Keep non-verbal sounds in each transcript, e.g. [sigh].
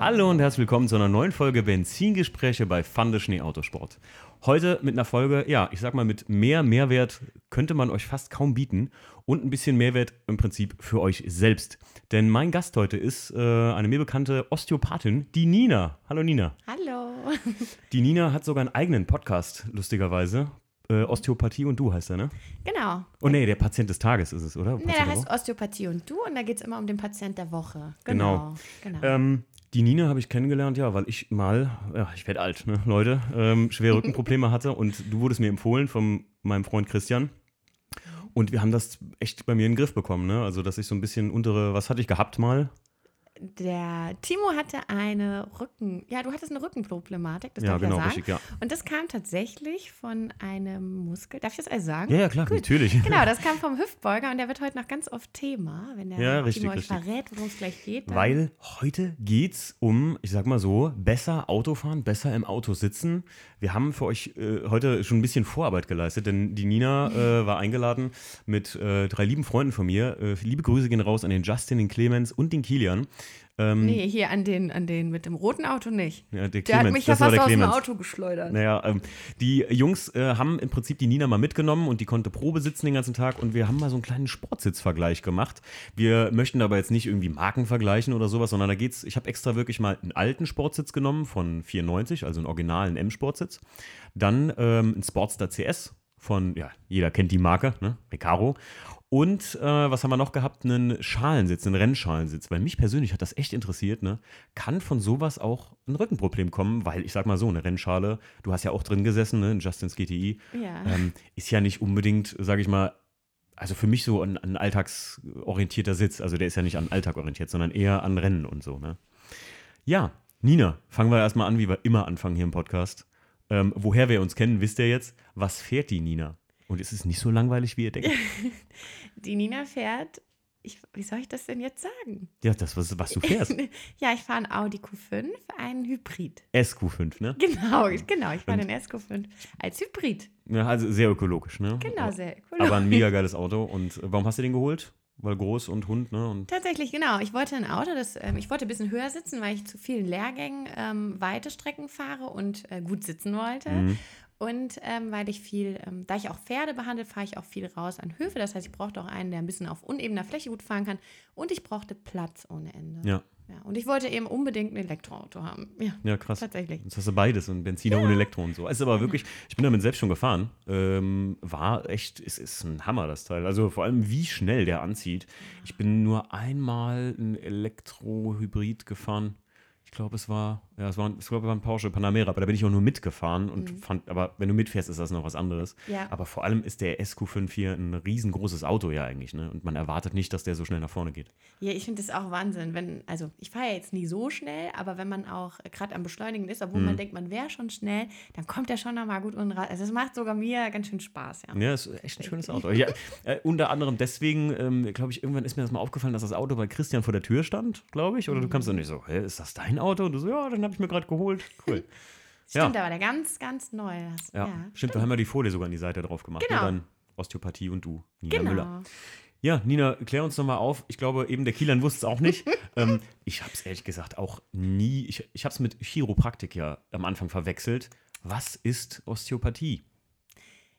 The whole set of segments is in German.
Hallo und herzlich willkommen zu einer neuen Folge Benzingespräche bei Fande Schnee Autosport. Heute mit einer Folge, ja, ich sag mal, mit mehr Mehrwert könnte man euch fast kaum bieten und ein bisschen Mehrwert im Prinzip für euch selbst. Denn mein Gast heute ist äh, eine mir bekannte Osteopathin, die Nina. Hallo Nina. Hallo. [laughs] Die Nina hat sogar einen eigenen Podcast, lustigerweise. Äh, Osteopathie und du heißt er, ne? Genau. Oh nee, der Patient des Tages ist es, oder? Ne, der heißt? Osteopathie und du und da geht es immer um den Patient der Woche. Genau. Genau. genau. Ähm, die Nina habe ich kennengelernt, ja, weil ich mal, ja, ich werde alt, ne, Leute, ähm, schwere Rückenprobleme [laughs] hatte und du wurdest mir empfohlen von meinem Freund Christian. Und wir haben das echt bei mir in den Griff bekommen, ne? Also, dass ich so ein bisschen untere, was hatte ich gehabt mal? Der Timo hatte eine Rücken, ja, du hattest eine Rückenproblematik, das ja, darf ich genau, ja sagen. richtig, ja. Und das kam tatsächlich von einem Muskel, darf ich das alles sagen? Ja, ja, klar, natürlich. [laughs] Genau, das kam vom Hüftbeuger und der wird heute noch ganz oft Thema, wenn der Ja, richtig, Timo euch richtig. verrät, worum es gleich geht. dann- Weil heute geht's um, ich sag mal so, besser Autofahren, besser im Auto sitzen. Wir haben für euch äh, heute schon ein bisschen Vorarbeit geleistet, denn die Nina [laughs] äh, war eingeladen mit äh, drei lieben Freunden von mir. Äh, liebe Grüße gehen raus an den Justin, den Clemens und den Kilian. Ähm, Nee, hier an den, an den mit dem roten Auto nicht. ja, der, Der hat mich ja fast aus dem. Auto geschleudert. Naja, ähm, die Jungs äh, haben im Prinzip die Nina mal mitgenommen und die konnte Probe sitzen den ganzen Tag und wir haben mal so einen kleinen Sportsitzvergleich gemacht. Wir möchten aber jetzt nicht irgendwie Marken vergleichen oder sowas, sondern da geht's, ich habe extra wirklich mal einen alten Sportsitz genommen von 94, also einen originalen M-Sportsitz. Dann ähm, einen Sportster CS von, ja, jeder kennt die Marke, ne? Recaro. Und äh, was haben wir noch gehabt? Einen Schalensitz, einen Rennschalensitz. Weil mich persönlich hat das echt interessiert, ne? Kann von sowas auch ein Rückenproblem kommen? Weil ich sag mal so, eine Rennschale, du hast ja auch drin gesessen, ne? In Justins GTI, Ja. ähm, ist ja nicht unbedingt, sag ich mal, also für mich so ein, ein alltagsorientierter Sitz. Also der ist ja nicht an Alltag orientiert, sondern eher an Rennen und so, ne? Ja, Nina, fangen wir erstmal an, wie wir immer anfangen hier im Podcast. Ähm, woher wir uns kennen, wisst ihr jetzt. Was fährt die Nina? Und es ist nicht so langweilig, wie ihr denkt. [laughs] Die Nina fährt, ich, wie soll ich das denn jetzt sagen? Ja, das, was, was du fährst. [laughs] ja, ich fahre einen Audi Q5, einen Hybrid. SQ5, ne? Genau, genau, ich fahre den SQ5 als Hybrid. Ja, also sehr ökologisch, ne? Genau, sehr cool. Aber ein mega [laughs] geiles Auto. Und äh, warum hast du den geholt? Weil groß und Hund, ne? Und Tatsächlich, genau. Ich wollte ein Auto, das, ähm, ich wollte ein bisschen höher sitzen, weil ich zu vielen Lehrgängen ähm, weite Strecken fahre und äh, gut sitzen wollte. Mhm. Und ähm, weil ich viel, ähm, da ich auch Pferde behandle, fahre ich auch viel raus an Höfe. Das heißt, ich brauchte auch einen, der ein bisschen auf unebener Fläche gut fahren kann. Und ich brauchte Platz ohne Ende. ja, Ja, und ich wollte eben unbedingt ein Elektroauto haben. Ja, ja, krass. tatsächlich. Jetzt hast du beides, ein Benziner und Elektro und so. Es ist aber wirklich, ich bin damit selbst schon gefahren. Ähm, war echt, es ist ein Hammer, das Teil. Also vor allem, wie schnell der anzieht. Ich bin nur einmal ein Elektro-Hybrid gefahren. Ich glaube, es war, ja, es war, ich glaube, es war ein Porsche Panamera, aber da bin ich auch nur mitgefahren und fand, aber wenn du mitfährst, ist das noch was anderes. Ja. Aber vor allem ist der SQ5 hier ein riesengroßes Auto ja eigentlich, ne? Und man erwartet nicht, dass der so schnell nach vorne geht. Ja, ich finde das auch Wahnsinn. Wenn, also ich fahre ja jetzt nie so schnell, aber wenn man auch gerade am Beschleunigen ist, obwohl Mhm. man denkt, man wäre schon schnell, dann kommt der schon nochmal gut und Also es macht sogar mir ganz schön Spaß, ja. Ja, ist echt ein schönes Auto. Ja, äh, unter anderem deswegen, ähm, glaube ich, irgendwann ist mir das mal aufgefallen, dass das Auto bei Christian vor der Tür stand, glaube ich. Oder du kamst dann nicht so, hä, ist das dein Auto? Und du so, ja, dann habe ich mir gerade geholt. Cool. [laughs] Stimmt, ja. aber der ganz, ganz neu. Das, Ja, ja, stimmt, da haben wir die Folie sogar an die Seite drauf gemacht. Genau. Ne? Dann Osteopathie und du, Nina Müller. Genau. Ja, Nina, klär uns nochmal auf. Ich glaube, eben der Kielan wusste es auch nicht. [laughs] ähm, ich habe es ehrlich gesagt auch nie, ich, ich habe es mit Chiropraktik ja am Anfang verwechselt. Was ist Osteopathie?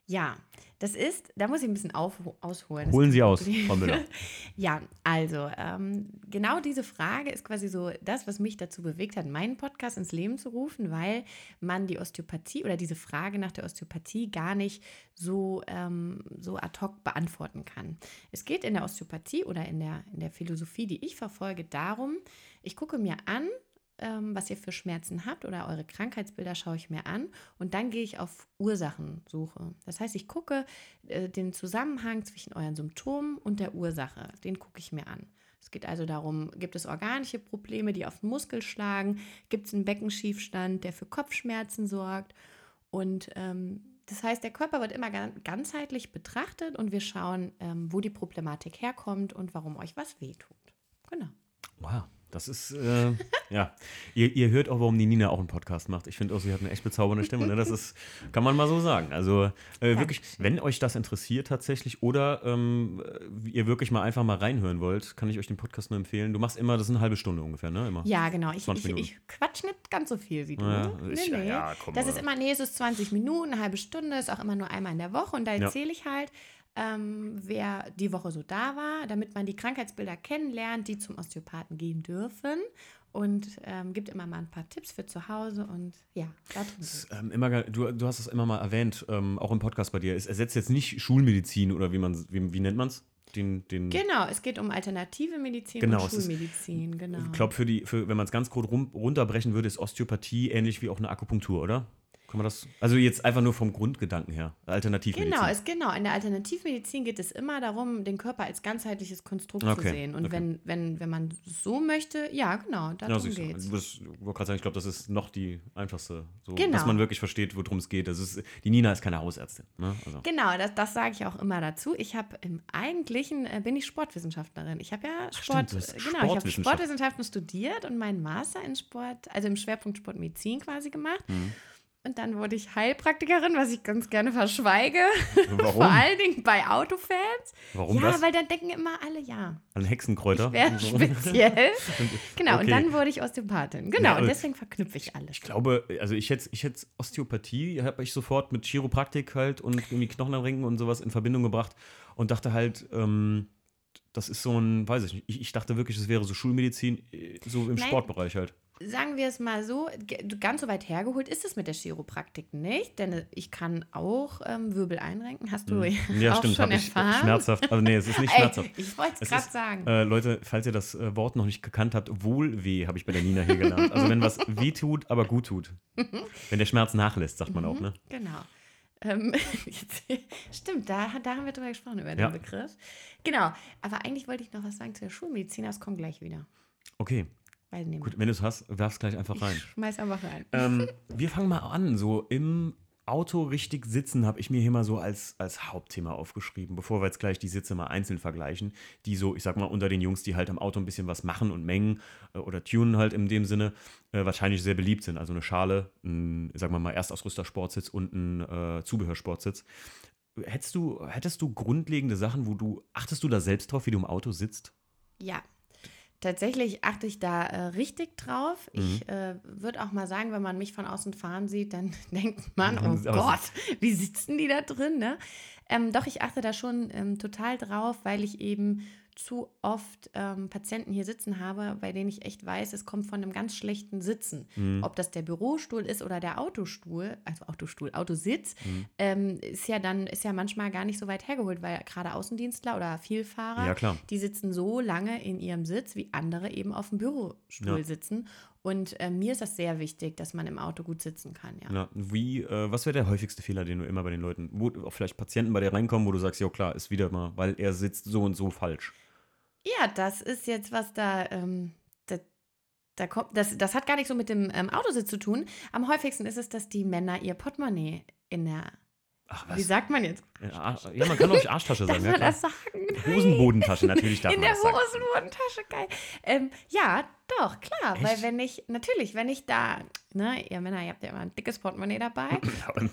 Ja, das ist, da muss ich ein bisschen auf, ausholen. Holen Sie aus, Frau Müller. [laughs] Ja, also ähm, genau diese Frage ist quasi so das, was mich dazu bewegt hat, meinen Podcast ins Leben zu rufen, weil man die Osteopathie oder diese Frage nach der Osteopathie gar nicht so, ähm, so ad hoc beantworten kann. Es geht in der Osteopathie oder in der, in der Philosophie, die ich verfolge, darum, ich gucke mir an, ähm, was ihr für Schmerzen habt oder eure Krankheitsbilder schaue ich mir an und dann gehe ich auf Ursachensuche. Das heißt, ich gucke äh, den Zusammenhang zwischen euren Symptomen und der Ursache. Den gucke ich mir an. Es geht also darum, gibt es organische Probleme, die auf den Muskel schlagen? Gibt es einen Beckenschiefstand, der für Kopfschmerzen sorgt? Und ähm, das heißt, der Körper wird immer gan- ganzheitlich betrachtet und wir schauen, ähm, wo die Problematik herkommt und warum euch was wehtut. Genau. Wow. Das ist, äh, ja. Ihr, ihr hört auch, warum die Nina auch einen Podcast macht. Ich finde auch, sie hat eine echt bezaubernde Stimme. Ne? Das ist, kann man mal so sagen. Also äh, wirklich, wenn euch das interessiert tatsächlich oder ähm, ihr wirklich mal einfach mal reinhören wollt, kann ich euch den Podcast nur empfehlen. Du machst immer, das ist eine halbe Stunde ungefähr, ne? Immer. Ja, genau. Ich, ich, ich quatsch nicht ganz so viel wie du. Ja, ich, nee, nee. Ja, komm, das ist immer, nee, es ist 20 Minuten, eine halbe Stunde, ist auch immer nur einmal in der Woche und da erzähle ja. ich halt ähm, wer die Woche so da war, damit man die Krankheitsbilder kennenlernt, die zum Osteopathen gehen dürfen. Und ähm, gibt immer mal ein paar Tipps für zu Hause und ja, ist, ähm, immer, du, du hast es immer mal erwähnt, ähm, auch im Podcast bei dir. Es ersetzt jetzt nicht Schulmedizin oder wie man wie, wie nennt man es? Den, den genau, es geht um alternative Medizin genau, und Schulmedizin, ist, genau. Ich glaube, für die, für, wenn man es ganz kurz runterbrechen würde, ist Osteopathie ähnlich wie auch eine Akupunktur, oder? Kann man das? Also jetzt einfach nur vom Grundgedanken her. Alternativmedizin. Genau, es, genau. In der Alternativmedizin geht es immer darum, den Körper als ganzheitliches Konstrukt okay. zu sehen. Und okay. wenn, wenn, wenn man so möchte, ja, genau, darum ja, geht es. Ich wollte gerade sagen, ich glaube, das ist noch die einfachste, so, genau. dass man wirklich versteht, worum es geht. Das ist, die Nina ist keine Hausärztin. Ne? Also. Genau, das, das sage ich auch immer dazu. Ich habe im Eigentlichen, äh, bin ich Sportwissenschaftlerin. Ich habe ja Sport, Ach, stimmt, genau, ich habe Sportwissenschaften studiert und meinen Master in Sport, also im Schwerpunkt Sportmedizin quasi gemacht. Mhm. Und dann wurde ich Heilpraktikerin, was ich ganz gerne verschweige. Warum? [laughs] Vor allen Dingen bei Autofans. Warum ja, das? weil dann denken immer alle, ja. An Hexenkräuter? Wäre [laughs] speziell. genau, okay. und dann wurde ich Osteopathin. Genau, ja, und deswegen verknüpfe ich alles. Ich glaube, also ich hätte ich hätt Osteopathie, habe ich sofort mit Chiropraktik halt und irgendwie Knochenanrenken und sowas in Verbindung gebracht und dachte halt, ähm, das ist so ein, weiß ich nicht, ich, ich dachte wirklich, es wäre so Schulmedizin, äh, so im Nein. Sportbereich halt sagen wir es mal so, ganz so weit hergeholt ist es mit der Chiropraktik nicht, denn äh, ich kann auch ähm, Wirbel einrenken. Hast du hm. ja, auch stimmt, schon erfahren? schmerzhaft. Also nee, es ist nicht [laughs] schmerzhaft. Ey, ich wollte es gerade sagen. Äh, Leute, falls ihr das äh, Wort noch nicht gekannt habt, Wohlweh habe ich bei der Nina hier gelernt. Also wenn was [laughs] weh tut, aber gut tut. wenn der Schmerz nachlässt, sagt man auch, ne? Genau. Ähm, [laughs] jetzt, stimmt, da, da haben wir drüber gesprochen, über den ja. Begriff. Genau, aber eigentlich wollte ich noch was sagen zu der Schulmedizin, das kommt gleich wieder. Okay, Weiß nicht Gut, wenn du es hast, werf's gleich einfach rein. Ich schmeiß einfach rein. Ähm, [laughs] wir fangen mal an. So im Auto richtig sitzen habe ich mir hier mal so als, als Hauptthema aufgeschrieben, bevor wir jetzt gleich die Sitze mal einzeln vergleichen, die so, ich sag mal, unter den Jungs, die halt am Auto ein bisschen was machen und mengen äh, oder tunen halt in dem Sinne, äh, wahrscheinlich sehr beliebt sind. Also eine Schale, ein, sagen wir mal, Erstausrüster-Sportsitz und ein äh, Zubehörsportsitz. Hättest du, hättest du grundlegende Sachen, wo du, achtest du da selbst drauf, wie du im Auto sitzt? Ja, Tatsächlich achte ich da äh, richtig drauf. Mhm. Ich äh, würde auch mal sagen, wenn man mich von außen fahren sieht, dann [laughs] denkt man, oh Gott, [laughs] wie sitzen die da drin? Ne? Ähm, doch, ich achte da schon ähm, total drauf, weil ich eben zu oft ähm, Patienten hier sitzen habe, bei denen ich echt weiß, es kommt von einem ganz schlechten Sitzen. Mhm. Ob das der Bürostuhl ist oder der Autostuhl, also Autostuhl, Autositz, mhm. ähm, ist ja dann, ist ja manchmal gar nicht so weit hergeholt, weil gerade Außendienstler oder Vielfahrer, ja, die sitzen so lange in ihrem Sitz, wie andere eben auf dem Bürostuhl ja. sitzen. Und äh, mir ist das sehr wichtig, dass man im Auto gut sitzen kann, ja. ja wie, äh, was wäre der häufigste Fehler, den du immer bei den Leuten, wo auch vielleicht Patienten bei dir reinkommen, wo du sagst, ja klar, ist wieder mal, weil er sitzt so und so falsch. Ja, das ist jetzt was da, ähm, da, da kommt, das, das hat gar nicht so mit dem ähm, Autositz zu tun. Am häufigsten ist es, dass die Männer ihr Portemonnaie in der Ach, Wie sagt man jetzt? Ja, ja man kann auch Arschtasche [laughs] sagen. Darf ja, man das sagen? Hosenbodentasche, natürlich darf In man der Hosenbodentasche, geil. Ähm, ja, doch, klar. Echt? Weil wenn ich, natürlich, wenn ich da, ne, ihr Männer, ihr habt ja immer ein dickes Portemonnaie dabei. [laughs] [laughs] und,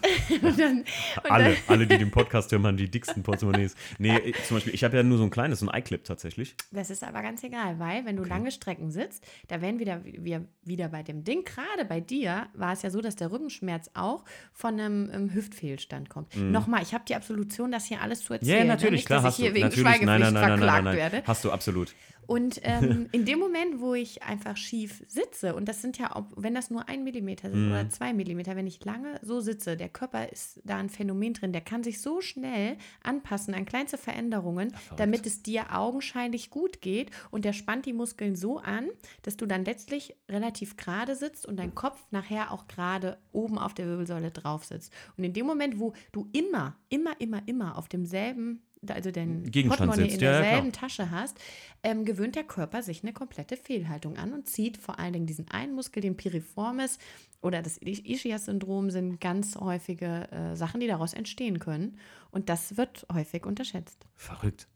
dann, [laughs] und alle, dann, alle, die den Podcast hören, haben die dicksten Portemonnaies. Nee, zum Beispiel, ich habe ja nur so ein kleines, so ein iClip tatsächlich. Das ist aber ganz egal, weil wenn du okay. lange Strecken sitzt, da werden wieder, wir wieder bei dem Ding, gerade bei dir war es ja so, dass der Rückenschmerz auch von einem, einem Hüftfehlstand kommt. Mhm. Nochmal, ich habe die Absolution, das hier alles zu erzählen. Ja, ne? natürlich, nicht, klar, dass hast ich hier du. wegen natürlich, nein, nein, nein, nein, nein, nein, werde. Hast du, absolut. Und [laughs] ähm, in dem Moment, wo ich einfach schief sitze, und das sind ja, wenn das nur ein Millimeter sind mm. oder zwei Millimeter, wenn ich lange so sitze, der Körper ist da ein Phänomen drin, der kann sich so schnell anpassen an kleinste Veränderungen, Ach, damit es dir augenscheinlich gut geht. Und der spannt die Muskeln so an, dass du dann letztlich relativ gerade sitzt und dein Kopf nachher auch gerade oben auf der Wirbelsäule drauf sitzt. Und in dem Moment, wo du immer, immer, immer, immer auf demselben also den Gegenstand Portemonnaie sitzt. in derselben ja, Tasche hast, ähm, gewöhnt der Körper sich eine komplette Fehlhaltung an und zieht vor allen Dingen diesen einen Muskel, den Piriformis oder das Ischias-Syndrom sind ganz häufige äh, Sachen, die daraus entstehen können. Und das wird häufig unterschätzt. Verrückt.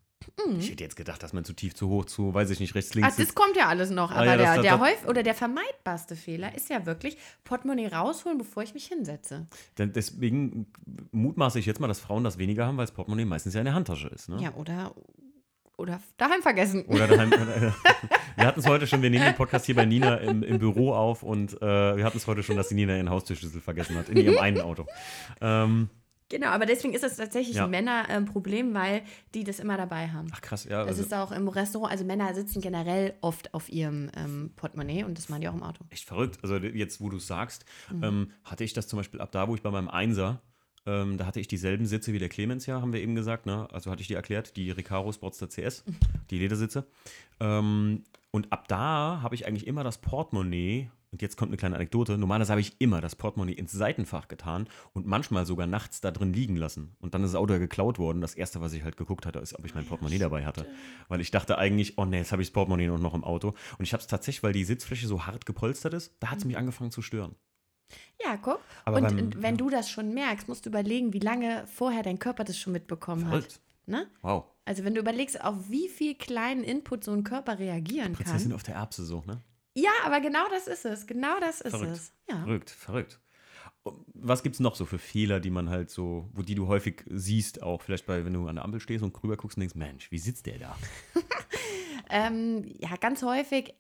Ich hätte jetzt gedacht, dass man zu tief, zu hoch, zu, weiß ich nicht, rechts, Ah, links das sitzt. kommt ja alles noch, aber ja, das- der, das- der, das- häuf oder der vermeidbarste Fehler ist ja wirklich Portemonnaie rausholen, bevor ich mich hinsetze. Deswegen mutmaße ich jetzt mal, dass Frauen das weniger haben, weil das Portemonnaie meistens ja in der Handtasche ist. Ne? Ja, oder, oder daheim vergessen. Oder daheim. [laughs] [laughs] wir hatten es heute schon, wir nehmen den Podcast hier bei Nina im, im Büro auf und äh, wir hatten es heute schon, dass die Nina ihren Haustürschlüssel vergessen hat, in ihrem [laughs] einen Auto. Ähm, Genau, aber deswegen ist das tatsächlich Ja. ein Männerproblem, weil die das immer dabei haben. ach krass, ja. Das Also, ist auch im Restaurant, also Männer sitzen generell oft auf ihrem ähm, Portemonnaie und das machen die auch im Auto. echt verrückt. Also jetzt, wo du es sagst, Mhm. ähm, hatte ich das zum Beispiel ab da, wo ich bei meinem Einser, ähm, da hatte ich dieselben Sitze wie der Clemens ja, haben wir eben gesagt, ne? Also hatte ich dir erklärt, die Recaro Sportster CS, Mhm. die Ledersitze. Ähm, und ab da habe ich eigentlich immer das Portemonnaie, und jetzt kommt eine kleine Anekdote, normalerweise habe ich immer das Portemonnaie ins Seitenfach getan und manchmal sogar nachts da drin liegen lassen. Und dann ist das Auto ja geklaut worden. Das erste, was ich halt geguckt hatte, ist, ob ich mein Portemonnaie dabei hatte. Weil ich dachte eigentlich, oh nee, jetzt habe ich das Portemonnaie noch noch im Auto. Und ich habe es tatsächlich, weil die Sitzfläche so hart gepolstert ist, da hat es mich angefangen zu stören. Ja, guck. Aber und beim- wenn du das schon merkst, musst du überlegen, wie lange vorher dein Körper das schon mitbekommen Verrückt. hat. Ne? Wow. Also wenn du überlegst, auf wie viel kleinen Input so ein Körper reagieren Prinzessin kann. auf der Erbse so, ne? Ja, aber genau das ist es. Genau das ist Verrückt. es. Ja. Verrückt, verrückt. Was gibt es noch so für Fehler, die man halt so, wo die du häufig siehst, auch vielleicht bei, wenn du an der Ampel stehst und rüber guckst und denkst, Mensch, wie sitzt der da? [laughs] Ähm, ja, ganz häufig,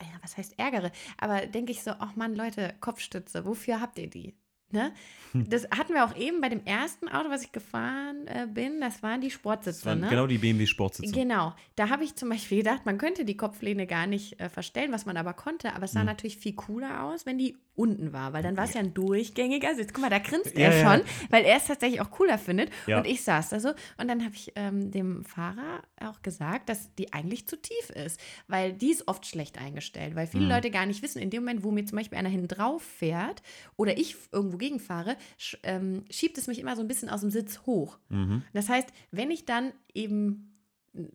ja, was heißt ärgere, aber denke ich so, ach Mann, Leute, Kopfstütze, wofür habt ihr die? Ne? Hm. Das hatten wir auch eben bei dem ersten Auto, was ich gefahren äh, bin, das waren die Sportsitze. Waren ne? genau die BMW Sportsitze. Genau, da habe ich zum Beispiel gedacht, man könnte die Kopflehne gar nicht äh, verstellen, was man aber konnte, aber es sah natürlich viel cooler aus, wenn die unten war, weil dann war es ja ein durchgängiger Sitz. Guck mal, da grinst Ja, er ja. schon, weil er es tatsächlich auch cooler findet Ja. und ich saß da so und dann habe ich ähm, dem Fahrer auch gesagt, dass die eigentlich zu tief ist, weil die ist oft schlecht eingestellt, weil viele Leute gar nicht wissen, in dem Moment, wo mir zum Beispiel einer hinten drauf fährt oder ich irgendwo gegenfahre, sch ähm, schiebt es mich immer so ein bisschen aus dem Sitz hoch. Mhm. Das heißt, wenn ich dann eben,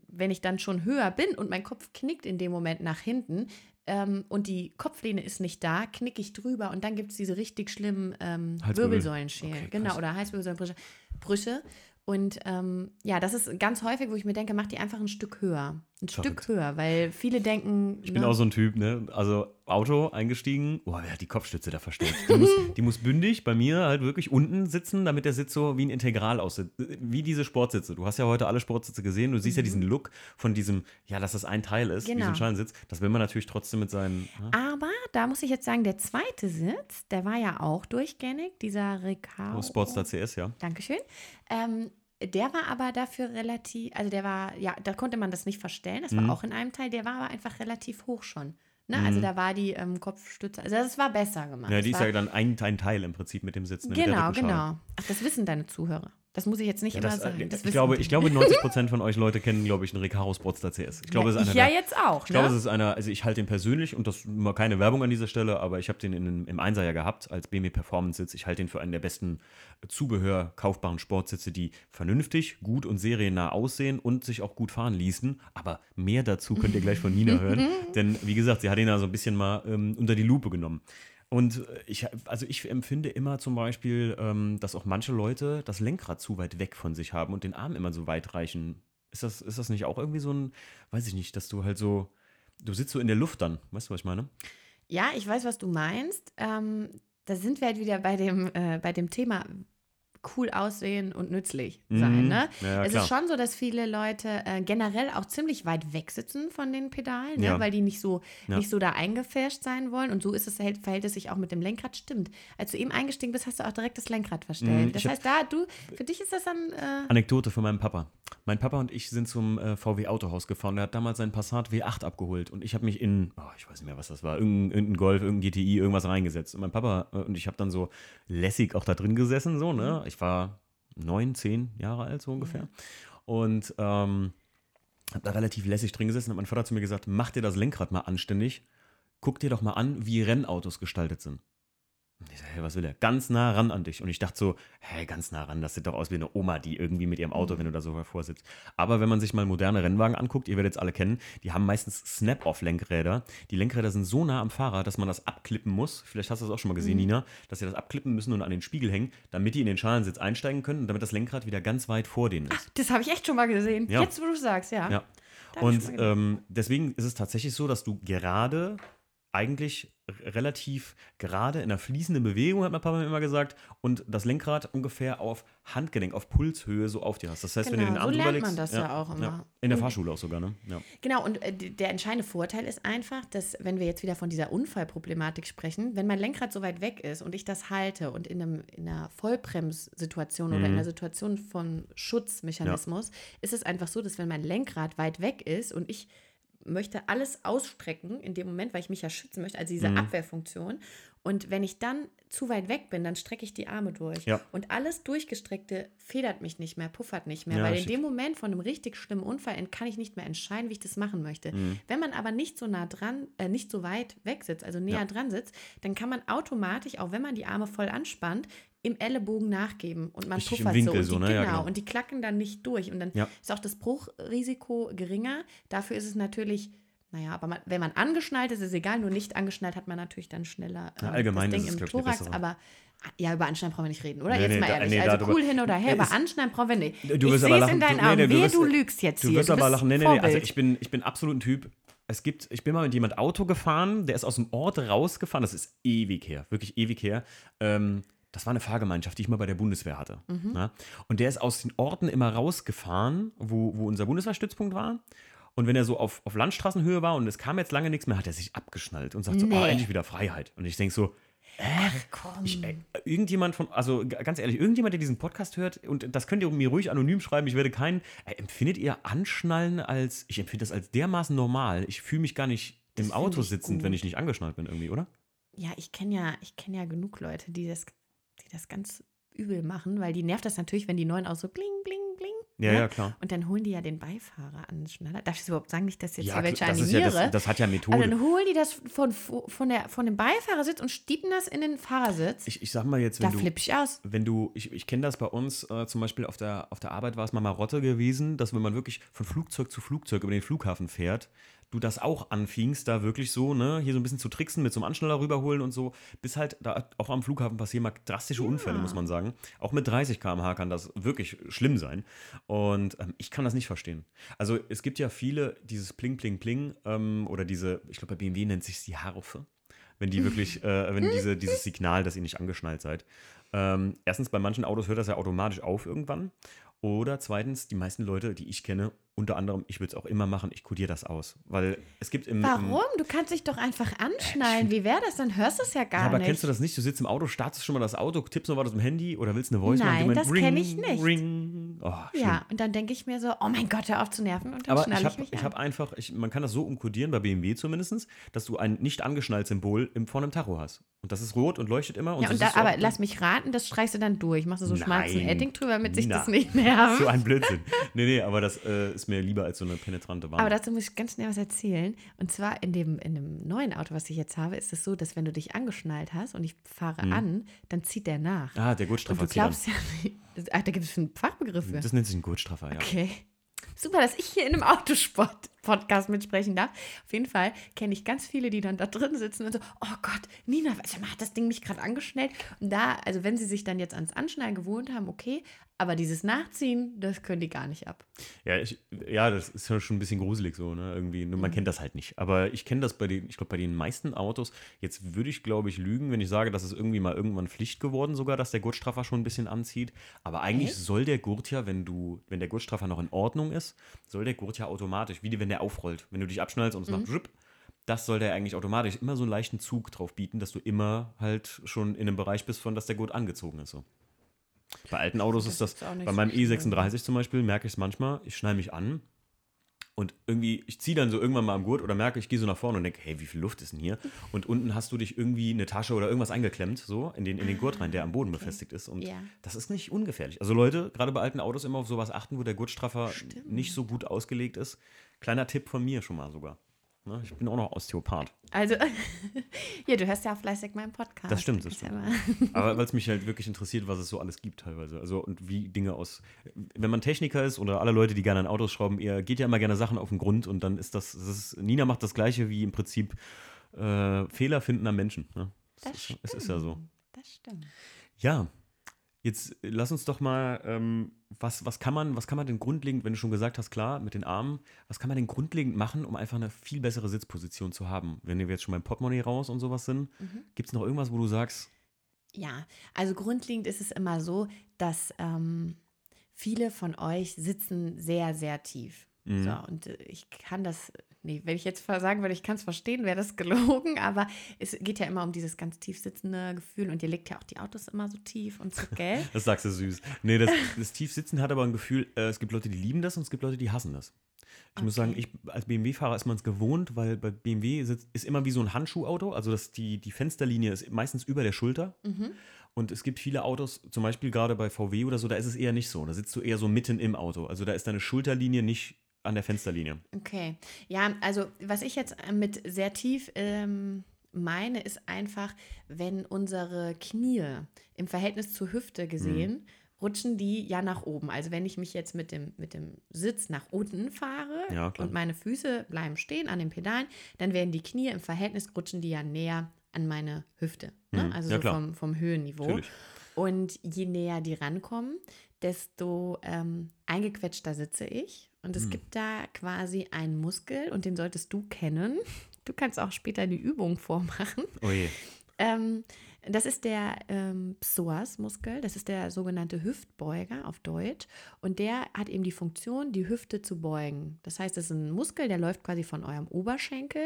wenn ich dann schon höher bin und mein Kopf knickt in dem Moment nach hinten ähm, und die Kopflehne ist nicht da, knicke ich drüber und dann gibt es diese richtig schlimmen ähm. Wirbelsäulenschäden. Okay, genau, oder Halswirbelsäulenbrüche. Brüche. Und ähm, ja, das ist ganz häufig, wo ich mir denke, mach die einfach ein Stück höher. Ein Verrückt. Stück höher, weil viele denken. Ich bin auch so ein Typ, ne? Also Auto eingestiegen, oh, wer hat die Kopfstütze da verstellt? Die muss, [laughs] die muss bündig bei mir halt wirklich unten sitzen, damit der Sitz so wie ein Integral aussieht. Wie diese Sportsitze. Du hast ja heute alle Sportsitze gesehen. Du siehst ja diesen Look von diesem, ja, dass das ein Teil ist, wie so Mhm. Genau. ein Schalensitz. Das will man natürlich trotzdem mit seinen. Ne? Aber da muss ich jetzt sagen, der zweite Sitz, der war ja auch durchgängig, dieser Recaro. Oh, Sportstar CS, ja. Dankeschön. Ähm, der war aber dafür relativ, also der war, ja, da konnte man das nicht verstellen, das war Mhm. auch in einem Teil, der war aber einfach relativ hoch schon. Ne? Also da war die ähm, Kopfstütze, also das war besser gemacht. Ja, Das die ist war, ja dann ein, ein Teil im Prinzip mit dem Sitz. mit der Genau, genau. Ach, das wissen deine Zuhörer. Das muss ich jetzt nicht Ja, immer das, sagen. äh, Das ich, glaube, die. ich glaube, [laughs] 90% von euch Leute kennen, glaube ich, einen Recaro Sportster CS. Ich glaube, es ist einer ja der, jetzt auch. Ich glaube, ne? es ist einer, also ich halte den persönlich und das mal keine Werbung an dieser Stelle, aber ich habe den in, im Einser ja gehabt als BMW Performance Sitz. Ich halte den für einen der besten Zubehör kaufbaren Sportsitze, die vernünftig, gut und seriennah aussehen und sich auch gut fahren ließen. Aber mehr dazu könnt ihr gleich von Nina [laughs] hören, denn wie gesagt, sie hat ihn da so ein bisschen mal ähm, unter die Lupe genommen. Und äh, ich, also ich empfinde immer zum Beispiel, ähm, dass auch manche Leute das Lenkrad zu weit weg von sich haben und den Arm immer so weit reichen. Ist das, ist das nicht auch irgendwie so ein, weiß ich nicht, dass du halt so, du sitzt so in der Luft dann, weißt du, was ich meine? Ja, ich weiß, was du meinst. Ähm, da sind wir halt wieder bei dem, äh, bei dem Thema cool aussehen und nützlich sein. Mhm. Ne? Ja, es klar. ist schon so, dass viele Leute äh, generell auch ziemlich weit weg sitzen von den Pedalen, ne? Ja. weil die nicht so, Ja. nicht so da eingefärscht sein wollen. Und so ist es, verhält, es sich auch mit dem Lenkrad. Stimmt. Als du eben eingestiegen bist, hast du auch direkt das Lenkrad verstellt. Mhm, das heißt, da, du, für dich ist das dann. Äh, Anekdote von meinem Papa. Mein Papa und ich sind zum äh, VW Autohaus gefahren. Der hat damals seinen Passat W8 abgeholt und ich habe mich in, oh, ich weiß nicht mehr, was das war, irgendein, irgendein Golf, irgendein GTI, irgendwas reingesetzt. Und mein Papa äh, und ich habe dann so lässig auch da drin gesessen, so, ne? Ich war neun, zehn Jahre alt, so ungefähr. Und ähm, habe da relativ lässig drin gesessen und mein Vater hat zu mir gesagt, mach dir das Lenkrad mal anständig, guck dir doch mal an, wie Rennautos gestaltet sind. Ich sag, hey, was will er? Ganz nah ran an dich. Und ich dachte so, hey, ganz nah ran, das sieht doch aus wie eine Oma, die irgendwie mit ihrem Auto, wenn du da so davor sitzt. Aber wenn man sich mal moderne Rennwagen anguckt, ihr werdet es alle kennen, die haben meistens Snap-Off-Lenkräder. Die Lenkräder sind so nah am Fahrer, dass man das abklippen muss. Vielleicht hast du das auch schon mal gesehen, Nina, dass sie das abklippen müssen und an den Spiegel hängen, damit die in den Schalensitz einsteigen können und damit das Lenkrad wieder ganz weit vor denen ist. Das habe ich echt schon mal gesehen. Ja. Jetzt, wo du sagst, ja. Ja. Und ähm, deswegen ist es tatsächlich so, dass du gerade eigentlich relativ gerade in einer fließenden Bewegung, hat mein Papa mir immer gesagt, und das Lenkrad ungefähr auf Handgelenk, auf Pulshöhe so auf dir hast. Das heißt, wenn du Genau, den so Arm lernt drüber man das ja auch immer. In der Fahrschule auch sogar, ne? Ja. Genau, und äh, der entscheidende Vorteil ist einfach, dass, wenn wir jetzt wieder von dieser Unfallproblematik sprechen, wenn mein Lenkrad so weit weg ist und ich das halte und in, einem, in einer Vollbremssituation oder Mhm. in einer Situation von Schutzmechanismus, ist es einfach so, dass wenn mein Lenkrad weit weg ist und ich möchte alles ausstrecken in dem Moment, weil ich mich ja schützen möchte, also diese Mhm. Abwehrfunktion. Und wenn ich dann zu weit weg bin, dann strecke ich die Arme durch. Ja. Und alles Durchgestreckte federt mich nicht mehr, puffert nicht mehr, Ja, weil in dem Moment von einem richtig schlimmen Unfall kann ich nicht mehr entscheiden, wie ich das machen möchte. Mhm. Wenn man aber nicht so nah dran, äh, nicht so weit weg sitzt, also näher Ja. dran sitzt, dann kann man automatisch, auch wenn man die Arme voll anspannt, im Ellenbogen nachgeben und man Richtig puffert Winkel so. Und so, die, ne? Ja, genau, genau. und die klacken dann nicht durch. Und dann Ja. ist auch das Bruchrisiko geringer. Dafür ist es natürlich, naja, aber man, wenn man angeschnallt ist, ist es egal, nur nicht angeschnallt hat man natürlich dann schneller Ja, ähm, allgemein das Ding im Thorax. Aber ja, über Anschnallen brauchen wir nicht reden, oder? Nee, jetzt nee, mal ehrlich. nee, also cool hin oder her, über ist- Anschnallen brauchen wir nicht. Du ich wirst sehe aber es in lachen. deinen Augen. du Wehe, wirst- du lügst jetzt Du hier. wirst du aber bist lachen. Nee, nee, nee. Also ich bin, ich bin absolut ein Typ. Es gibt, ich bin mal mit jemand Auto gefahren, der ist aus dem Ort rausgefahren. Das ist ewig her, wirklich ewig her. Ähm, das war eine Fahrgemeinschaft, die ich mal bei der Bundeswehr hatte. Mhm. Na? Und der ist aus den Orten immer rausgefahren, wo, wo unser Bundeswehrstützpunkt war. Und wenn er so auf, auf Landstraßenhöhe war und es kam jetzt lange nichts mehr, hat er sich abgeschnallt und sagt so, Nee. oh, endlich wieder Freiheit. Und ich denke so, Ach komm. ich, äh, irgendjemand von, also ganz ehrlich, irgendjemand, der diesen Podcast hört, und das könnt ihr mir ruhig anonym schreiben, ich werde keinen, äh, empfindet ihr Anschnallen als, ich empfinde das als dermaßen normal, ich fühle mich gar nicht Das im Auto sitzend, wenn gut. ich nicht angeschnallt bin irgendwie, oder? Ja, ich kenne ja, ich kenne ja genug Leute, die das, die das ganz übel machen, weil die nervt das natürlich, wenn die neuen auch so bling, bling, bling. Ja, ne? ja, klar. Und dann holen die ja den Beifahrer an schneller. Darf ich das überhaupt sagen, nicht, dass jetzt Ja, hier welche das, ist animiere? ja das, das hat ja Methode. also dann holen die das von, von, der, von dem Beifahrersitz und stiepen das in den Fahrersitz. ich, ich sag mal jetzt, da wenn du, flippe ich aus. wenn du, ich, ich kenne das bei uns, äh, zum Beispiel auf der, auf der Arbeit war es mal Marotte gewesen, dass wenn man wirklich von Flugzeug zu Flugzeug über den Flughafen fährt, du das auch anfingst, da wirklich so, ne, hier so ein bisschen zu tricksen, mit so einem Anschnaller rüberholen und so, bis halt da auch am Flughafen passieren mal drastische Unfälle, muss man sagen. Auch mit 30 km/h kann das wirklich schlimm sein. Und ähm, ich kann das nicht verstehen. Also es gibt ja viele, dieses Pling, Pling, Pling, ähm, oder diese, ich glaube bei BMW nennt sich die Harfe wenn die wirklich, äh, wenn diese, [laughs] dieses Signal, dass ihr nicht angeschnallt seid. Ähm, erstens, bei manchen Autos hört das ja automatisch auf irgendwann. Oder zweitens, die meisten Leute, die ich kenne, unter anderem, ich würde es auch immer machen, ich kodiere das aus. Weil es gibt im. Im, Warum? Du kannst dich doch einfach anschnallen. Wie wäre das? Dann hörst du es ja gar ja, aber nicht. kennst du das nicht? Du sitzt im Auto, startest schon mal das Auto, tippst noch was aus dem Handy oder willst eine Voice Nein, machen? das kenn ich nicht. Ring. Oh, ja, und dann denke ich mir so, oh mein Gott, hör auf zu nerven und dann Aber schnalle ich ich, habe mich ich an. hab einfach, ich, man kann das so umkodieren, bei BMW zumindest, dass du ein nicht angeschnallt Symbol im, vor einem Tacho hast. Und das ist rot und leuchtet immer. Und ja, und da, aber lass mich raten, das streichst du dann durch. Machst du so schwarzen Edding drüber, damit sich das nicht nervt. So ein Blödsinn. Nee, nee, aber das äh, ist mir lieber als so eine penetrante Wand. Aber dazu muss ich ganz schnell was erzählen. Und zwar in dem, in dem neuen Auto, was ich jetzt habe, ist es so, dass wenn du dich angeschnallt hast und ich fahre an, dann zieht der nach. ah, der Gurtstraffer du zieht an. glaubst ja nicht. Ach, da gibt es einen Fachbegriff für. Das nennt sich ein Gurtstraffer, ja. Okay. Super, dass ich hier in einem Autosport-Podcast mitsprechen darf. Auf jeden Fall kenne ich ganz viele, die dann da drin sitzen und so, oh Gott, Nina, sag mal, hat das Ding mich gerade angeschnellt? Und da, also wenn sie sich dann jetzt ans Anschnallen gewohnt haben, okay, aber dieses Nachziehen, das können die gar nicht ab. Ja, ich, ja, das ist ja schon ein bisschen gruselig so, ne? Irgendwie. Man Mhm. kennt das halt nicht. Aber ich kenne das bei den, ich glaube, bei den meisten Autos. Jetzt würde ich, glaube ich, lügen, wenn ich sage, dass es irgendwie mal irgendwann Pflicht geworden, sogar, dass der Gurtstraffer schon ein bisschen anzieht. Aber eigentlich Echt? soll der Gurt ja, wenn du, wenn der Gurtstraffer noch in Ordnung ist, soll der Gurt ja automatisch, wie wenn der aufrollt. Wenn du dich abschnallst und es Mhm. macht das soll der eigentlich automatisch immer so einen leichten Zug drauf bieten, dass du immer halt schon in einem Bereich bist, von dass der Gurt angezogen ist. So. Bei alten Autos Das ist das, bei so meinem schlimm. E36 zum Beispiel, merke ich es manchmal, ich schneide mich an und irgendwie, ich ziehe dann so irgendwann mal am Gurt oder merke, ich gehe so nach vorne und denke, hey, wie viel Luft ist denn hier? Und unten hast du dich irgendwie eine Tasche oder irgendwas eingeklemmt, so in den, in den Gurt rein, der am Boden befestigt ist. Und Ja. das ist nicht ungefährlich. Also Leute, gerade bei alten Autos immer auf sowas achten, wo der Gurtstraffer Stimmt. nicht so gut ausgelegt ist. Kleiner Tipp von mir schon mal sogar. Ne? Ich bin auch noch Osteopath. Also, [laughs] ja, du hörst ja fleißig meinen Podcast. Das stimmt, das ja stimmt. [laughs] Aber weil es mich halt wirklich interessiert, was es so alles gibt teilweise. Also und wie Dinge aus. Wenn man Techniker ist oder alle Leute, die gerne an Autos schrauben, ihr geht ja immer gerne Sachen auf den Grund und dann ist das, das ist, Nina macht das gleiche wie im Prinzip äh, Fehler finden am Menschen. Ne? Das ist, es ist ja so. Das stimmt. Ja, jetzt äh, lass uns doch mal, ähm, was, was, kann man, was kann man denn grundlegend, wenn du schon gesagt hast, klar, mit den Armen, was kann man denn grundlegend machen, um einfach eine viel bessere Sitzposition zu haben? Wenn wir jetzt schon beim Portemonnaie raus und sowas sind, Mhm. gibt es noch irgendwas, wo du sagst, Ja, also grundlegend ist es immer so, dass ähm, viele von euch sitzen sehr, sehr tief. Mhm. So, und äh, ich kann das, nee, wenn ich jetzt sagen würde, ich kann es verstehen, wäre das [laughs] gelogen, aber es geht ja immer um dieses ganz tief sitzende Gefühl und ihr legt ja auch die Autos immer so tief und so, gell? [laughs] das sagst du süß. Nee, das, das Tiefsitzen hat aber ein Gefühl, äh, es gibt Leute, die lieben das und es gibt Leute, die hassen das. Ich muss sagen, Okay. ich als BMW-Fahrer ist man es gewohnt, weil bei BMW sitzt, ist immer wie so ein Handschuhauto, also dass die, die Fensterlinie ist meistens über der Schulter. Mhm. Und es gibt viele Autos, zum Beispiel gerade bei VW oder so, da ist es eher nicht so. Da sitzt du eher so mitten im Auto. Also da ist deine Schulterlinie nicht an der Fensterlinie. Okay. Ja, also was ich jetzt äh, mit sehr tief ähm, meine, ist einfach, wenn unsere Knie im Verhältnis zur Hüfte gesehen, rutschen die ja nach oben. Also wenn ich mich jetzt mit dem, mit dem Sitz nach unten fahre Ja, und meine Füße bleiben stehen an den Pedalen, dann werden die Knie im Verhältnis rutschen die ja näher an meine Hüfte. Ne? Mhm. Also Ja, so vom, vom Höhenniveau. Natürlich. Und je näher die rankommen, desto ähm, eingequetschter sitze ich. Und es Hm. gibt da quasi einen Muskel und den solltest du kennen. Du kannst auch später die Übung vormachen. Oh je. Ähm, das ist der ähm, Psoas-Muskel, das ist der sogenannte Hüftbeuger auf Deutsch. Und der hat eben die Funktion, die Hüfte zu beugen. Das heißt, es ist ein Muskel, der läuft quasi von eurem Oberschenkel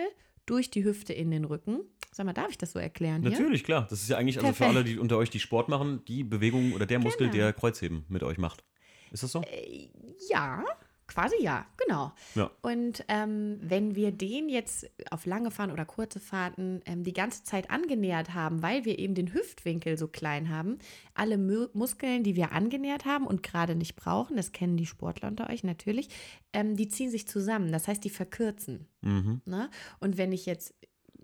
durch die Hüfte in den Rücken. Sag mal, darf ich das so erklären hier? Natürlich, klar. Das ist ja eigentlich, also für alle, die unter euch, die Sport machen, die Bewegung oder der Muskel, Genau. der Kreuzheben mit euch macht. Ist das so? Äh, Ja, quasi ja, genau. Ja. Und ähm, wenn wir den jetzt auf lange Fahren oder kurze Fahrten ähm, die ganze Zeit angenähert haben, weil wir eben den Hüftwinkel so klein haben, alle Mu Muskeln, die wir angenähert haben und gerade nicht brauchen, das kennen die Sportler unter euch natürlich, ähm, die ziehen sich zusammen. Das heißt, die verkürzen. Mhm. Ne? Und wenn ich jetzt,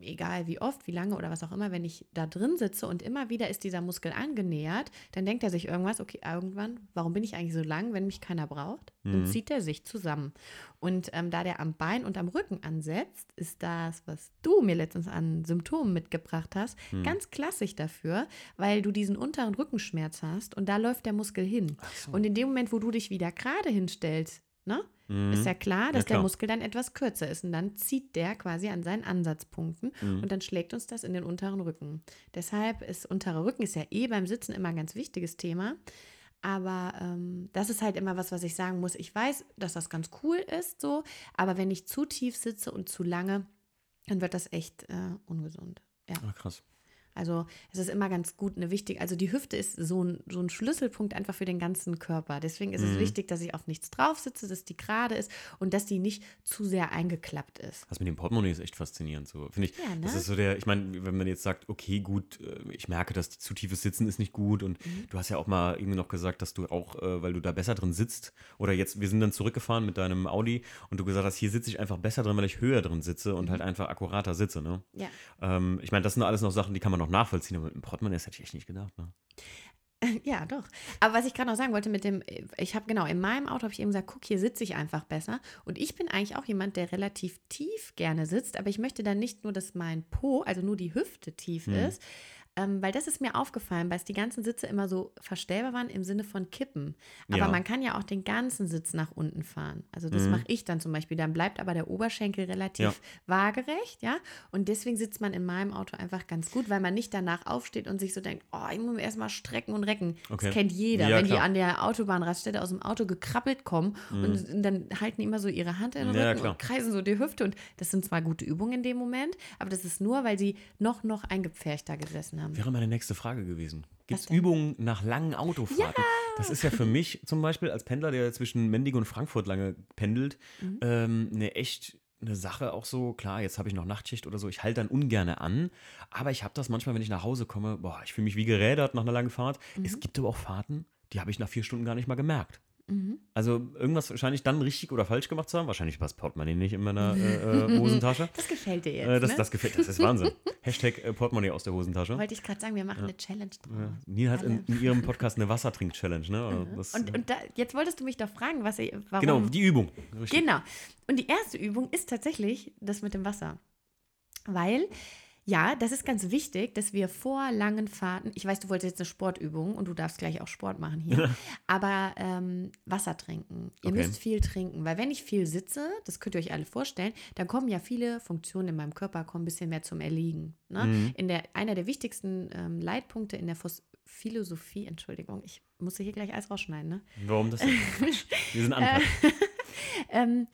egal wie oft, wie lange oder was auch immer, wenn ich da drin sitze und immer wieder ist dieser Muskel angenähert, dann denkt er sich irgendwas, okay, irgendwann, warum bin ich eigentlich so lang, wenn mich keiner braucht? Dann Mhm. zieht er sich zusammen. Und ähm, da der am Bein und am Rücken ansetzt, ist das, was du mir letztens an Symptomen mitgebracht hast, Mhm. ganz klassisch dafür, weil du diesen unteren Rückenschmerz hast und da läuft der Muskel hin. So. Und in dem Moment, wo du dich wieder gerade hinstellst, ne, Mhm. ist ja klar, dass klar. der Muskel dann etwas kürzer ist und dann zieht der quasi an seinen Ansatzpunkten Mhm. und dann schlägt uns das in den unteren Rücken. Deshalb ist unterer Rücken ist ja eh beim Sitzen immer ein ganz wichtiges Thema. Aber ähm, das ist halt immer was, was ich sagen muss. Ich weiß, dass das ganz cool ist, so, aber wenn ich zu tief sitze und zu lange, dann wird das echt äh, ungesund. Ja. Ah, krass. Also es ist immer ganz gut, eine wichtige, also die Hüfte ist so ein, so ein Schlüsselpunkt einfach für den ganzen Körper. Deswegen ist es Mhm. wichtig, dass ich auf nichts drauf sitze, dass die gerade ist und dass die nicht zu sehr eingeklappt ist. Das mit dem Portemonnaie ist echt faszinierend. So, finde ich. Ja, ne? Das ist so der, ich meine, wenn man jetzt sagt, okay, gut, äh, ich merke, dass zu tiefes Sitzen ist nicht gut und Mhm. du hast ja auch mal irgendwie noch gesagt, dass du auch, äh, weil du da besser drin sitzt, oder jetzt, wir sind dann zurückgefahren mit deinem Audi und du gesagt hast, hier sitze ich einfach besser drin, weil ich höher drin sitze und Mhm. halt einfach akkurater sitze, ne? Ja. Ähm, ich meine, das sind alles noch Sachen, die kann man noch nachvollziehen, aber mit dem Portemonnaie, das hätte ich echt nicht gedacht, ne? [laughs] Ja, doch. Aber was ich gerade noch sagen wollte mit dem, ich habe genau, in meinem Auto habe ich eben gesagt, guck, hier sitze ich einfach besser. Und ich bin eigentlich auch jemand, der relativ tief gerne sitzt, aber ich möchte dann nicht nur, dass mein Po, also nur die Hüfte tief Hm. ist, ähm, weil das ist mir aufgefallen, weil es die ganzen Sitze immer so verstellbar waren im Sinne von Kippen. Aber Ja. man kann ja auch den ganzen Sitz nach unten fahren. Also das Mhm. mache ich dann zum Beispiel. Dann bleibt aber der Oberschenkel relativ Ja. waagerecht, ja. Und deswegen sitzt man in meinem Auto einfach ganz gut, weil man nicht danach aufsteht und sich so denkt, oh, ich muss erstmal strecken und recken. Okay. Das kennt jeder, Ja, wenn die klar. an der Autobahnraststätte aus dem Auto gekrabbelt kommen und, und dann halten die immer so ihre Hand in den Mhm. Rücken und kreisen so die Hüfte. Und das sind zwar gute Übungen in dem Moment, aber das ist nur, weil sie noch, noch eingepferchter gesessen haben. Wäre meine nächste Frage gewesen. Gibt es? Übungen nach langen Autofahrten? Das ist ja für mich zum Beispiel als Pendler, der zwischen Mendig und Frankfurt lange pendelt, Mhm. ähm, eine echt eine Sache auch so, klar, jetzt habe ich noch Nachtschicht oder so, ich halte dann ungerne an, aber ich habe das manchmal, wenn ich nach Hause komme, boah, ich fühle mich wie gerädert nach einer langen Fahrt. Mhm. Es gibt aber auch Fahrten, die habe ich nach vier Stunden gar nicht mal gemerkt. Also irgendwas wahrscheinlich dann richtig oder falsch gemacht zu haben. Wahrscheinlich passt Portemonnaie nicht in meiner äh, äh, [laughs] Hosentasche. Das gefällt dir jetzt. Äh, das, ne? das gefällt, das ist Wahnsinn. [laughs] Hashtag äh, Portemonnaie aus der Hosentasche. Wollte ich gerade sagen, wir machen eine Challenge draus. Ja. Nina hat in, in ihrem Podcast eine Wassertrink-Challenge, ne? Oder Das, Und, und da, jetzt wolltest du mich doch fragen, was ich, warum. genau, die Übung. Richtig. Genau. Und die erste Übung ist tatsächlich das mit dem Wasser. Weil, ja, das ist ganz wichtig, dass wir vor langen Fahrten, ich weiß, du wolltest jetzt eine Sportübung und du darfst gleich auch Sport machen hier, aber ähm, Wasser trinken. Ihr Okay. müsst viel trinken, weil wenn ich viel sitze, das könnt ihr euch alle vorstellen, dann kommen ja viele Funktionen in meinem Körper kommen ein bisschen mehr zum Erliegen. Ne? Mhm. In der, einer der wichtigsten ähm, Leitpunkte in der Phos Philosophie, Entschuldigung, ich muss hier gleich alles rausschneiden, ne? Warum das? [laughs] Wir sind Anpass. [laughs] ähm,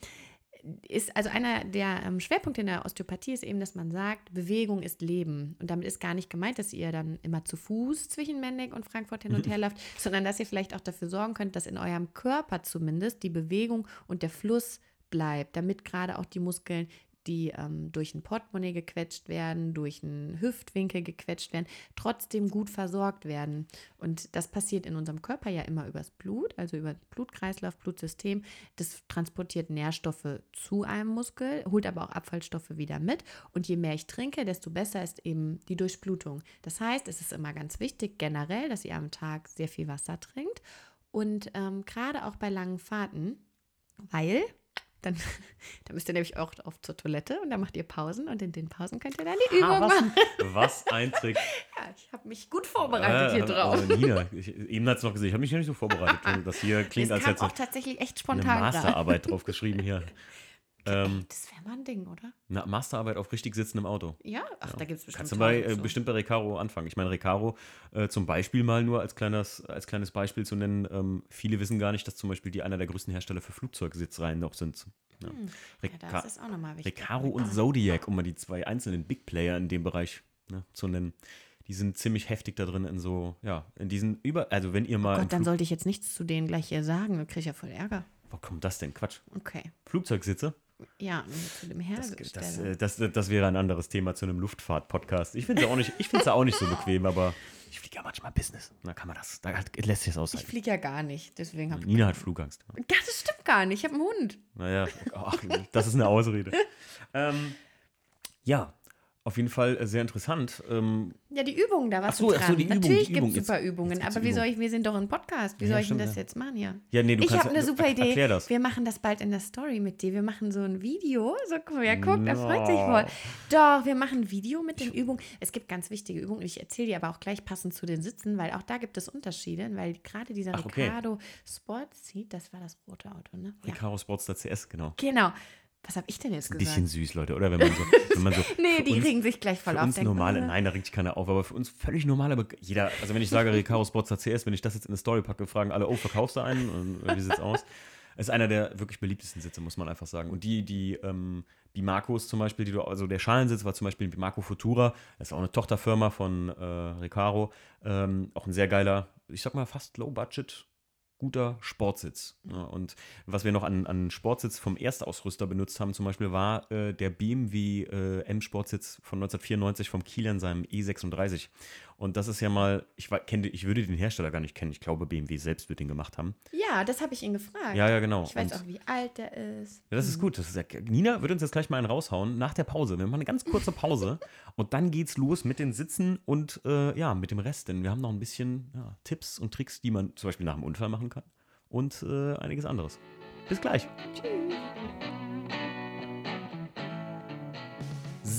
ist also einer der ähm, Schwerpunkte in der Osteopathie ist eben, dass man sagt, Bewegung ist Leben. Und damit ist gar nicht gemeint, dass ihr dann immer zu Fuß zwischen Mendig und Frankfurt hin und her lauft, sondern dass ihr vielleicht auch dafür sorgen könnt, dass in eurem Körper zumindest die Bewegung und der Fluss bleibt, damit gerade auch die Muskeln, die ähm, durch ein Portemonnaie gequetscht werden, durch einen Hüftwinkel gequetscht werden, trotzdem gut versorgt werden. Und das passiert in unserem Körper ja immer übers Blut, also über Blutkreislauf, Blutsystem. Das transportiert Nährstoffe zu einem Muskel, holt aber auch Abfallstoffe wieder mit. Und je mehr ich trinke, desto besser ist eben die Durchblutung. Das heißt, es ist immer ganz wichtig generell, dass ihr am Tag sehr viel Wasser trinkt. Und ähm, gerade auch bei langen Fahrten, weil dann, [laughs] dann müsst ihr nämlich auch oft zur Toilette und dann macht ihr Pausen und in den Pausen könnt ihr dann die Übung Ah, machen. was, [laughs] was ein Trick. Ja, ich habe mich gut vorbereitet hier Äh, drauf. aber Nina, ich, eben hat es noch gesehen, ich habe mich ja nicht so vorbereitet. [laughs] Das hier klingt, Das als hätte auch tatsächlich echt eine spontan gerade. Masterarbeit drauf geschrieben hier. Ähm, Das wäre mal ein Ding, oder? eine Masterarbeit auf richtig sitzendem Auto. Ja, ach, da gibt es bestimmt. Kannst du bei, äh, bestimmt bei Recaro anfangen. Ich meine, Recaro äh, zum Beispiel mal nur als kleines, als kleines Beispiel zu nennen. Ähm, viele wissen gar nicht, dass zum Beispiel die einer der größten Hersteller für Flugzeugsitzreihen noch sind. Ja. Hm, Ja, das ist auch nochmal wichtig. Recaro und Zodiac, um mal die zwei einzelnen Big Player in dem Bereich ne, zu nennen. Die sind ziemlich heftig da drin in so, ja, in diesen über, also wenn ihr mal. im Gott, dann Flug- sollte ich jetzt nichts zu denen gleich hier sagen, dann kriege ich ja voll Ärger. Wo kommt das denn? Quatsch. Okay. Flugzeugsitze? Ja, zu dem Das, Hersteller. das, äh, das, das wäre ein anderes Thema zu einem Luftfahrt-Podcast. Ich finde es ja auch nicht, ich find's ja auch nicht so bequem, aber [laughs] ich fliege ja manchmal Business. Da kann man das, da lässt sich das ich aushalten. fliege ja gar nicht, deswegen habe ich. Nina hat Flugangst. Ja, das stimmt gar nicht. Ich habe einen Hund. Naja, ach, das ist eine Ausrede. [laughs] ähm, ja, auf jeden Fall äh, sehr interessant. Ähm, Ja, die Übungen, da was Ach so, ach so, die Übung, Natürlich gibt es super Übungen, aber wie soll ich, wir sind doch ein Podcast, wie Ja, soll ich denn das ja. jetzt machen hier? ja, nee, du ich habe eine super er- Idee. Wir machen das bald in der Story mit dir. Wir machen so ein Video. So, guck mal, wer guckt, er freut sich No. voll. Doch, wir machen ein Video mit den Übungen. Es gibt ganz wichtige Übungen. Ich erzähle dir aber auch gleich passend zu den Sitzen, weil auch da gibt es Unterschiede. Weil gerade dieser Ach, okay. Ricardo Sport Seat, das war das rote Auto, ne? Ja. Recaro Sportster CS, genau. Genau. Was habe ich denn jetzt Ein gesagt? bisschen süß, Leute, oder? Wenn man so, [laughs] wenn man so nee, die uns, regen sich gleich voll für auf. uns denken, normale, nein, da regt sich keiner auf, aber für uns völlig normale, Be- jeder, also wenn ich sage Recaro Sportster CS, wenn ich das jetzt in eine Story packe, fragen alle, oh, verkaufst du einen? Und äh, wie sieht's aus? Ist einer der wirklich beliebtesten Sitze, muss man einfach sagen. Und die, die ähm, Bimacos zum Beispiel, die du, also der Schalensitz war zum Beispiel Bimaco Futura, das ist auch eine Tochterfirma von äh, Recaro, ähm, auch ein sehr geiler, ich sag mal fast Low-Budget, guter Sportsitz. Ja, und was wir noch an, an Sportsitz vom Erstausrüster benutzt haben, zum Beispiel war äh, der BMW äh, M-Sportsitz von 1994 vom Kilian, seinem E36. Und das ist ja mal, ich, kenn, ich würde den Hersteller gar nicht kennen. Ich glaube, BMW selbst wird den gemacht haben. Ja, das habe ich ihn gefragt. Ja, ja, genau. Ich weiß Und- auch, wie alt der ist. ja, das ist gut. Das ist ja, Nina wird uns jetzt gleich mal einen raushauen nach der Pause. Wir machen eine ganz kurze Pause [laughs] und dann geht's los mit den Sitzen und äh, ja, mit dem Rest. Denn wir haben noch ein bisschen ja, Tipps und Tricks, die man zum Beispiel nach dem Unfall machen kann und äh, einiges anderes. Bis gleich.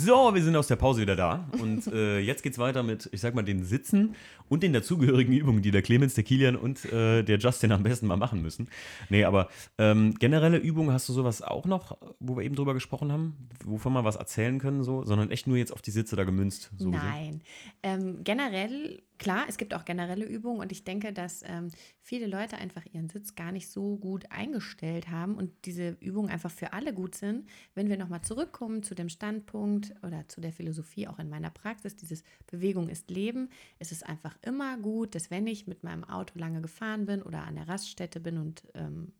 So, wir sind aus der Pause wieder da und äh, jetzt geht's weiter mit, ich sag mal, den Sitzen und den dazugehörigen Übungen, die der Clemens, der Kilian und äh, der Justin am besten mal machen müssen. Nee, aber ähm, generelle Übungen hast du sowas auch noch, wo wir eben drüber gesprochen haben, wovon wir was erzählen können, so, sondern echt nur jetzt auf die Sitze da gemünzt. So? Nein. Ähm, generell, klar, es gibt auch generelle Übungen und ich denke, dass ähm, viele Leute einfach ihren Sitz gar nicht so gut eingestellt haben und diese Übungen einfach für alle gut sind. Wenn wir nochmal zurückkommen zu dem Standpunkt oder zu der Philosophie auch in meiner Praxis, dieses Bewegung ist Leben, ist es einfach immer gut, dass wenn ich mit meinem Auto lange gefahren bin oder an der Raststätte bin und ähm,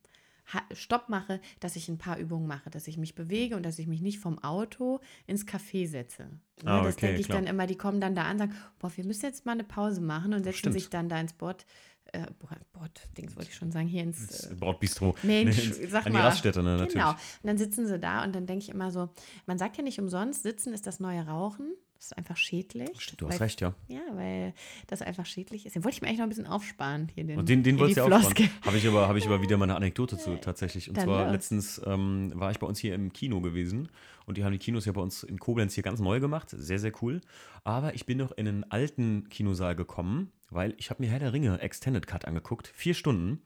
Stopp mache, dass ich ein paar Übungen mache, dass ich mich bewege und dass ich mich nicht vom Auto ins Café setze. Ne, Ah, das okay, denke ich klar. dann immer, die kommen dann da an und sagen, boah, wir müssen jetzt mal eine Pause machen und setzen Stimmt. sich dann da ins Board, äh, Bord, Dings wollte ich schon sagen, hier ins äh, Bordbistro. Mensch, nee, sag an mal. die Raststätte, ne, natürlich. Genau. Und dann sitzen sie da und dann denke ich immer so, man sagt ja nicht umsonst, sitzen ist das neue Rauchen. Das ist einfach schädlich. Stimmt, du hast weil, recht, ja. Ja, weil das einfach schädlich ist. Den wollte ich mir eigentlich noch ein bisschen aufsparen. Hier den, Und den, den wolltest du ja aufsparen. Habe ich, aber, hab ich aber wieder mal eine Anekdote zu, tatsächlich. Und Dann zwar los. letztens ähm, war ich bei uns hier im Kino gewesen. Und die haben die Kinos ja bei uns in Koblenz hier ganz neu gemacht. Sehr, sehr cool. Aber ich bin noch in einen alten Kinosaal gekommen, weil ich habe mir Herr der Ringe Extended Cut angeguckt. Vier Stunden.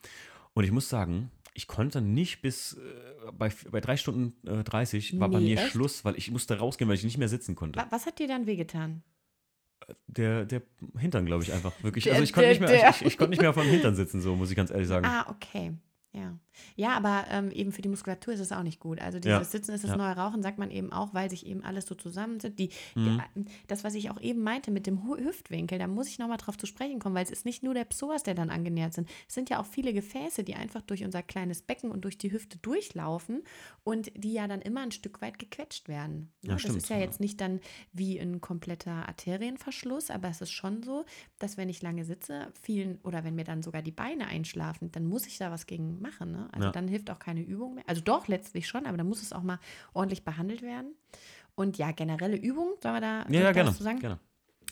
Und ich muss sagen, ich konnte nicht bis äh, bei, bei drei Stunden äh, 30 war bei Nee, mir echt? Schluss, weil ich musste rausgehen, weil ich nicht mehr sitzen konnte. Wa- Was hat dir dann wehgetan? Der, der Hintern, glaube ich, einfach. Wirklich. Der- Also ich konnte nicht mehr, ich, ich, ich konnte nicht mehr auf meinem Hintern sitzen, so muss ich ganz ehrlich sagen. Ah, okay. Ja. Ja, aber ähm, eben für die Muskulatur ist es auch nicht gut. Also dieses Ja. Sitzen ist das Ja. neue Rauchen, sagt man eben auch, weil sich eben alles so zusammensitzt. Die, Mhm. die, das, was ich auch eben meinte mit dem Hüftwinkel, da muss ich nochmal drauf zu sprechen kommen, weil es ist nicht nur der Psoas, der dann angenähert sind. Es sind ja auch viele Gefäße, die einfach durch unser kleines Becken und durch die Hüfte durchlaufen und die ja dann immer ein Stück weit gequetscht werden. Ja, das stimmt, ist ja ja. jetzt nicht dann wie ein kompletter Arterienverschluss, aber es ist schon so, dass wenn ich lange sitze, vielen oder wenn mir dann sogar die Beine einschlafen, dann muss ich da was gegen machen. Ne? Also Ja. dann hilft auch keine Übung mehr. Also doch, letztlich schon, aber dann muss es auch mal ordentlich behandelt werden. Und ja, generelle Übung, sollen wir da, soll ja, ja, da gerne. was zu sagen? gerne.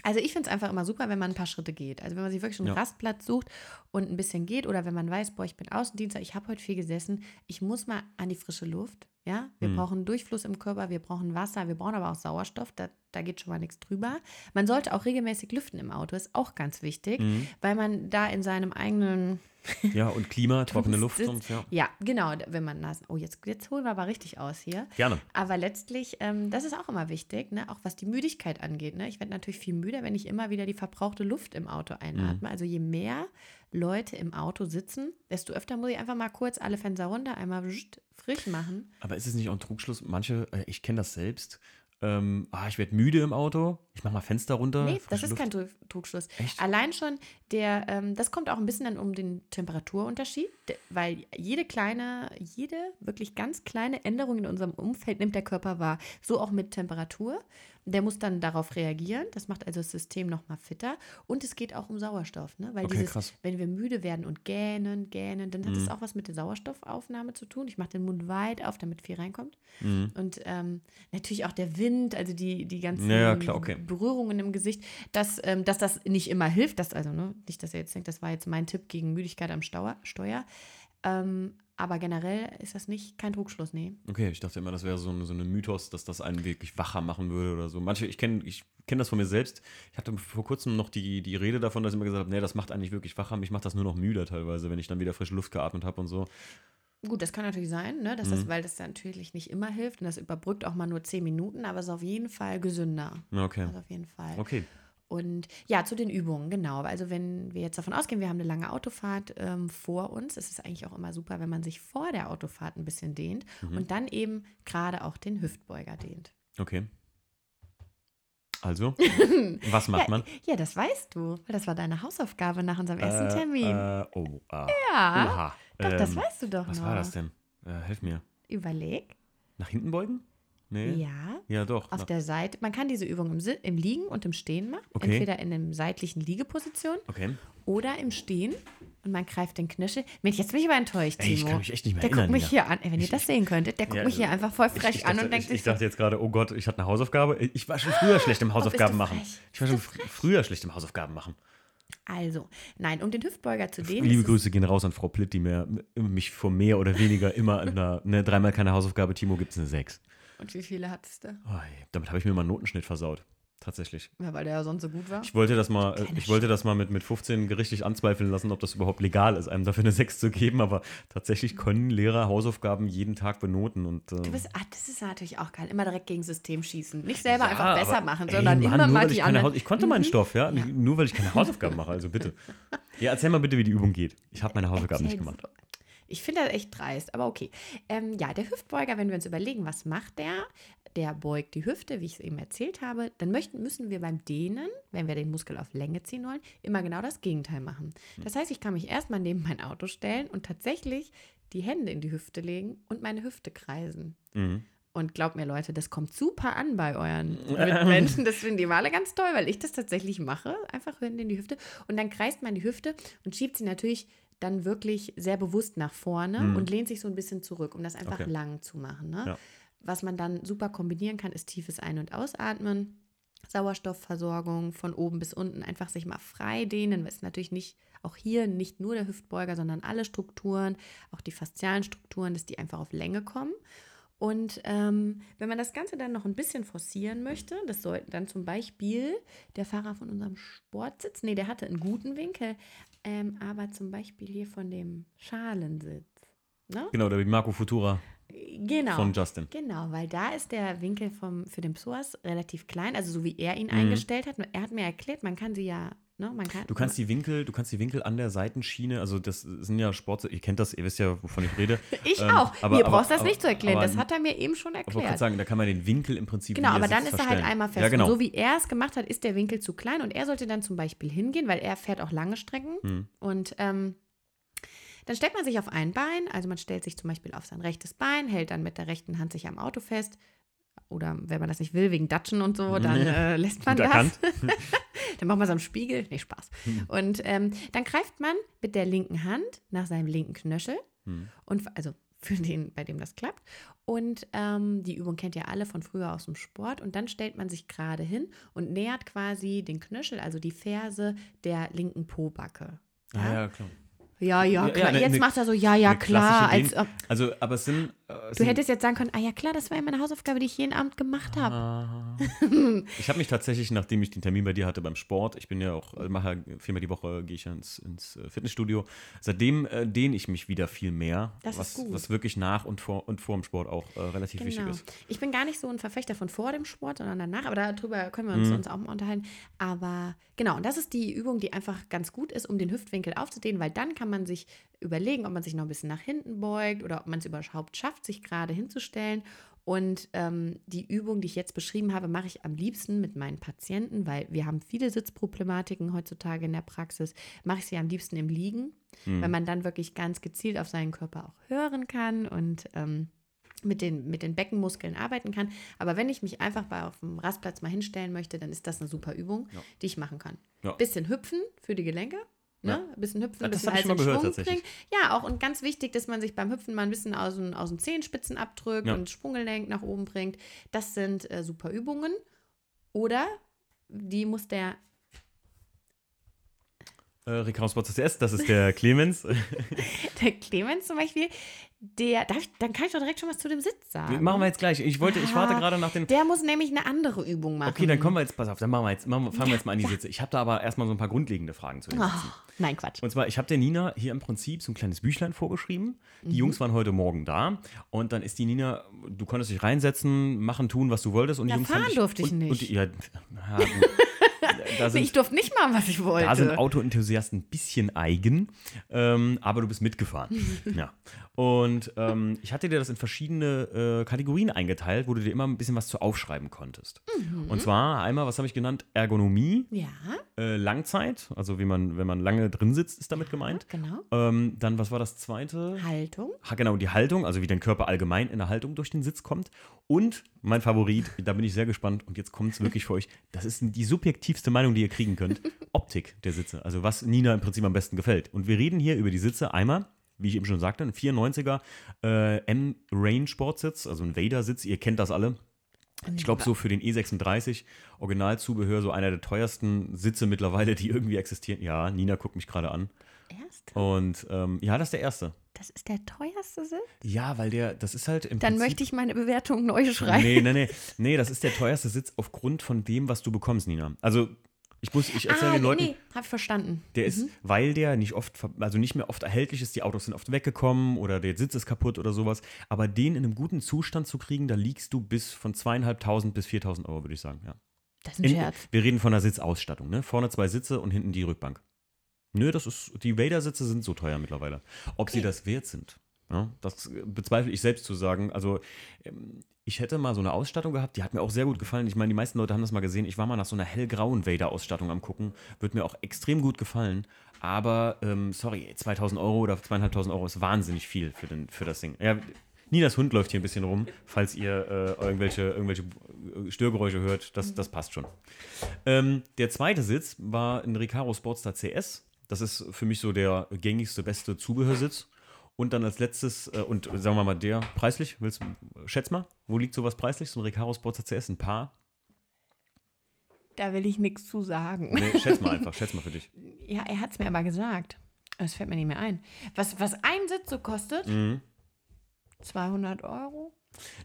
Also ich finde es einfach immer super, wenn man ein paar Schritte geht. Also wenn man sich wirklich einen Ja. Rastplatz sucht und ein bisschen geht oder wenn man weiß, boah, ich bin Außendienstler, ich habe heute viel gesessen, ich muss mal an die frische Luft. Ja, wir Mhm. brauchen Durchfluss im Körper, wir brauchen Wasser, wir brauchen aber auch Sauerstoff, da, da geht schon mal nichts drüber. Man sollte auch regelmäßig lüften im Auto, ist auch ganz wichtig, Mhm. weil man da in seinem eigenen [laughs] Ja, und Klima, [laughs] trockene Luft und ja. Ja, genau, wenn man Nasen. Oh, jetzt, jetzt holen wir aber richtig aus hier. Gerne. Aber letztlich, ähm, das ist auch immer wichtig, ne? auch was die Müdigkeit angeht. Ne? Ich werde natürlich viel müder, wenn ich immer wieder die verbrauchte Luft im Auto einatme. Also je mehr Leute im Auto sitzen, desto öfter muss ich einfach mal kurz alle Fenster runter, einmal frisch machen. Aber ist es nicht auch ein Trugschluss? Manche, äh, ich kenne das selbst. Ähm, ah, ich werde müde im Auto. Ich mache mal Fenster runter. Nee, das ist Luft. kein Trug- Trugschluss. Echt? Allein schon der, ähm, das kommt auch ein bisschen dann um den Temperaturunterschied, weil jede kleine, jede wirklich ganz kleine Änderung in unserem Umfeld nimmt der Körper wahr. So auch mit Temperatur. Der muss dann darauf reagieren. Das macht also das System nochmal fitter. Und es geht auch um Sauerstoff, ne? Weil Okay, dieses, krass. wenn wir müde werden und gähnen, gähnen, dann hat Mhm. das auch was mit der Sauerstoffaufnahme zu tun. Ich mache den Mund weit auf, damit viel reinkommt. Mhm. Und ähm, natürlich auch der Wind, also die, die ganzen ja, klar, okay. Berührungen im Gesicht, dass, ähm, dass das nicht immer hilft. Dass, also ne, nicht, dass ihr jetzt denkt, das war jetzt mein Tipp gegen Müdigkeit am Steuer. Steuer. Ähm, aber generell ist das nicht kein Trugschluss, nee. Okay, ich dachte immer, das wäre so ein Mythos, dass das einen wirklich wacher machen würde oder so. Manche, ich kenne ich kenn das von mir selbst. Ich hatte vor kurzem noch die, die Rede davon, dass ich immer gesagt habe, nee, das macht eigentlich wirklich wacher. Mich macht das nur noch müder teilweise, wenn ich dann wieder frische Luft geatmet habe und so. Gut, das kann natürlich sein, ne, dass Mhm. das, weil das natürlich nicht immer hilft und das überbrückt auch mal nur zehn Minuten, aber es ist auf jeden Fall gesünder. Okay. Also auf jeden Fall. Okay. Und ja, zu den Übungen, genau. Also wenn wir jetzt davon ausgehen, wir haben eine lange Autofahrt ähm, vor uns, ist es eigentlich auch immer super, wenn man sich vor der Autofahrt ein bisschen dehnt Mhm. und dann eben gerade auch den Hüftbeuger dehnt. Okay. Also, [laughs] was macht man? Ja, das weißt du, weil das war deine Hausaufgabe nach unserem ersten Äh, Termin. Äh, oh, ah. ja, Oha. Doch, das Ähm, weißt du doch Was noch. war das denn? Äh, helf mir. Überleg. Nach hinten beugen? Nee. Ja, Ja, doch. auf Na- der Seite. Man kann diese Übung im, im Liegen und im Stehen machen. Okay. Entweder in einer seitlichen Liegeposition okay. oder im Stehen. Und man greift den Knöchel. Mensch, jetzt bin ich aber enttäuscht, Ey, ich Timo. kann mich echt nicht mehr Der erinnern. guckt mich hier an. Ey, wenn ihr Ich- das sehen könntet, der guckt Ja, mich hier einfach voll Ich- frech ich an dachte, und denkt ich, sich ich dachte jetzt gerade, oh Gott, ich hatte eine Hausaufgabe. Ich war schon früher [laughs] schlecht im Hausaufgaben du machen. Ich war schon fr früher schlecht im Hausaufgaben machen. Also, nein, um den Hüftbeuger zu dehnen. Liebe Grüße gehen raus an Frau Plitt, die mir mich vor mehr oder weniger immer in einer, ne, dreimal keine Hausaufgabe, Timo gibt es eine 6. Und wie viele hattest du? Oh, damit habe ich mir mal einen Notenschnitt versaut. Tatsächlich. Ja, weil der ja sonst so gut war. Ich wollte das mal, Kleine ich wollte das mal mit, mit 15 gerichtlich anzweifeln lassen, ob das überhaupt legal ist, einem dafür eine 6 zu geben, aber tatsächlich können Lehrer Hausaufgaben jeden Tag benoten und äh, Du bist, ah, das ist natürlich auch geil. Immer direkt gegen System schießen. Nicht selber Ja, einfach besser aber, machen, ey, sondern Mann, immer mal die ich keine anderen. Ich konnte meinen Mhm. Stoff, ja? Ja. Nur weil ich keine Hausaufgaben mache, also bitte. [laughs] Ja, erzähl mal bitte, wie die Übung geht. Ich habe meine Hausaufgaben nicht Erzähl's gemacht. Ich finde das echt dreist, aber okay. Ähm, ja, der Hüftbeuger, wenn wir uns überlegen, was macht der? Der beugt die Hüfte, wie ich es eben erzählt habe. Dann möchten, müssen wir beim Dehnen, wenn wir den Muskel auf Länge ziehen wollen, immer genau das Gegenteil machen. Das heißt, ich kann mich erstmal neben mein Auto stellen und tatsächlich die Hände in die Hüfte legen und meine Hüfte kreisen. Mhm. Und glaubt mir, Leute, das kommt super an bei euren [laughs] Mitmenschen. Das finden die Male ganz toll, weil ich das tatsächlich mache. Einfach hören in die Hüfte. Und dann kreist man die Hüfte und schiebt sie natürlich dann wirklich sehr bewusst nach vorne Mhm. und lehnt sich so ein bisschen zurück, um das einfach Okay. lang zu machen. Ne? Ja. Was man dann super kombinieren kann, ist tiefes Ein- und Ausatmen. Sauerstoffversorgung von oben bis unten, einfach sich mal frei dehnen. Ist natürlich nicht, auch hier nicht nur der Hüftbeuger, sondern alle Strukturen, auch die faszialen Strukturen, dass die einfach auf Länge kommen. Und ähm, wenn man das Ganze dann noch ein bisschen forcieren möchte, das sollten dann zum Beispiel der Fahrer von unserem Sportsitz, nee, der hatte einen guten Winkel, ähm, aber zum Beispiel hier von dem Schalensitz. Ne? Genau, der Marco Futura Genau. von Justin. Genau, weil da ist der Winkel vom, für den Psoas relativ klein, also so wie er ihn Mhm. eingestellt hat. Er hat mir erklärt, man kann sie ja, ne, kann. Du kannst die Winkel, du kannst die Winkel an der Seitenschiene, also das sind ja Sport, ihr kennt das, ihr wisst ja, wovon ich rede. [laughs] ich ähm, auch. aber- Ihr aber- brauchst das aber- nicht zu erklären, aber- das hat er mir eben schon Ich wollte gerade erklärt. sagen, da kann man den Winkel im Prinzip Genau, aber dann ist er halt einmal fest. Ja, genau. Und so wie er es gemacht hat, ist der Winkel zu klein und er sollte dann zum Beispiel hingehen, weil er fährt auch lange Strecken. Hm. Und ähm, dann stellt man sich auf ein Bein, also man stellt sich zum Beispiel auf sein rechtes Bein, hält dann mit der rechten Hand sich am Auto fest. Oder wenn man das nicht will, wegen Datschen und so, dann äh, lässt man Gut das. [laughs] dann macht man es am Spiegel. Nee, Spaß. Hm. Und ähm, dann greift man mit der linken Hand nach seinem linken Knöchel. Hm. Und also für den, bei dem das klappt. Und ähm, die Übung kennt ihr alle von früher aus dem Sport. Und dann stellt man sich gerade hin und nähert quasi den Knöchel, also die Ferse der linken Pobacke. Ja, Ja, ja, klar. Ja, ja, klar. ja, ne- jetzt ne- macht er so, ja, ja, eine klar. Als, ob, Also, aber es sind. Äh, es du sind, hättest jetzt sagen können, ah ja, klar, das war ja meine Hausaufgabe, die ich jeden Abend gemacht habe. Ah. [laughs] ich habe mich tatsächlich, nachdem ich den Termin bei dir hatte beim Sport, ich bin ja auch, äh, mache viermal die Woche, gehe ich ja ins, ins äh, Fitnessstudio. Seitdem äh, dehne ich mich wieder viel mehr, Das ist was, gut. was wirklich nach und vor, und vor dem Sport auch äh, relativ wichtig Genau. ist. Ich bin gar nicht so ein Verfechter von vor dem Sport, sondern danach, aber darüber können wir uns, Mhm. uns auch mal unterhalten. Aber genau, und das ist die Übung, die einfach ganz gut ist, um den Hüftwinkel aufzudehnen, weil dann kann man sich überlegen, ob man sich noch ein bisschen nach hinten beugt oder ob man es überhaupt schafft, sich gerade hinzustellen. Und ähm, die Übung, die ich jetzt beschrieben habe, mache ich am liebsten mit meinen Patienten, weil wir haben viele Sitzproblematiken heutzutage in der Praxis. Mache ich sie am liebsten im Liegen, Mhm. weil man dann wirklich ganz gezielt auf seinen Körper auch hören kann und ähm, mit den, mit den Beckenmuskeln arbeiten kann. Aber wenn ich mich einfach bei auf dem Rastplatz mal hinstellen möchte, dann ist das eine super Übung, Ja. die ich machen kann. Ja. Bisschen hüpfen für die Gelenke. Ne? Ja. Ein bisschen hüpfen, ein das bisschen hab ich Hals gehört, Schwung bringen. Ja, auch und ganz wichtig, dass man sich beim Hüpfen mal ein bisschen aus, den- aus den Zehenspitzen abdrückt Ja. und Sprunggelenk nach oben bringt. Das sind äh, super Übungen. Oder die muss der Äh, Sports CS, das ist der Clemens. [laughs] Der Clemens zum Beispiel, der, darf ich, dann kann ich doch direkt schon was zu dem Sitz sagen. machen wir jetzt gleich. Ich wollte, ich warte gerade nach den. Der muss nämlich eine andere Übung machen. Okay, dann kommen wir jetzt, pass auf, dann machen wir jetzt, machen fangen wir jetzt mal an die Sitze. Ich habe da aber erstmal so ein paar grundlegende Fragen zu den Sitzen. Oh, nein, Quatsch. Und zwar, ich habe der Nina hier im Prinzip so ein kleines Büchlein vorgeschrieben. Die Jungs waren heute Morgen da. Und dann ist die Nina, du konntest dich reinsetzen, machen, tun, was du wolltest. Und die Ja, Jungs fahren dich, durfte ich und, nicht. Und, die- ja, na gut. [laughs] [laughs] da ich sind, durfte nicht mal, was ich wollte. da sind Autoenthusiasten ein bisschen eigen, ähm, aber du bist mitgefahren. [laughs] ja. Und ähm, ich hatte dir das in verschiedene äh, Kategorien eingeteilt, wo du dir immer ein bisschen was zu aufschreiben konntest. Mhm. Und zwar einmal, was habe ich genannt? Ergonomie, ja, äh, Langzeit, also wie man, wenn man lange drin sitzt, ist damit gemeint. genau. Ähm, dann, was war das zweite? Haltung. Ha, genau, die Haltung, also wie dein Körper allgemein in der Haltung durch den Sitz kommt. Und mein Favorit, da bin ich sehr gespannt und jetzt kommt es wirklich für euch. Das ist die subjektivste Meinung, die ihr kriegen könnt. [laughs] Optik der Sitze, also was Nina im Prinzip am besten gefällt. Und wir reden hier über die Sitze einmal, wie ich eben schon sagte, ein 94er äh, M-Range Sportsitz, also ein Vader-Sitz, ihr kennt das alle. Ich glaube, so für den E36 Originalzubehör, so einer der teuersten Sitze mittlerweile, die irgendwie existieren. Ja, Nina guckt mich gerade an. Erst. Und ähm, ja, das ist der erste. Das ist der teuerste Sitz? Ja, weil der, das ist halt im Dann Prinzip. möchte ich meine Bewertung neu schreiben. Nee, nee, nee. Nee, das ist der teuerste Sitz aufgrund von dem, was du bekommst, Nina. Also, ich muss, ich erzähle ah, den Leuten, nee, hab ich verstanden. der ist, weil der nicht oft, also nicht mehr oft erhältlich ist, die Autos sind oft weggekommen oder der Sitz ist kaputt oder sowas. Aber den in einem guten Zustand zu kriegen, da liegst du bis von zweieinhalbtausend bis 4.000 Euro, würde ich sagen, ja. Das ist ein In, Scherz. wir reden von der Sitzausstattung, ne? Vorne zwei Sitze und hinten die Rückbank. Nö, das ist, die Vader-Sitze sind so teuer mittlerweile. Ob sie Okay. das wert sind, ja, das bezweifle ich selbst zu sagen. Also, ähm, ich hätte mal so eine Ausstattung gehabt, die hat mir auch sehr gut gefallen. Ich meine, die meisten Leute haben das mal gesehen. Ich war mal nach so einer hellgrauen Vader-Ausstattung am gucken. Wird mir auch extrem gut gefallen. Aber, ähm, sorry, 2000 Euro oder 2500 Euro ist wahnsinnig viel für, den, für das Ding. Ja, Ninas Hund läuft hier ein bisschen rum, falls ihr äh, irgendwelche, irgendwelche Störgeräusche hört. Das, das passt schon. Ähm, der zweite Sitz war ein Recaro Sportster CS. Das ist für mich so der gängigste, beste Zubehörsitz. Und dann als letztes, äh, und sagen wir mal, der preislich, willst schätz mal, wo liegt sowas preislich? So ein Recaro Sportster CS, ein Paar? Da will ich nichts zu sagen. Nee, schätz mal einfach, [laughs] schätz mal für dich. Ja, er hat es mir aber gesagt. Das fällt mir nicht mehr ein. Was, was ein Sitz so kostet? Mhm. 200 Euro?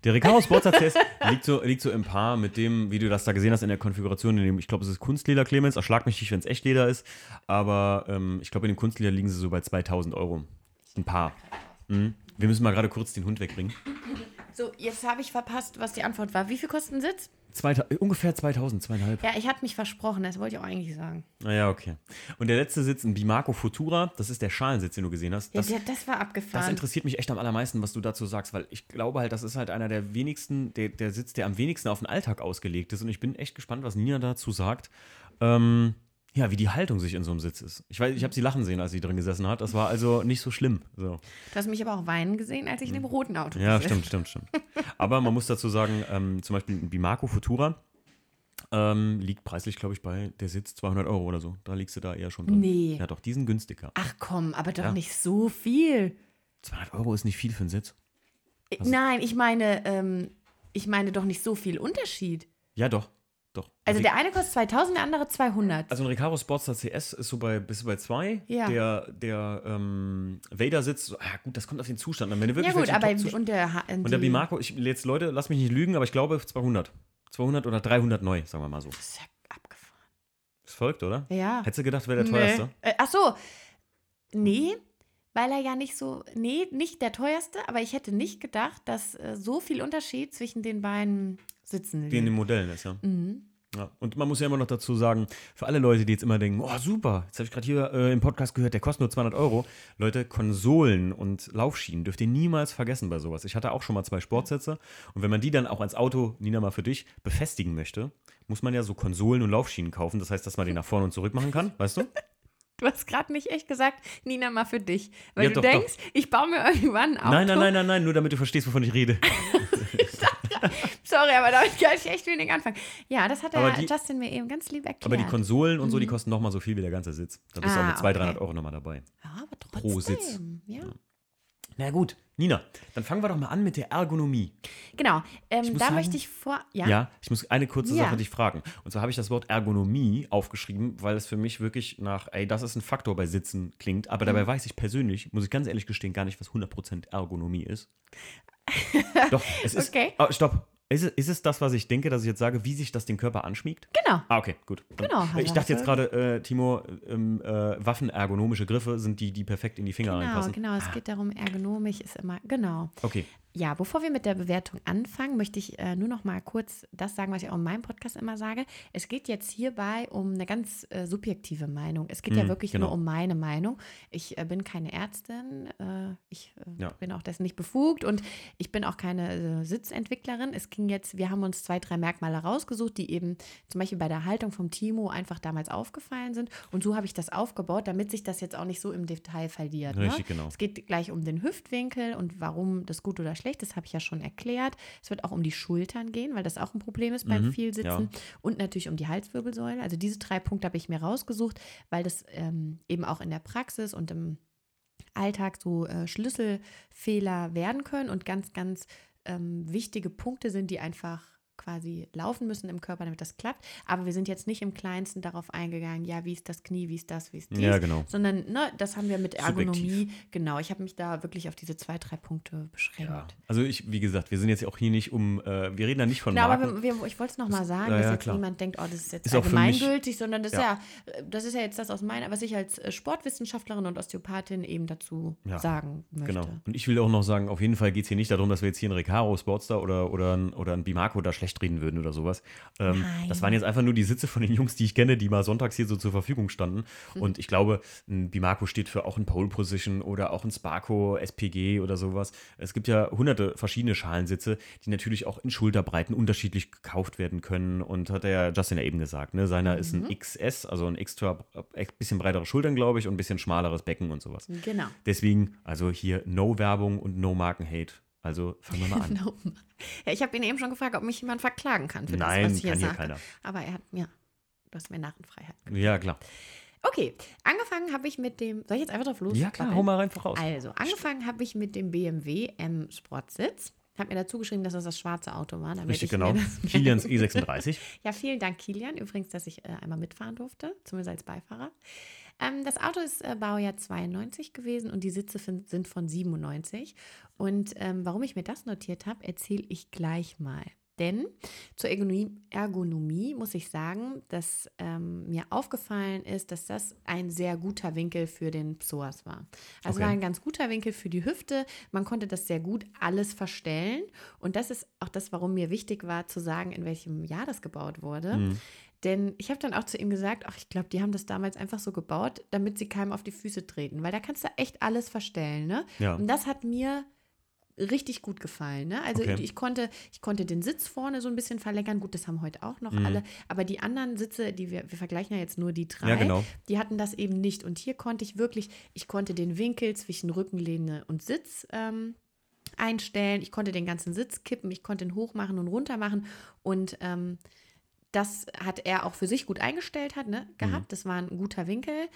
Der Recaro Sportster CS [laughs] liegt so, liegt so im Paar mit dem, wie du das da gesehen hast in der Konfiguration, in dem, ich glaube, es ist Kunstleder, Clemens. Erschlag mich nicht, wenn es Echtleder ist. Aber ähm, ich glaube, in dem Kunstleder liegen sie so bei 2000 Euro. Ein Paar. Mhm. Wir müssen mal gerade kurz den Hund wegbringen. So, jetzt habe ich verpasst, was die Antwort war. Wie viel kostet ein Sitz? Zweita ungefähr 2000, zweieinhalb. Ja, ich hatte mich versprochen, das wollte ich auch eigentlich sagen. Naja, okay. Und der letzte Sitz, ein Bimarco Futura, das ist der Schalensitz, den du gesehen hast. Ja, Das, der, das war abgefahren. das interessiert mich echt am allermeisten, was du dazu sagst, weil ich glaube halt, das ist halt einer der wenigsten, der, der Sitz, der am wenigsten auf den Alltag ausgelegt ist. Und ich bin echt gespannt, was Nina dazu sagt. Ähm, ja, wie die Haltung sich in so einem Sitz ist. Ich weiß, ich habe sie lachen sehen, als sie drin gesessen hat. Das war also nicht so schlimm. So. du hast mich aber auch weinen gesehen, als ich in dem roten Auto. Ja, stimmt, stimmt, stimmt. Aber man muss dazu sagen, ähm, zum Beispiel ein Bimarco Futura ähm, liegt preislich, glaube ich, bei der Sitz 200 Euro oder so. Da liegst du da eher schon drin. Nee. Ja, doch, die sind günstiger. Ach komm, aber doch Ja. nicht so viel. 200 Euro ist nicht viel für einen Sitz. Äh, Nein, ich meine, ähm, ich meine doch nicht so viel Unterschied. Ja, doch. Doch. Also der eine kostet 2000, der andere 200. also ein Recaro Sportster CS ist so bei, bis bei 2. Ja. Der, der ähm, Vader-Sitz, so, ah, gut, das kommt auf den Zustand an. Wenn du ja wirklich gut, welche aber und der, Und der Bimarco, ich, jetzt Leute, lass mich nicht lügen, aber ich glaube 200. 200 oder 300 neu, sagen wir mal so. Das ist ja abgefahren. Das folgt, oder? Ja. Hättest du gedacht, wäre der Nee. teuerste? Äh, ach so. Nee, weil er ja nicht so. Nee, nicht der teuerste, aber ich hätte nicht gedacht, dass äh, so viel Unterschied zwischen den beiden Sitzen Wie in den. Modellen ist, ja. Mhm. ja. Und man muss ja immer noch dazu sagen, für alle Leute, die jetzt immer denken, oh super, jetzt habe ich gerade hier äh, im Podcast gehört, der kostet nur 200 Euro. Leute, Konsolen und Laufschienen dürft ihr niemals vergessen bei sowas. Ich hatte auch schon mal zwei Sportsätze und wenn man die dann auch ans Auto, Nina mal für dich, befestigen möchte, muss man ja so Konsolen und Laufschienen kaufen. Das heißt, dass man die nach vorne und zurück machen kann, weißt du? [laughs] Du hast gerade nicht echt gesagt, Nina, mal für dich. Weil Ja, du doch, denkst, ich baue mir [laughs] irgendwann ein Auto. Nein, nein, nein, nein, nein, nur damit du verstehst, wovon ich rede. [laughs] [laughs] Sorry, aber damit kann ich echt wenig anfangen. Ja, das hat der die- Justin mir eben ganz lieb erklärt. Aber die Konsolen und so, die kosten nochmal so viel wie der ganze Sitz. Da bist du auch Ah, mit 200, 300 okay. Euro nochmal dabei. ja, aber pro trotzdem. Sitz. Ja. Na gut, Nina, dann fangen wir doch mal an mit der Ergonomie. Genau. Ähm, da sagen- möchte ich vor. Ja. Ja, ich muss eine kurze Ja. Sache dich fragen. Und zwar habe ich das Wort Ergonomie aufgeschrieben, weil es für mich wirklich nach, ey, das ist ein Faktor bei Sitzen klingt. Aber Mhm. dabei weiß ich persönlich, muss ich ganz ehrlich gestehen, gar nicht, was 100% Ergonomie ist. [laughs] Doch, es ist. Okay. Oh, stopp. Ist es, ist es das, was ich denke, dass ich jetzt sage, wie sich das den Körper anschmiegt? Genau. Ah, okay, gut. Genau, Ich also dachte jetzt gerade, äh, Timo, ähm, äh, waffenergonomische Griffe sind die, die perfekt in die Finger Genau, reinpassen. genau. Es geht darum, ergonomisch ist immer. Genau. Okay. Ja, bevor wir mit der Bewertung anfangen, möchte ich äh, nur noch mal kurz das sagen, was ich auch in meinem Podcast immer sage. Es geht jetzt hierbei um eine ganz äh, subjektive Meinung. Es geht ja Mm, wirklich genau. nur um meine Meinung. Ich äh, bin keine Ärztin, äh, ich äh, Ja. bin auch dessen nicht befugt und ich bin auch keine äh, Sitzentwicklerin. Es ging jetzt, wir haben uns zwei, drei Merkmale rausgesucht, die eben zum Beispiel bei der Haltung vom Timo einfach damals aufgefallen sind. Und so habe ich das aufgebaut, damit sich das jetzt auch nicht so im Detail verliert. Richtig, ne? genau. Es geht gleich um den Hüftwinkel und warum das gut oder schlecht ist, habe ich ja schon erklärt. Es wird auch um die Schultern gehen, weil das auch ein Problem ist beim Mhm, Vielsitzen. ja. Und natürlich um die Halswirbelsäule. Also diese drei Punkte habe ich mir rausgesucht, weil das ähm, eben auch in der Praxis und im Alltag so äh, Schlüsselfehler werden können und ganz, ganz ähm, wichtige Punkte sind, die einfach quasi laufen müssen im Körper, damit das klappt. Aber wir sind jetzt nicht im Kleinsten darauf eingegangen, ja, wie ist das Knie, wie ist das, wie ist dies, Ja, genau. sondern ne, das haben wir mit Ergonomie, Subjektiv. genau. Ich habe mich da wirklich auf diese zwei, drei Punkte beschränkt. Ja. Also ich, wie gesagt, wir sind jetzt auch hier nicht um, äh, wir reden da nicht von Genau, Marken. aber wir, wir, ich wollte es nochmal sagen, ja, dass ja, jetzt klar. niemand denkt, oh, das ist jetzt Ist für mich- allgemeingültig, sondern das, Ja. ist ja, das ist ja jetzt das aus meiner, was ich als äh, Sportwissenschaftlerin und Osteopathin eben dazu sagen möchte. Genau. Und ich will auch noch sagen, auf jeden Fall geht es hier nicht darum, dass wir jetzt hier einen Recaro Sportster oder, oder, ein, oder ein Bimarco da schlecht reden würden oder sowas. Ähm, das waren jetzt einfach nur die Sitze von den Jungs, die ich kenne, die mal sonntags hier so zur Verfügung standen. Mhm. Und ich glaube, ein Bimarco steht für auch ein Pole Position oder auch ein Sparco, SPG oder sowas. Es gibt ja hunderte verschiedene Schalensitze, die natürlich auch in Schulterbreiten unterschiedlich gekauft werden können. Und hat der ja Justin ja eben gesagt, ne? Seiner ist Mhm. ein XS, also ein extra, äh, bisschen breitere Schultern, glaube ich, und ein bisschen schmaleres Becken und sowas. Genau. Deswegen, also hier No Werbung und No Markenhate Also fangen wir mal an. [laughs] Genau. Ja, ich habe ihn eben schon gefragt, ob mich jemand verklagen kann für Nein, das, was ich hier kann hier sage. keiner. Aber er hat mir, du hast mir Narrenfreiheit. Ja, klar. Okay, angefangen habe ich mit dem, soll ich jetzt einfach drauf los? Ja, klar, hau mal rein voraus. Also, angefangen habe ich mit dem BMW M Sportsitz. Habe mir dazu geschrieben, dass das das schwarze Auto war. Richtig, genau. [laughs] Kilians E36. Ja, vielen Dank, Kilian. Übrigens, dass ich äh, einmal mitfahren durfte, zumindest als Beifahrer. Ähm, das Auto ist äh, Baujahr 92 gewesen und die Sitze sind von 97. Und ähm, warum ich mir das notiert habe, erzähle ich gleich mal. Denn zur Ergonomie, Ergonomie muss ich sagen, dass ähm, mir aufgefallen ist, dass das ein sehr guter Winkel für den Psoas war. Also Okay. war ein ganz guter Winkel für die Hüfte. Man konnte das sehr gut alles verstellen. Und das ist auch das, warum mir wichtig war zu sagen, in welchem Jahr das gebaut wurde. Mhm. Denn ich habe dann auch zu ihm gesagt, ach, ich glaube, die haben das damals einfach so gebaut, damit sie keinem auf die Füße treten. Weil da kannst du echt alles verstellen, ne? Ja. Und das hat mir richtig gut gefallen. Ne? Also Okay. ich, konnte, ich konnte den Sitz vorne so ein bisschen verlängern. Gut, das haben heute auch noch Mhm. alle. Aber die anderen Sitze, die wir, wir vergleichen ja jetzt nur die drei, Ja, genau. die hatten das eben nicht. Und hier konnte ich wirklich, ich konnte den Winkel zwischen Rückenlehne und Sitz ähm, einstellen. Ich konnte den ganzen Sitz kippen, ich konnte ihn hoch machen und runter machen. Und ähm, das hat er auch für sich gut eingestellt hat, ne, gehabt. Das war ein guter Winkel.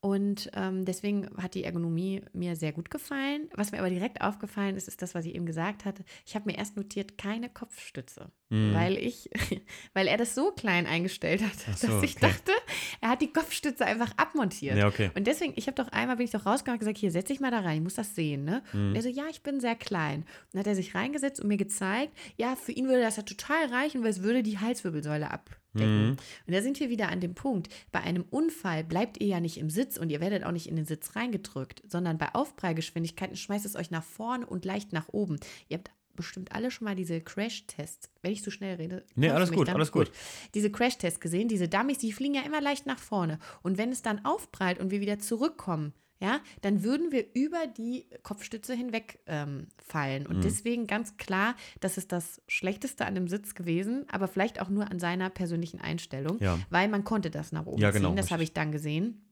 Und ähm, deswegen hat die Ergonomie mir sehr gut gefallen. Was mir aber direkt aufgefallen ist, ist das, was ich eben gesagt hatte. Ich habe mir erst notiert, keine Kopfstütze. Mhm. Weil ich, [laughs] weil er das so klein eingestellt hat, [laughs] so, dass ich okay. dachte, er hat die Kopfstütze einfach abmontiert. Ja, okay. Und deswegen, ich habe doch einmal, bin ich doch rausgegangen und gesagt, hier, setz dich mal da rein, ich muss das sehen, ne? Mhm. Und er so, ja, ich bin sehr klein. Und dann hat er sich reingesetzt und mir gezeigt, ja, für ihn würde das ja total reichen, weil es würde die Halswirbelsäule abdecken. Mhm. Und da sind wir wieder an dem Punkt, bei einem Unfall bleibt ihr ja nicht im Sitz und ihr werdet auch nicht in den Sitz reingedrückt, sondern bei Aufprallgeschwindigkeiten schmeißt es euch nach vorne und leicht nach oben. Ihr habt bestimmt alle schon mal diese Crash-Tests, wenn ich so schnell rede. Nee, alles gut, alles gut. Diese Crash-Tests gesehen, diese Dummies, die fliegen ja immer leicht nach vorne. Und wenn es dann aufprallt und wir wieder zurückkommen, ja, dann würden wir über die Kopfstütze hinweg ähm, fallen. Mhm. Und deswegen ganz klar, das ist das Schlechteste an dem Sitz gewesen, aber vielleicht auch nur an seiner persönlichen Einstellung, Ja. weil man konnte das nach oben Ja, genau, ziehen. Das habe ich dann gesehen.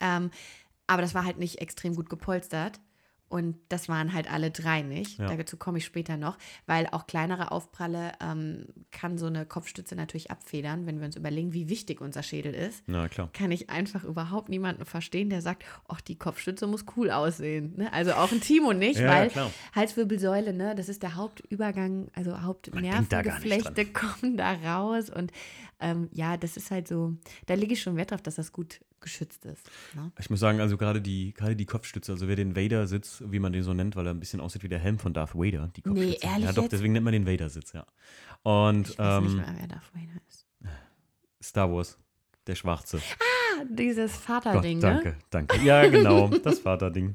Ähm, aber das war halt nicht extrem gut gepolstert. Und das waren halt alle drei nicht. Ja. Dazu komme ich später noch, weil auch kleinere Aufpralle ähm, kann so eine Kopfstütze natürlich abfedern, wenn wir uns überlegen, wie wichtig unser Schädel ist. Na klar. Kann ich einfach überhaupt niemanden verstehen, der sagt, ach, die Kopfstütze muss cool aussehen. Ne? Also auch ein Timo nicht, Ja, weil klar. Halswirbelsäule, ne, das ist der Hauptübergang, also Hauptnervengeflechte [laughs] kommen da raus. Und ähm, ja, das ist halt so, da lege ich schon Wert drauf, dass das gut geschützt ist. Ne? Ich muss sagen, also gerade die, gerade die Kopfstütze, also wer den Vader-Sitz, wie man den so nennt, weil er ein bisschen aussieht wie der Helm von Darth Vader, die Kopfstütze. ehrlich ja, doch, jetzt? deswegen nennt man den Vader-Sitz, ja. Und Ich weiß nicht ähm, mehr, wer Darth Vader ist. Star Wars, der Schwarze. Ah, dieses Gott, Vaterding, danke, ne? danke. Ja, genau, das Vaterding.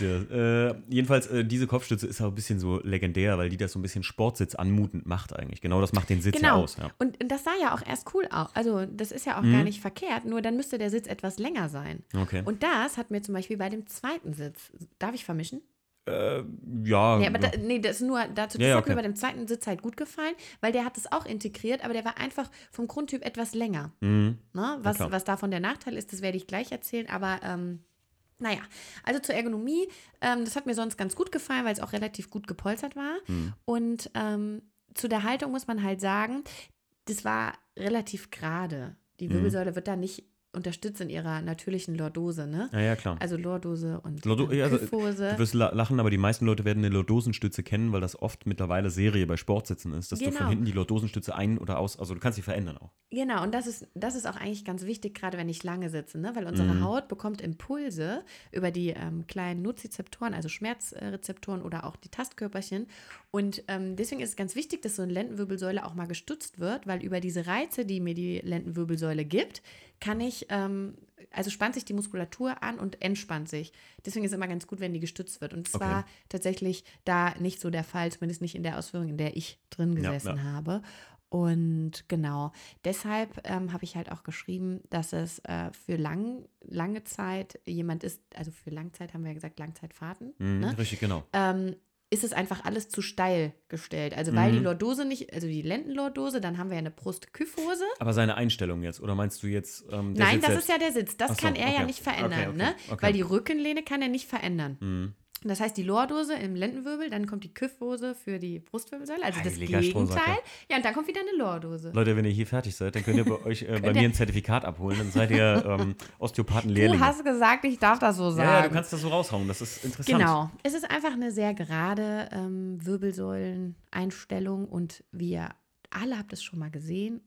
Äh, jedenfalls, äh, diese Kopfstütze ist auch ein bisschen so legendär, weil die das so ein bisschen Sportsitz anmutend macht eigentlich. Genau das macht den Sitz ja Genau. aus. Ja. Und das sah ja auch erst cool aus. Also, das ist ja auch Mhm. gar nicht verkehrt, nur dann müsste der Sitz etwas länger sein. Okay. Und das hat mir zum Beispiel bei dem zweiten Sitz, darf ich vermischen? Äh, ja, Nee, aber da, nee, das ist nur dazu, das Ja, ja, hat mir okay. bei dem zweiten Sitz halt gut gefallen, weil der hat es auch integriert, aber der war einfach vom Grundtyp etwas länger. mhm. Ne? Was, klar. was davon der Nachteil ist, das werde ich gleich erzählen, aber ähm, naja, also zur Ergonomie, ähm, das hat mir sonst ganz gut gefallen, weil es auch relativ gut gepolstert war. Mhm. Und ähm, zu der Haltung muss man halt sagen, das war relativ gerade. Die Mhm. Wirbelsäule wird da nicht unterstützt in ihrer natürlichen Lordose, ne? ja, ja, klar. Also Lordose und Lordo- also. Du wirst la- lachen, aber die meisten Leute werden eine Lordosenstütze kennen, weil das oft mittlerweile Serie bei Sportsitzen ist, dass du von Genau. hinten die Lordosenstütze ein- oder aus, also du kannst sie verändern auch. Genau, und das ist, das ist auch eigentlich ganz wichtig, gerade wenn ich lange sitze, ne? weil unsere Mhm. Haut bekommt Impulse über die ähm, kleinen Nozizeptoren, also Schmerzrezeptoren oder auch die Tastkörperchen. Und ähm, deswegen ist es ganz wichtig, dass so eine Lendenwirbelsäule auch mal gestützt wird, weil über diese Reize, die mir die Lendenwirbelsäule gibt, kann ich, ähm, also spannt sich die Muskulatur an und entspannt sich. Deswegen ist es immer ganz gut, wenn die gestützt wird. Und zwar Okay. tatsächlich da nicht so der Fall, zumindest nicht in der Ausführung, in der ich drin Ja, gesessen ja. habe. Und genau, deshalb ähm, habe ich halt auch geschrieben, dass es äh, für lang, lange Zeit jemand ist, also für Langzeit haben wir ja gesagt, Langzeitfahrten, Mhm, ne? Richtig, genau. ähm, ist es einfach alles zu steil gestellt. Also weil die Mhm. Lordose nicht, also die Lendenlordose, dann haben wir ja eine Brustkyphose. Aber seine Einstellung jetzt, oder meinst du jetzt ähm, der Nein, Sitz das selbst? ist ja der Sitz. Das so, kann er ja okay. nicht verändern, Okay, okay, ne? okay. Weil die Rückenlehne kann er nicht verändern. Mhm. Das heißt, die Lordose im Lendenwirbel, dann kommt die Kypphose für die Brustwirbelsäule, also das Heiliger Gegenteil. Strohsack, Ja, und dann kommt wieder eine Lordose. Leute, wenn ihr hier fertig seid, dann könnt ihr bei euch äh, [laughs] bei mir ein Zertifikat abholen. Dann seid ihr ähm, Du Osteopathen-Lehrlinge. hast gesagt, ich darf das so sagen. Ja, ja, du kannst das so raushauen. Das ist interessant. Genau. Es ist einfach eine sehr gerade ähm, Wirbelsäuleneinstellung und wir alle habt es schon mal gesehen,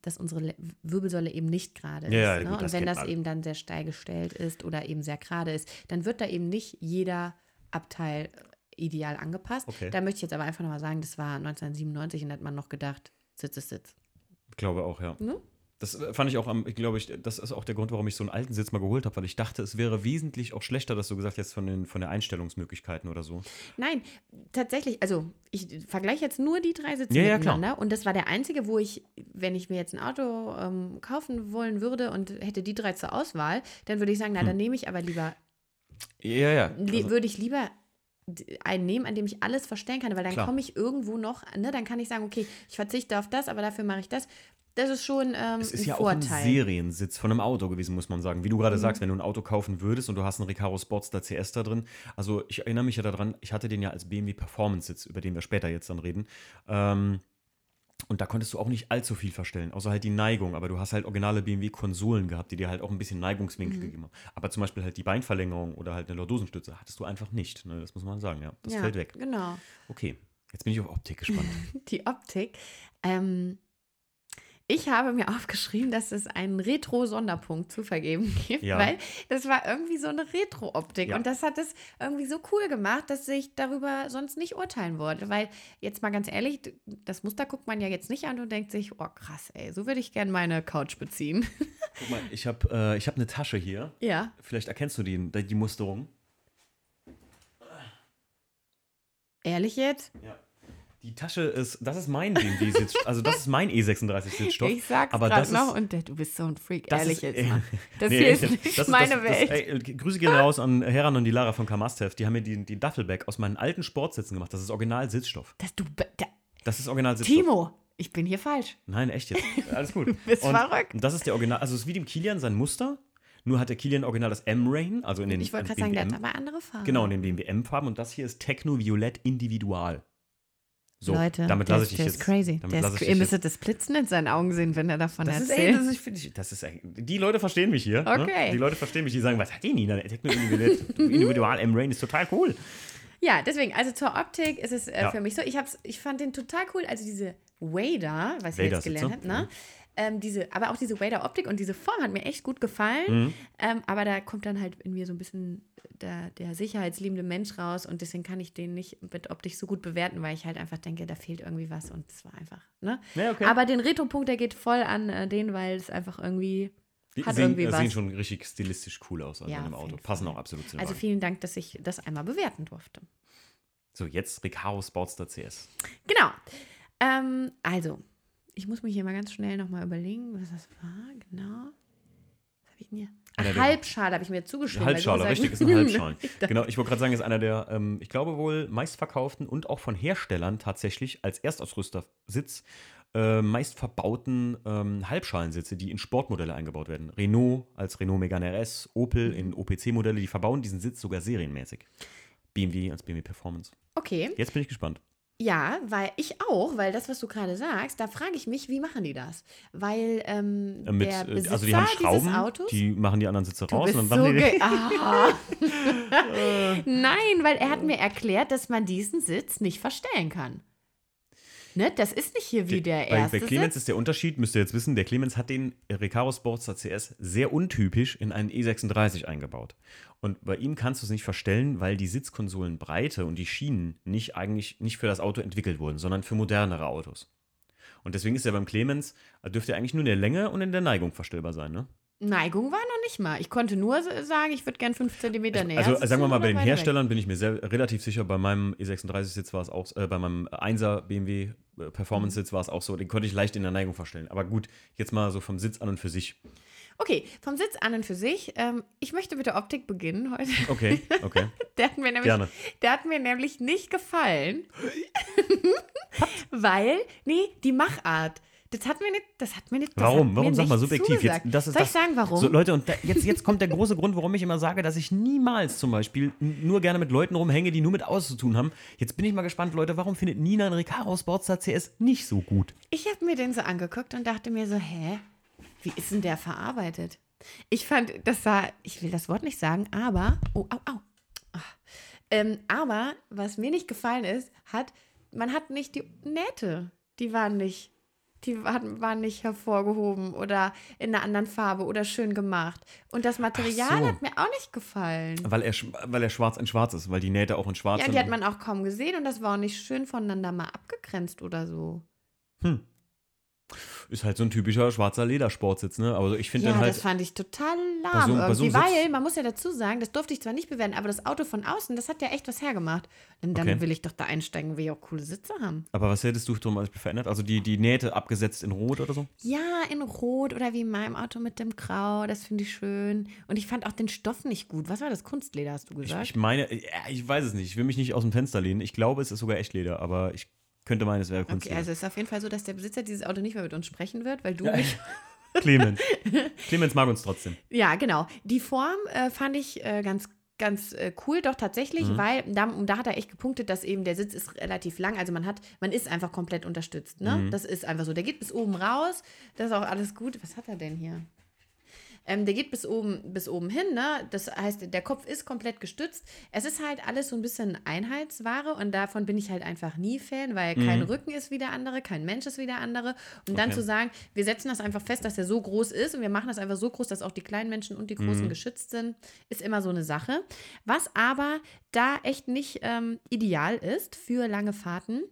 dass unsere Le Wirbelsäule eben nicht gerade ist. Ja, ja, ne? gut, und das wenn das man. eben dann sehr steil gestellt ist oder eben sehr gerade ist, dann wird da eben nicht jeder Abteil äh, ideal angepasst. Okay. Da möchte ich jetzt aber einfach nochmal sagen, das war 1997 und da hat man noch gedacht, Sitz ist Sitz. Ich glaube auch, ja. Ne? Das äh, fand ich auch am, ich glaube ich, das ist auch der Grund, warum ich so einen alten Sitz mal geholt habe, weil ich dachte, es wäre wesentlich auch schlechter, dass du gesagt hast, von den, von den Einstellungsmöglichkeiten oder so. Nein, tatsächlich, also ich vergleiche jetzt nur die drei Sitze Ja, ja, klar. miteinander und das war der einzige, wo ich, wenn ich mir jetzt ein Auto ähm, kaufen wollen würde und hätte die drei zur Auswahl, dann würde ich sagen, na, dann nehme ich aber lieber, Ja, ja. Also, würde ich lieber einen nehmen, an dem ich alles verstellen kann, weil dann komme ich irgendwo noch, ne, dann kann ich sagen, okay, ich verzichte auf das, aber dafür mache ich das. Das ist schon ähm, es ist ein ja auch ein Vorteil. Seriensitz von einem Auto gewesen, muss man sagen. Wie du gerade sagst, wenn du ein Auto kaufen würdest und du hast einen Recaro Sportster CS da drin. Also ich erinnere mich ja daran, ich hatte den ja als BMW Performance-Sitz, über den wir später jetzt dann reden. Ähm, und da konntest du auch nicht allzu viel verstellen, außer halt die Neigung. Aber du hast halt originale BMW-Konsolen gehabt, die dir halt auch ein bisschen Neigungswinkel Mhm. gegeben haben. Aber zum Beispiel halt die Beinverlängerung oder halt eine Lordosenstütze hattest du einfach nicht. Ne? Das muss man sagen, ja. Das ja, fällt weg. Genau. Okay, jetzt bin ich auf Optik gespannt. [laughs] Die Optik. Ähm, ich habe mir aufgeschrieben, dass es einen Retro-Sonderpunkt zu vergeben gibt, Ja. weil das war irgendwie so eine Retro-Optik. Ja. Und das hat es irgendwie so cool gemacht, dass ich darüber sonst nicht urteilen wollte. Weil, jetzt mal ganz ehrlich, das Muster guckt man ja jetzt nicht an und denkt sich, oh krass, ey, so würde ich gerne meine Couch beziehen. [laughs] Guck mal, ich habe äh, ich hab eine Tasche hier. ja. Vielleicht erkennst du die, die Musterung. Ehrlich jetzt? Ja. Die Tasche ist, das ist mein BMW-Sitz, also das ist mein E36-Sitzstoff. Ich sag's aber das noch ist- und äh, du bist so ein Freak, Das ehrlich ist, jetzt mal. Das Nee, hier ist nicht das meine das, Welt. Das, ey, Grüße gehen raus an Heran und die Lara von Kamastev. Die haben mir die, die Duffelbag aus meinen alten Sportsitzen gemacht. Das ist original Sitzstoff. dass du, be- da, Das ist original Sitzstoff. Timo, ich bin hier falsch. Nein, echt jetzt. Alles gut. [laughs] bist und, verrückt. Und das ist der Original, also es ist wie dem Kilian sein Muster. Nur hat der Kilian original das M-Rain, also in den Ich wollte gerade sagen, der hat aber andere Farben. Genau, in den BMW-M-Farben. Und das hier ist Techno Violett Individual. So, Leute, damit lasse ist- ich dich jetzt. crazy. Damit Der ist, ich ihr müsstet das Blitzen in seinen Augen sehen, wenn er davon Das ist, ey, erzählt. das ist, ich, das ist, die Leute verstehen mich hier. Ne? Okay. Die Leute verstehen mich, die sagen, was hat die Nina? Techno Individual, Individual M-Rain ist total cool. ja, deswegen, also zur Optik ist es äh, Ja. für mich so. Ich, hab's, ich fand den total cool. Also diese Wader, was ich jetzt gelernt habe, ne? Ähm, diese, aber auch diese Wader-Optik und diese Form hat mir echt gut gefallen. Mhm. Ähm, aber da kommt dann halt in mir so ein bisschen der, der sicherheitsliebende Mensch raus und deswegen kann ich den nicht mit Optik so gut bewerten, weil ich halt einfach denke, da fehlt irgendwie was und es war einfach, ne? Ja, okay. Aber den Retro-Punkt, der geht voll an äh, den, weil es einfach irgendwie die hat sehen, äh, sehen schon richtig stilistisch cool aus also Ja, dem Auto. Passen auch absolut zu Also vielen Dank, dass ich das einmal bewerten durfte. So, jetzt Recaro Sportster CS. Genau. Ähm, also, ich muss mich hier mal ganz schnell nochmal überlegen, was das war. Genau. Was habe ich denn hier? Ach, Halbschale habe ich mir zugeschrieben. Halbschale, richtig, ist sagen- ein [laughs] Halbschalen. genau, ich wollte gerade sagen, ist einer der, ähm, ich glaube wohl, meistverkauften und auch von Herstellern tatsächlich als Erstausrüstersitz äh, meist verbauten ähm, Halbschalensitze, die in Sportmodelle eingebaut werden. Renault als Renault Megane RS, Opel Mhm. in OPC-Modelle, die verbauen diesen Sitz sogar serienmäßig. BMW als BMW Performance. Okay. Jetzt bin ich gespannt. Ja, weil ich auch, weil das, was du gerade sagst, da frage ich mich, wie machen die das? Weil ähm, Äh, Mit, der äh, Besitzer also die haben Schrauben, Autos die machen die anderen Sitze raus und dann so machen die, [laughs] ah. Nein, weil er hat mir erklärt, dass man diesen Sitz nicht verstellen kann. Ne? Das ist nicht hier wie der bei, erste bei Clemens ist der Unterschied, müsst ihr jetzt wissen, der Clemens hat den Recaro Sportster CS sehr untypisch in einen E36 eingebaut. Und bei ihm kannst du es nicht verstellen, weil die Sitzkonsolenbreite und die Schienen nicht eigentlich nicht für das Auto entwickelt wurden, sondern für modernere Autos. Und deswegen ist er beim Clemens, dürfte er eigentlich nur in der Länge und in der Neigung verstellbar sein, ne? Neigung war noch nicht mal. Ich konnte nur sagen, ich würde gern 5 cm näher. Also sagen wir mal, bei den weiter weg. Herstellern bin ich mir sehr, relativ sicher, bei meinem E36-Sitz war es auch, äh, bei meinem 1er BMW äh, Performance-Sitz war es auch so, den konnte ich leicht in der Neigung verstellen. Aber gut, jetzt mal so vom Sitz an und für sich. Okay, vom Sitz an und für sich. Ähm, ich möchte mit der Optik beginnen heute. Okay, okay. [laughs] Der hat mir nämlich, Gerne. Der hat mir nämlich nicht gefallen. [laughs] Weil, nee, die Machart. Das hat mir nicht, das hat mir nicht. Warum? Warum? Sag mal subjektiv. Jetzt, das ist Soll das, ich sagen, warum? So, Leute, und da, jetzt, jetzt kommt der große Grund, warum ich immer sage, dass ich niemals zum Beispiel nur gerne mit Leuten rumhänge, die nur mit Autos zu tun haben. Jetzt bin ich mal gespannt, Leute, warum findet Nina einen Recaro Sportster CS nicht so gut? Ich habe mir den so angeguckt und dachte mir so, hä, wie ist denn der verarbeitet? Ich fand, das sah, ich will das Wort nicht sagen, aber, oh, au, au. Ähm, aber, was mir nicht gefallen ist, hat, man hat nicht die Nähte, die waren nicht, die waren, nicht hervorgehoben oder in einer anderen Farbe oder schön gemacht. Und das Material so. hat mir auch nicht gefallen. Weil er, weil er schwarz in schwarz ist, weil die Nähte auch in schwarz Ja, sind. die hat man auch kaum gesehen und das war auch nicht schön voneinander mal abgegrenzt oder so. Ist halt so ein typischer schwarzer Ledersportsitz, ne? Aber ich finde Ja, dann halt. das fand ich total Bei lahm so- bei so weil, man muss ja dazu sagen, das durfte ich zwar nicht bewerten, aber das Auto von außen, das hat ja echt was hergemacht. Und dann Okay. will ich doch da einsteigen, will ich auch coole Sitze haben. aber was hättest du drum verändert? Also die, die Nähte abgesetzt in Rot oder so? Ja, in Rot oder wie in meinem Auto mit dem Grau, das finde ich schön. Und ich fand auch den Stoff nicht gut. Was war das? Kunstleder, hast du Ich, gesagt? ich meine, ja, ich weiß es nicht. Ich will mich nicht aus dem Fenster lehnen. Ich glaube, es ist sogar Echtleder, aber ich könnte meinen, es wäre Kunst. okay, also es ist auf jeden Fall so, dass der Besitzer dieses Auto nicht mehr mit uns sprechen wird, weil du mich Clemens. [laughs] Clemens mag uns trotzdem. Ja, genau. Die Form äh, fand ich äh, ganz ganz äh, cool, doch tatsächlich, Mhm. weil da, da hat er echt gepunktet, dass eben der Sitz ist relativ lang, also man hat, man ist einfach komplett unterstützt, ne? Mhm. Das ist einfach so. Der geht bis oben raus, das ist auch alles gut. Was hat er denn hier? Ähm, der geht bis oben, bis oben hin, ne? Das heißt, der Kopf ist komplett gestützt. Es ist halt alles so ein bisschen Einheitsware und davon bin ich halt einfach nie Fan, weil kein Rücken ist wie der andere, kein Mensch ist wie der andere. Und dann Okay. zu sagen, wir setzen das einfach fest, dass er so groß ist und wir machen das einfach so groß, dass auch die kleinen Menschen und die Großen geschützt sind, ist immer so eine Sache. Was aber da echt nicht ähm, ideal ist für lange Fahrten.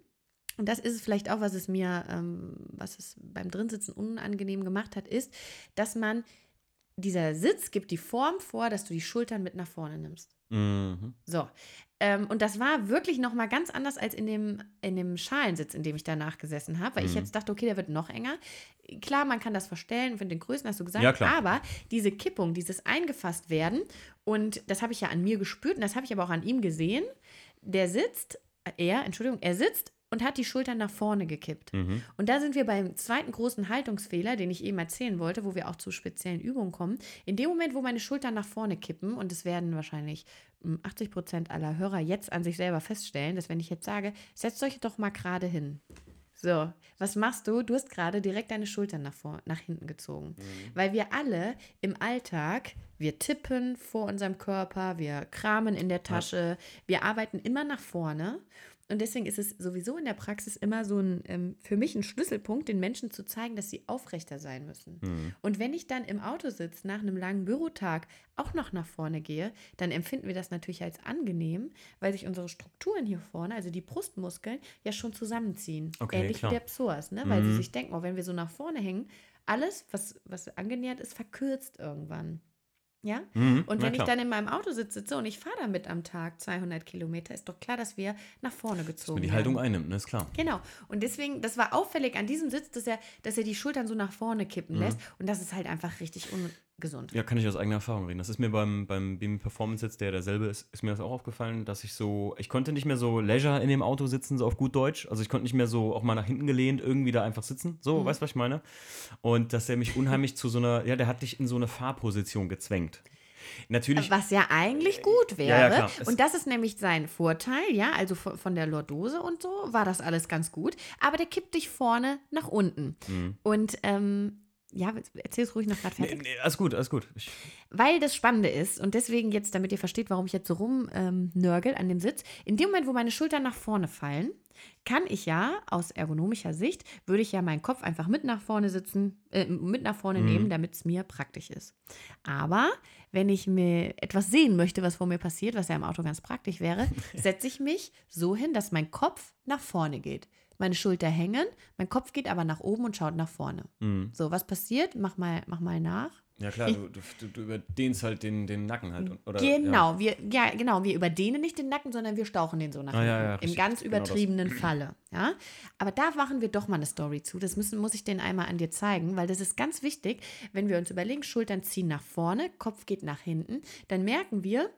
Und das ist es vielleicht auch, was es mir, ähm, was es beim Drinsitzen unangenehm gemacht hat, ist, dass man, dieser Sitz gibt die Form vor, dass du die Schultern mit nach vorne nimmst. Mhm. So. Ähm, und das war wirklich nochmal ganz anders als in dem, in dem Schalensitz, in dem ich danach gesessen habe, weil ich Mhm. jetzt dachte, okay, der wird noch enger. Klar, man kann das verstellen, von den Größen hast du gesagt, Ja, klar. aber diese Kippung, dieses eingefasst werden, und das habe ich ja an mir gespürt und das habe ich aber auch an ihm gesehen, der sitzt, äh, er, Entschuldigung, er sitzt und hat die Schultern nach vorne gekippt. Mhm. Und da sind wir beim zweiten großen Haltungsfehler, den ich eben erzählen wollte, wo wir auch zu speziellen Übungen kommen. In dem Moment, wo meine Schultern nach vorne kippen, und es werden wahrscheinlich mm, 80 Prozent aller Hörer jetzt an sich selber feststellen, dass wenn ich jetzt sage, setzt euch doch mal gerade hin. So, was machst du? Du hast gerade direkt deine Schultern nach, vor, nach hinten gezogen. Weil wir alle im Alltag, wir tippen vor unserem Körper, wir kramen in der Tasche, wir arbeiten immer nach vorne. Und deswegen ist es sowieso in der Praxis immer so ein, ähm, für mich ein Schlüsselpunkt, den Menschen zu zeigen, dass sie aufrechter sein müssen. Mhm. Und wenn ich dann im Auto sitze, nach einem langen Bürotag auch noch nach vorne gehe, dann empfinden wir das natürlich als angenehm, weil sich unsere Strukturen hier vorne, also die Brustmuskeln, ja schon zusammenziehen. Okay, Ähnlich klar. wie der Psoas, ne? weil sie Mhm. sich denken, oh, wenn wir so nach vorne hängen, alles, was, was angenähert ist, verkürzt irgendwann. Ja? Mhm. Und wenn ich dann in meinem Auto sitze und ich fahre damit am Tag 200 Kilometer, ist doch klar, dass wir nach vorne gezogen man die werden. Haltung einnimmt, ne, ist klar. Genau. Und deswegen, das war auffällig an diesem Sitz, dass er, dass er die Schultern so nach vorne kippen Mhm. lässt. Und das ist halt einfach richtig ungesund. Ja, kann ich aus eigener Erfahrung reden. Das ist mir beim, beim BMW Performance Sitz, der derselbe ist, ist mir das auch aufgefallen, dass ich so, ich konnte nicht mehr so Leisure in dem Auto sitzen, so auf gut Deutsch. Also ich konnte nicht mehr so auch mal nach hinten gelehnt irgendwie da einfach sitzen. So, Mhm. weißt du, was ich meine? Und dass er mich unheimlich zu so einer, ja, der hat dich in so eine Fahrposition gezwängt. Natürlich. Was ja eigentlich gut wäre. Ja, ja, und das ist nämlich sein Vorteil, ja. Also von, von der Lordose und so war das alles ganz gut. Aber der kippt dich vorne nach unten. Mhm. Und ähm, ja, erzähl es ruhig noch gerade Nee, fertig. nee, alles gut, alles gut. Ich, Weil das Spannende ist, und deswegen jetzt, damit ihr versteht, warum ich jetzt so rumnörgel ähm, nörgel an dem Sitz, in dem Moment, wo meine Schultern nach vorne fallen, kann ich ja aus ergonomischer Sicht, würde ich ja meinen Kopf einfach mit nach vorne sitzen, äh, mit nach vorne Mhm. nehmen, damit es mir praktisch ist. Aber wenn ich mir etwas sehen möchte, was vor mir passiert, was ja im Auto ganz praktisch wäre, [laughs] setze ich mich so hin, dass mein Kopf nach vorne geht. Meine Schulter hängen, mein Kopf geht aber nach oben und schaut nach vorne. mhm. So, was passiert? Mach mal, mach mal nach. Ja klar, du, du, du, überdehnst halt den, den Nacken halt. Oder, Genau, wir, ja, genau, wir überdehnen nicht den Nacken, sondern wir stauchen den so nach Ah, hinten. ja, ja, Im ganz genau übertriebenen [clears throat] Falle. Ja? Aber da machen wir doch mal eine Story zu. Das müssen, muss ich den einmal an dir zeigen, weil das ist ganz wichtig, wenn wir uns überlegen, Schultern ziehen nach vorne, Kopf geht nach hinten, dann merken wir,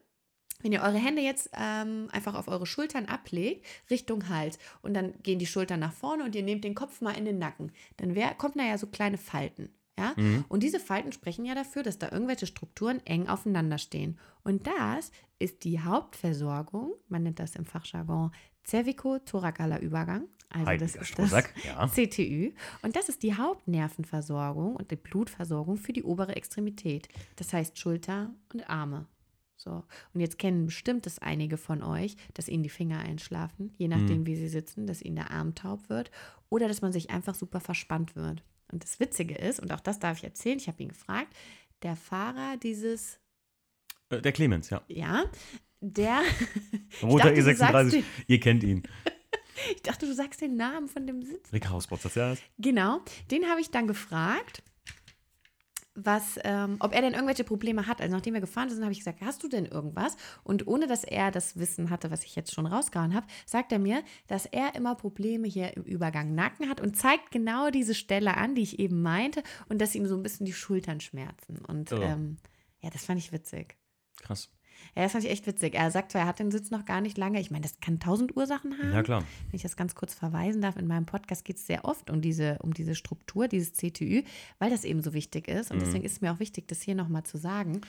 Wenn ihr eure Hände jetzt ähm, einfach auf eure Schultern ablegt, Richtung Hals, und dann gehen die Schultern nach vorne und ihr nehmt den Kopf mal in den Nacken, dann wär, kommt da ja so kleine Falten. Ja? Mhm. Und diese Falten sprechen ja dafür, dass da irgendwelche Strukturen eng aufeinander stehen. Und das ist die Hauptversorgung, man nennt das im Fachjargon Cervico-thoracaler Übergang. Also das Heiliger ist das Strohsack, ja. CTÜ. Und das ist die Hauptnervenversorgung und die Blutversorgung für die obere Extremität. Das heißt Schulter und Arme. So. Und jetzt kennen bestimmt das einige von euch, dass ihnen die Finger einschlafen, je nachdem, Mhm. wie sie sitzen, dass ihnen der Arm taub wird oder dass man sich einfach super verspannt wird. Und das Witzige ist, und auch das darf ich erzählen, ich habe ihn gefragt, der Fahrer dieses, Äh, Der Clemens, ja. ja, der, [laughs] sagst E36. Ihr kennt ihn. [laughs] ich dachte, du sagst den Namen von dem Sitz. Rick Hausbots, das ja. Genau, den habe ich dann gefragt, was, ähm, ob er denn irgendwelche Probleme hat. Also nachdem wir gefahren sind, habe ich gesagt, hast du denn irgendwas? Und ohne dass er das Wissen hatte, was ich jetzt schon rausgehauen habe, sagt er mir, dass er immer Probleme hier im Übergang Nacken hat und zeigt genau diese Stelle an, die ich eben meinte, und dass ihm so ein bisschen die Schultern schmerzen. Und Oh. ähm, ja, das fand ich witzig. Krass. Ja, das fand ich echt witzig. Er sagt zwar, er hat den Sitz noch gar nicht lange. Ich meine, das kann tausend Ursachen haben. Ja, klar. Wenn ich das ganz kurz verweisen darf, in meinem Podcast geht es sehr oft um diese, um diese Struktur, dieses CTÜ, weil das eben so wichtig ist. Und Mhm. deswegen ist es mir auch wichtig, das hier nochmal zu sagen.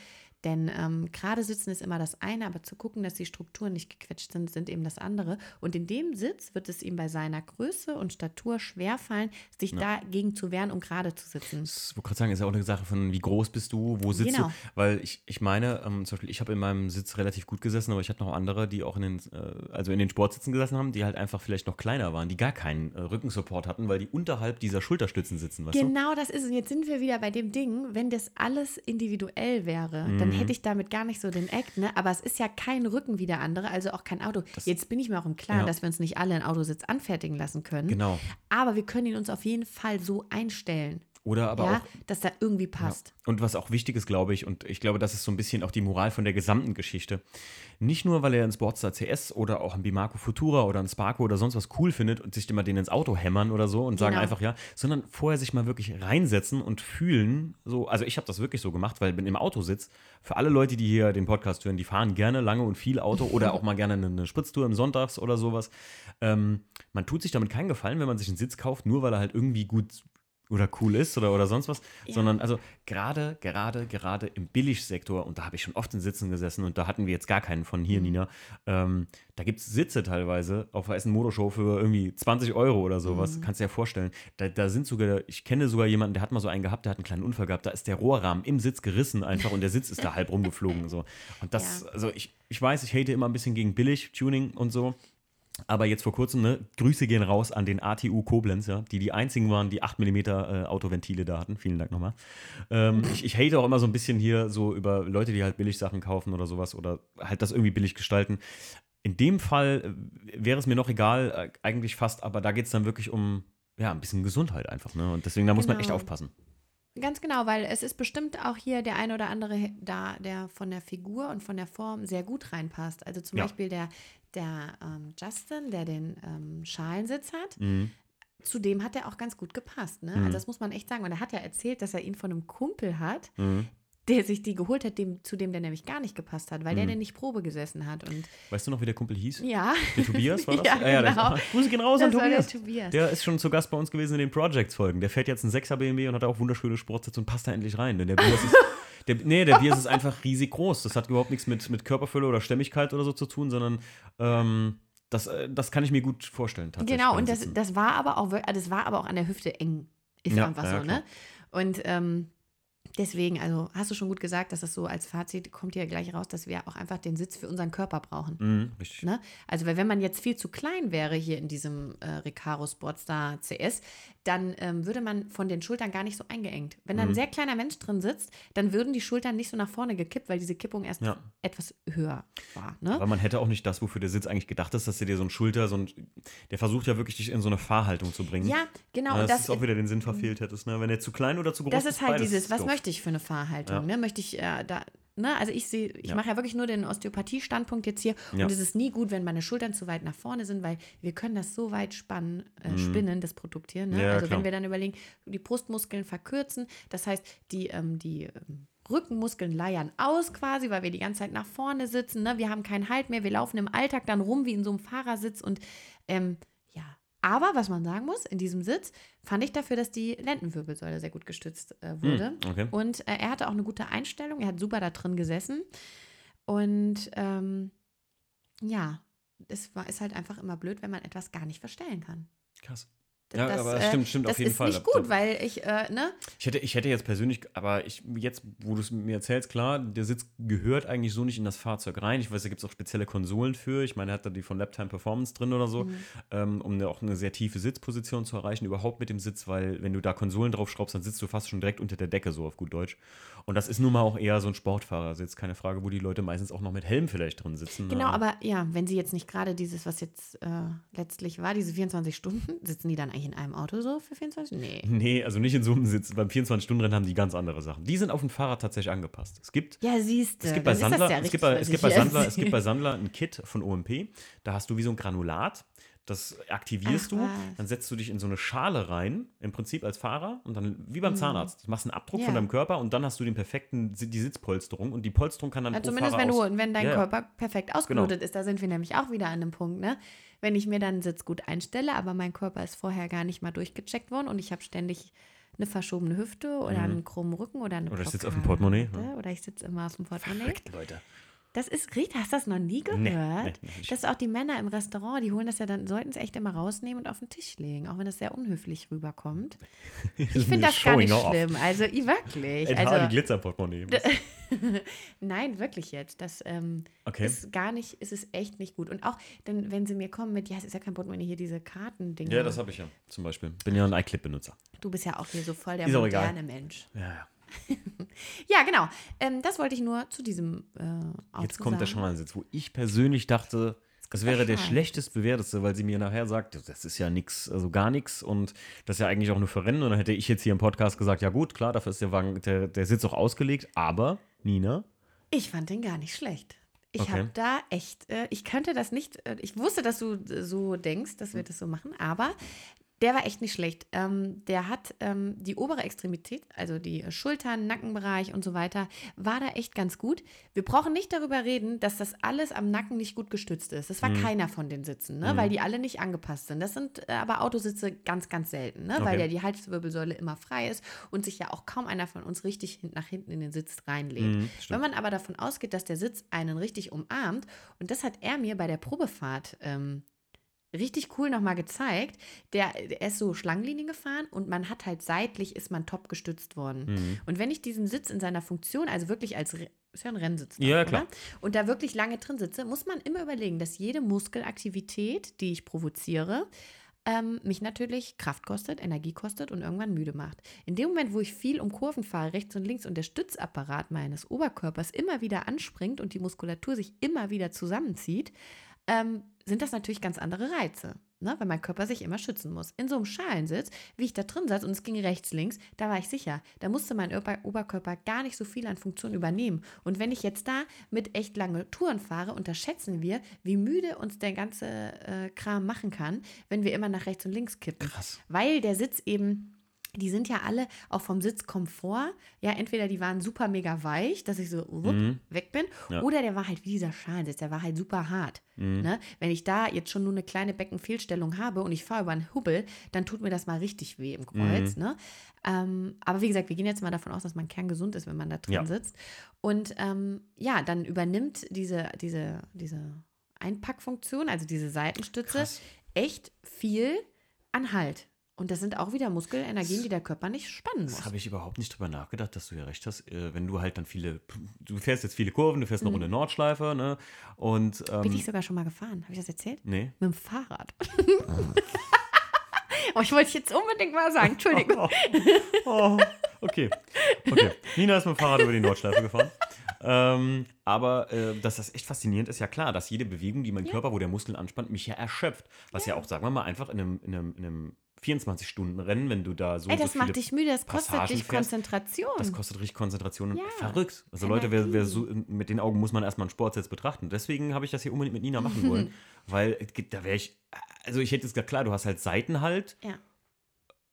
Denn ähm, gerade sitzen ist immer das eine, aber zu gucken, dass die Strukturen nicht gequetscht sind, sind eben das andere. Und in dem Sitz wird es ihm bei seiner Größe und Statur schwerfallen, sich dagegen zu wehren, um gerade zu sitzen. Das wollte gerade sagen, ist ja auch eine Sache von, wie groß bist du, wo sitzt Genau. du? Weil ich, ich meine, ähm, zum Beispiel, ich habe in meinem Sitz relativ gut gesessen, aber ich hatte noch andere, die auch in den, äh, also in den Sportsitzen gesessen haben, die halt einfach vielleicht noch kleiner waren, die gar keinen äh, Rückensupport hatten, weil die unterhalb dieser Schulterstützen sitzen, weißt du? Genau das ist es. Und jetzt sind wir wieder bei dem Ding, wenn das alles individuell wäre, dann Mhm. Hätte ich damit gar nicht so den Act, ne? Aber es ist ja kein Rücken wie der andere, also auch kein Auto. jetzt bin ich mir auch im Klaren, ja. dass wir uns nicht alle einen Autositz anfertigen lassen können. Genau. Aber wir können ihn uns auf jeden Fall so einstellen, Oder aber ja, auch dass er irgendwie passt. Und was auch wichtig ist, glaube ich, und ich glaube, das ist so ein bisschen auch die Moral von der gesamten Geschichte. Nicht nur, weil er einen Sportster CS oder auch einen Bimarco Futura oder einen Sparco oder sonst was cool findet und sich immer den ins Auto hämmern oder so und sagen Genau. einfach ja, sondern vorher sich mal wirklich reinsetzen und fühlen. So, also ich habe das wirklich so gemacht, weil wenn im Auto sitzt, für alle Leute, die hier den Podcast hören, die fahren gerne lange und viel Auto oder [laughs] auch mal gerne eine, eine Spritztour im Sonntags oder sowas. Ähm, man tut sich damit keinen Gefallen, wenn man sich einen Sitz kauft, nur weil er halt irgendwie gut oder cool ist oder, oder sonst was, Ja. sondern also gerade, gerade, gerade im Billigsektor, und da habe ich schon oft in Sitzen gesessen und da hatten wir jetzt gar keinen von Mhm. hier, Nina, ähm, da gibt es Sitze teilweise auf der Essen Modeshow für irgendwie 20 Euro oder sowas, Mhm. kannst du dir ja vorstellen. Da, da sind sogar, ich kenne sogar jemanden, der hat mal so einen gehabt, der hat einen kleinen Unfall gehabt, da ist der Rohrrahmen im Sitz gerissen einfach und der Sitz ist da halb [laughs] rumgeflogen. So. Und das, Ja. also ich, ich weiß, ich hate immer ein bisschen gegen Billig-Tuning und so. Aber jetzt vor kurzem, ne, Grüße gehen raus an den ATU Koblenz, ja, die die einzigen waren, die 8 mm äh, Autoventile da hatten. Vielen Dank nochmal. Ähm, ich, ich hate auch immer so ein bisschen hier so über Leute, die halt billig Sachen kaufen oder sowas oder halt das irgendwie billig gestalten. In dem Fall äh, wäre es mir noch egal, äh, eigentlich fast, aber da geht es dann wirklich um ja, ein bisschen Gesundheit einfach. Ne? Und deswegen, da muss man echt Genau. aufpassen. Ganz genau, weil es ist bestimmt auch hier der ein oder andere da, der von der Figur und von der Form sehr gut reinpasst. Also zum Ja. Beispiel der, der ähm, Justin, der den ähm, Schalensitz hat. Mhm. Zu dem hat er auch ganz gut gepasst. Ne? Mhm. Also das muss man echt sagen. Und er hat ja erzählt, dass er ihn von einem Kumpel hat, Mhm. der sich die geholt hat, dem, zu dem der nämlich gar nicht gepasst hat, weil der Mhm. der nicht Probe gesessen hat. Und Weißt du noch, wie der Kumpel hieß? ja, Der Tobias war [laughs] das? Ja, der- genau. ah, Grüße gehen raus an das war der Tobias. Tobias. Der ist schon zu Gast bei uns gewesen in den Projects-Folgen. Der fährt jetzt einen 6er BMW und hat auch wunderschöne Sportsitze und passt da endlich rein. Denn der Bias ist, [laughs] der, nee, der Bias ist einfach riesig groß. Das hat überhaupt nichts mit, mit Körperfülle oder Stämmigkeit oder so zu tun, sondern ähm, das, äh, das kann ich mir gut vorstellen. Genau, und das, das war aber auch, das war aber auch an der Hüfte eng. Ist Ja, einfach ja, so, ne? Und ähm, deswegen, also hast du schon gut gesagt, dass das so als Fazit kommt hier gleich raus, dass wir auch einfach den Sitz für unseren Körper brauchen. Mhm, richtig. Ne? Also, weil wenn man jetzt viel zu klein wäre hier in diesem äh, Recaro Sportstar CS, dann ähm, würde man von den Schultern gar nicht so eingeengt. Wenn da ein Mhm. sehr kleiner Mensch drin sitzt, dann würden die Schultern nicht so nach vorne gekippt, weil diese Kippung erst Ja. etwas höher war. Ne? Aber man hätte auch nicht das, wofür der Sitz eigentlich gedacht ist, dass der dir so ein Schulter, so ein, der versucht ja wirklich, dich in so eine Fahrhaltung zu bringen. Ja, genau. Ja, und das, ist auch wieder den Sinn verfehlt hättest. Ne? Wenn der zu klein oder zu groß das ist, ist halt dieses, was doof. möchte ich für eine Fahrhaltung? Ja. Ne? Möchte ich äh, da, ne? Also ich sehe, ich Ja. mache ja wirklich nur den Osteopathie-Standpunkt jetzt hier Ja. und es ist nie gut, wenn meine Schultern zu weit nach vorne sind, weil wir können das so weit spannen, äh, spinnen, das Produkt hier. Ne? Mhm. Also klar. wenn wir dann überlegen, die Brustmuskeln verkürzen, das heißt, die, ähm, die ähm, Rückenmuskeln leiern aus quasi, weil wir die ganze Zeit nach vorne sitzen. Ne? Wir haben keinen Halt mehr. Wir laufen im Alltag dann rum wie in so einem Fahrersitz. Und ähm, aber was man sagen muss, in diesem Sitz fand ich dafür, dass die Lendenwirbelsäule sehr gut gestützt äh, wurde. Hm, okay. Und äh, er hatte auch eine gute Einstellung. Er hat super da drin gesessen. Und ähm, ja, es war, ist halt einfach immer blöd, wenn man etwas gar nicht verstellen kann. Krass. Ja, aber das stimmt, stimmt das auf jeden ist Fall. nicht gut, weil ich, äh, ne? Ich hätte, ich hätte jetzt persönlich, aber ich, jetzt, wo du es mir erzählst, klar, der Sitz gehört eigentlich so nicht in das Fahrzeug rein. Ich weiß, da gibt es auch spezielle Konsolen für. Ich meine, er hat da die von Laptime Performance drin oder so, ähm, um eine, auch eine sehr tiefe Sitzposition zu erreichen, überhaupt mit dem Sitz, weil wenn du da Konsolen drauf schraubst, dann sitzt du fast schon direkt unter der Decke, so auf gut Deutsch. Und das ist nun mal auch eher so ein Sportfahrersitz, keine Frage, wo die Leute meistens auch noch mit Helm vielleicht drin sitzen. Genau, aber ja, wenn sie jetzt nicht gerade dieses, was jetzt äh, letztlich war, diese 24 Stunden, sitzen die dann eigentlich in einem Auto so für 24? Nee. Nee, also nicht in so einem Sitz. Beim 24-Stunden-Rennen haben die ganz andere Sachen. Die sind auf dem Fahrrad tatsächlich angepasst. Es gibt Ja, siehst du. Es gibt, bei Sandler, ja es, gibt bei, es, gibt bei Sandler, es gibt bei [laughs] Sandler ein Kit von OMP. Da hast du wie so ein Granulat. Das aktivierst Ach, du, was. dann setzt du dich in so eine Schale rein, im Prinzip als Fahrer, und dann wie beim Zahnarzt. Du machst einen Abdruck Mhm. Ja. von deinem Körper und dann hast du den perfekten, die Sitzpolsterung und die Polsterung kann dann Ja, pro zumindest Fahrer wenn, du, wenn dein. Körper perfekt ausgelotet ist, da sind wir nämlich auch wieder an einem Punkt, ne? Wenn ich mir dann einen Sitz gut einstelle, aber mein Körper ist vorher gar nicht mal durchgecheckt worden und ich habe ständig eine verschobene Hüfte oder einen krummen Rücken oder eine Mhm. Oder ich sitze auf dem Portemonnaie, ne? Oder ich sitze immer auf dem Portemonnaie. Verrückt, Leute. Das ist, Rita, hast du das noch nie gehört? Nee, nee, nee, ich- Dass auch die Männer im Restaurant, die holen das ja dann, sollten es echt immer rausnehmen und auf den Tisch legen, auch wenn das sehr unhöflich rüberkommt. [laughs] Ich finde das gar nicht schlimm. Also, i- wirklich. Hardy Also, Glitzerportemonnaie. [laughs] nein, wirklich jetzt. Das ähm, Okay. ist gar nicht, ist es echt nicht gut. Und auch, dann, wenn sie mir kommen mit, ja, es ist ja kein Portemonnaie, hier diese Kartendinger. Ja, das habe ich ja, zum Beispiel. Bin ja ein iClip-Benutzer. du bist ja auch hier so voll der egal. moderne Mensch. Ja, ja. [laughs] Ja, genau. Ähm, das wollte ich nur zu diesem äh, Jetzt kommt der sagen. Schalensitz, wo ich persönlich dachte, das der wäre der schlechtest bewerteste, weil sie mir nachher sagt, das ist ja nichts, also gar nichts und das ist ja eigentlich auch nur für Rennen. Und dann hätte ich jetzt hier im Podcast gesagt, ja gut, klar, dafür ist der Wagen, der, der Sitz auch ausgelegt, aber Nina, Ich fand den gar nicht schlecht. Ich Okay. habe da echt, äh, ich könnte das nicht, äh, ich wusste, dass du so denkst, dass wir Hm. das so machen, aber der war echt nicht schlecht. Ähm, der hat ähm, die obere Extremität, also die Schultern, Nackenbereich und so weiter, war da echt ganz gut. Wir brauchen nicht darüber reden, dass das alles am Nacken nicht gut gestützt ist. Das war Hm. keiner von den Sitzen, ne? weil die alle nicht angepasst sind. Das sind äh, aber Autositze ganz, ganz selten, ne? weil Okay. ja die Halswirbelsäule immer frei ist und sich ja auch kaum einer von uns richtig nach hinten in den Sitz reinlegt. Mhm, Wenn man aber davon ausgeht, dass der Sitz einen richtig umarmt, und das hat er mir bei der Probefahrt ähm, richtig cool nochmal gezeigt, der, er ist so Schlangenlinien gefahren und man hat halt seitlich ist man top gestützt worden. Mhm. Und wenn ich diesen Sitz in seiner Funktion, also wirklich als ist ja ein Rennsitz, Ja, oder? klar. Und da wirklich lange drin sitze, muss man immer überlegen, dass jede Muskelaktivität, die ich provoziere, ähm, mich natürlich Kraft kostet, Energie kostet und irgendwann müde macht. In dem Moment, wo ich viel um Kurven fahre, rechts und links und der Stützapparat meines Oberkörpers immer wieder anspringt und die Muskulatur sich immer wieder zusammenzieht, ähm, sind das natürlich ganz andere Reize, ne? weil mein Körper sich immer schützen muss. In so einem Schalensitz, wie ich da drin saß und es ging rechts, links, da war ich sicher, da musste mein Ober Oberkörper gar nicht so viel an Funktion übernehmen. Und wenn ich jetzt da mit echt lange Touren fahre, unterschätzen wir, wie müde uns der ganze äh, Kram machen kann, wenn wir immer nach rechts und links kippen. Krass. Weil der Sitz eben die sind ja alle auch vom Sitzkomfort. Ja, entweder die waren super mega weich, dass ich so wupp, Mhm. weg bin, Ja. oder der war halt wie dieser Schalensitz, der war halt super hart. Mhm. Ne? Wenn ich da jetzt schon nur eine kleine Beckenfehlstellung habe und ich fahre über einen Hubbel, dann tut mir das mal richtig weh im Kreuz. Mhm. Ne? Ähm, aber wie gesagt, wir gehen jetzt mal davon aus, dass man kerngesund ist, wenn man da drin Ja. sitzt. Und ähm, ja, dann übernimmt diese, diese, diese Einpackfunktion, also diese Seitenstütze, Krass. echt viel an Halt. Und das sind auch wieder Muskelenergien, die der Körper nicht spannen Das muss. habe ich überhaupt nicht drüber nachgedacht, dass du ja recht hast. Äh, wenn du halt dann viele, du fährst jetzt viele Kurven, du fährst eine Runde Nordschleife, ne? Und ähm, Mhm. Bin ich sogar schon mal gefahren. Habe ich das erzählt? nee. Mit dem Fahrrad. [laughs] oh, ich wollte jetzt unbedingt mal sagen. Entschuldigung. [laughs] Oh, oh, okay. okay. Nina ist mit dem Fahrrad über die Nordschleife gefahren. Ähm, aber äh, dass das echt faszinierend ist, ja klar, dass jede Bewegung, die mein Körper, wo der Muskel anspannt, mich ja erschöpft. Was ja, auch, sagen wir mal, einfach in einem, in einem, in einem 24-Stunden-Rennen, wenn du da so. Ey, so das viele macht dich müde, das kostet Passagen dich fährst, Konzentration. Das kostet richtig Konzentration. Ja. Verrückt. Also Leute, wer, wer so, mit den Augen muss man erstmal einen Sportsitz betrachten. Deswegen habe ich das hier unbedingt mit Nina machen wollen. [laughs] weil da wäre ich, also ich hätte es gesagt, klar, du hast halt Seitenhalt, ja.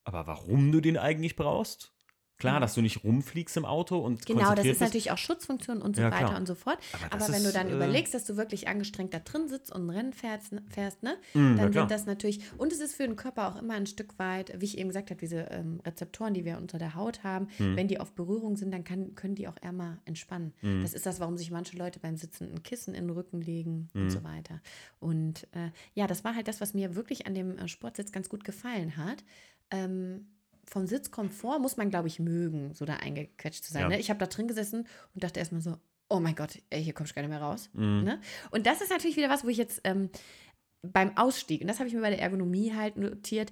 aber warum du den eigentlich brauchst, Klar, dass du nicht rumfliegst im Auto und Genau, das ist bist. natürlich auch Schutzfunktion und so Ja, weiter klar. und so fort. Aber Aber, wenn du ist, dann äh, überlegst, dass du wirklich angestrengt da drin sitzt und ein Rennen fährst, fährst ne? Mm, dann sind das natürlich, und es ist für den Körper auch immer ein Stück weit, wie ich eben gesagt habe, diese ähm, Rezeptoren, die wir unter der Haut haben, Hm. wenn die auf Berührung sind, dann kann, können die auch eher mal entspannen. Hm. Das ist das, warum sich manche Leute beim Sitzen ein Kissen in den Rücken legen und so weiter. Und äh, ja, das war halt das, was mir wirklich an dem äh, Sportsitz ganz gut gefallen hat. Ähm, vom Sitzkomfort muss man, glaube ich, mögen, so da eingequetscht zu sein. Ja. Ne? Ich habe da drin gesessen und dachte erstmal so, oh mein Gott, ey, hier kommst du gar nicht mehr raus. Mhm. Ne? Und das ist natürlich wieder was, wo ich jetzt ähm, beim Ausstieg, und das habe ich mir bei der Ergonomie halt notiert,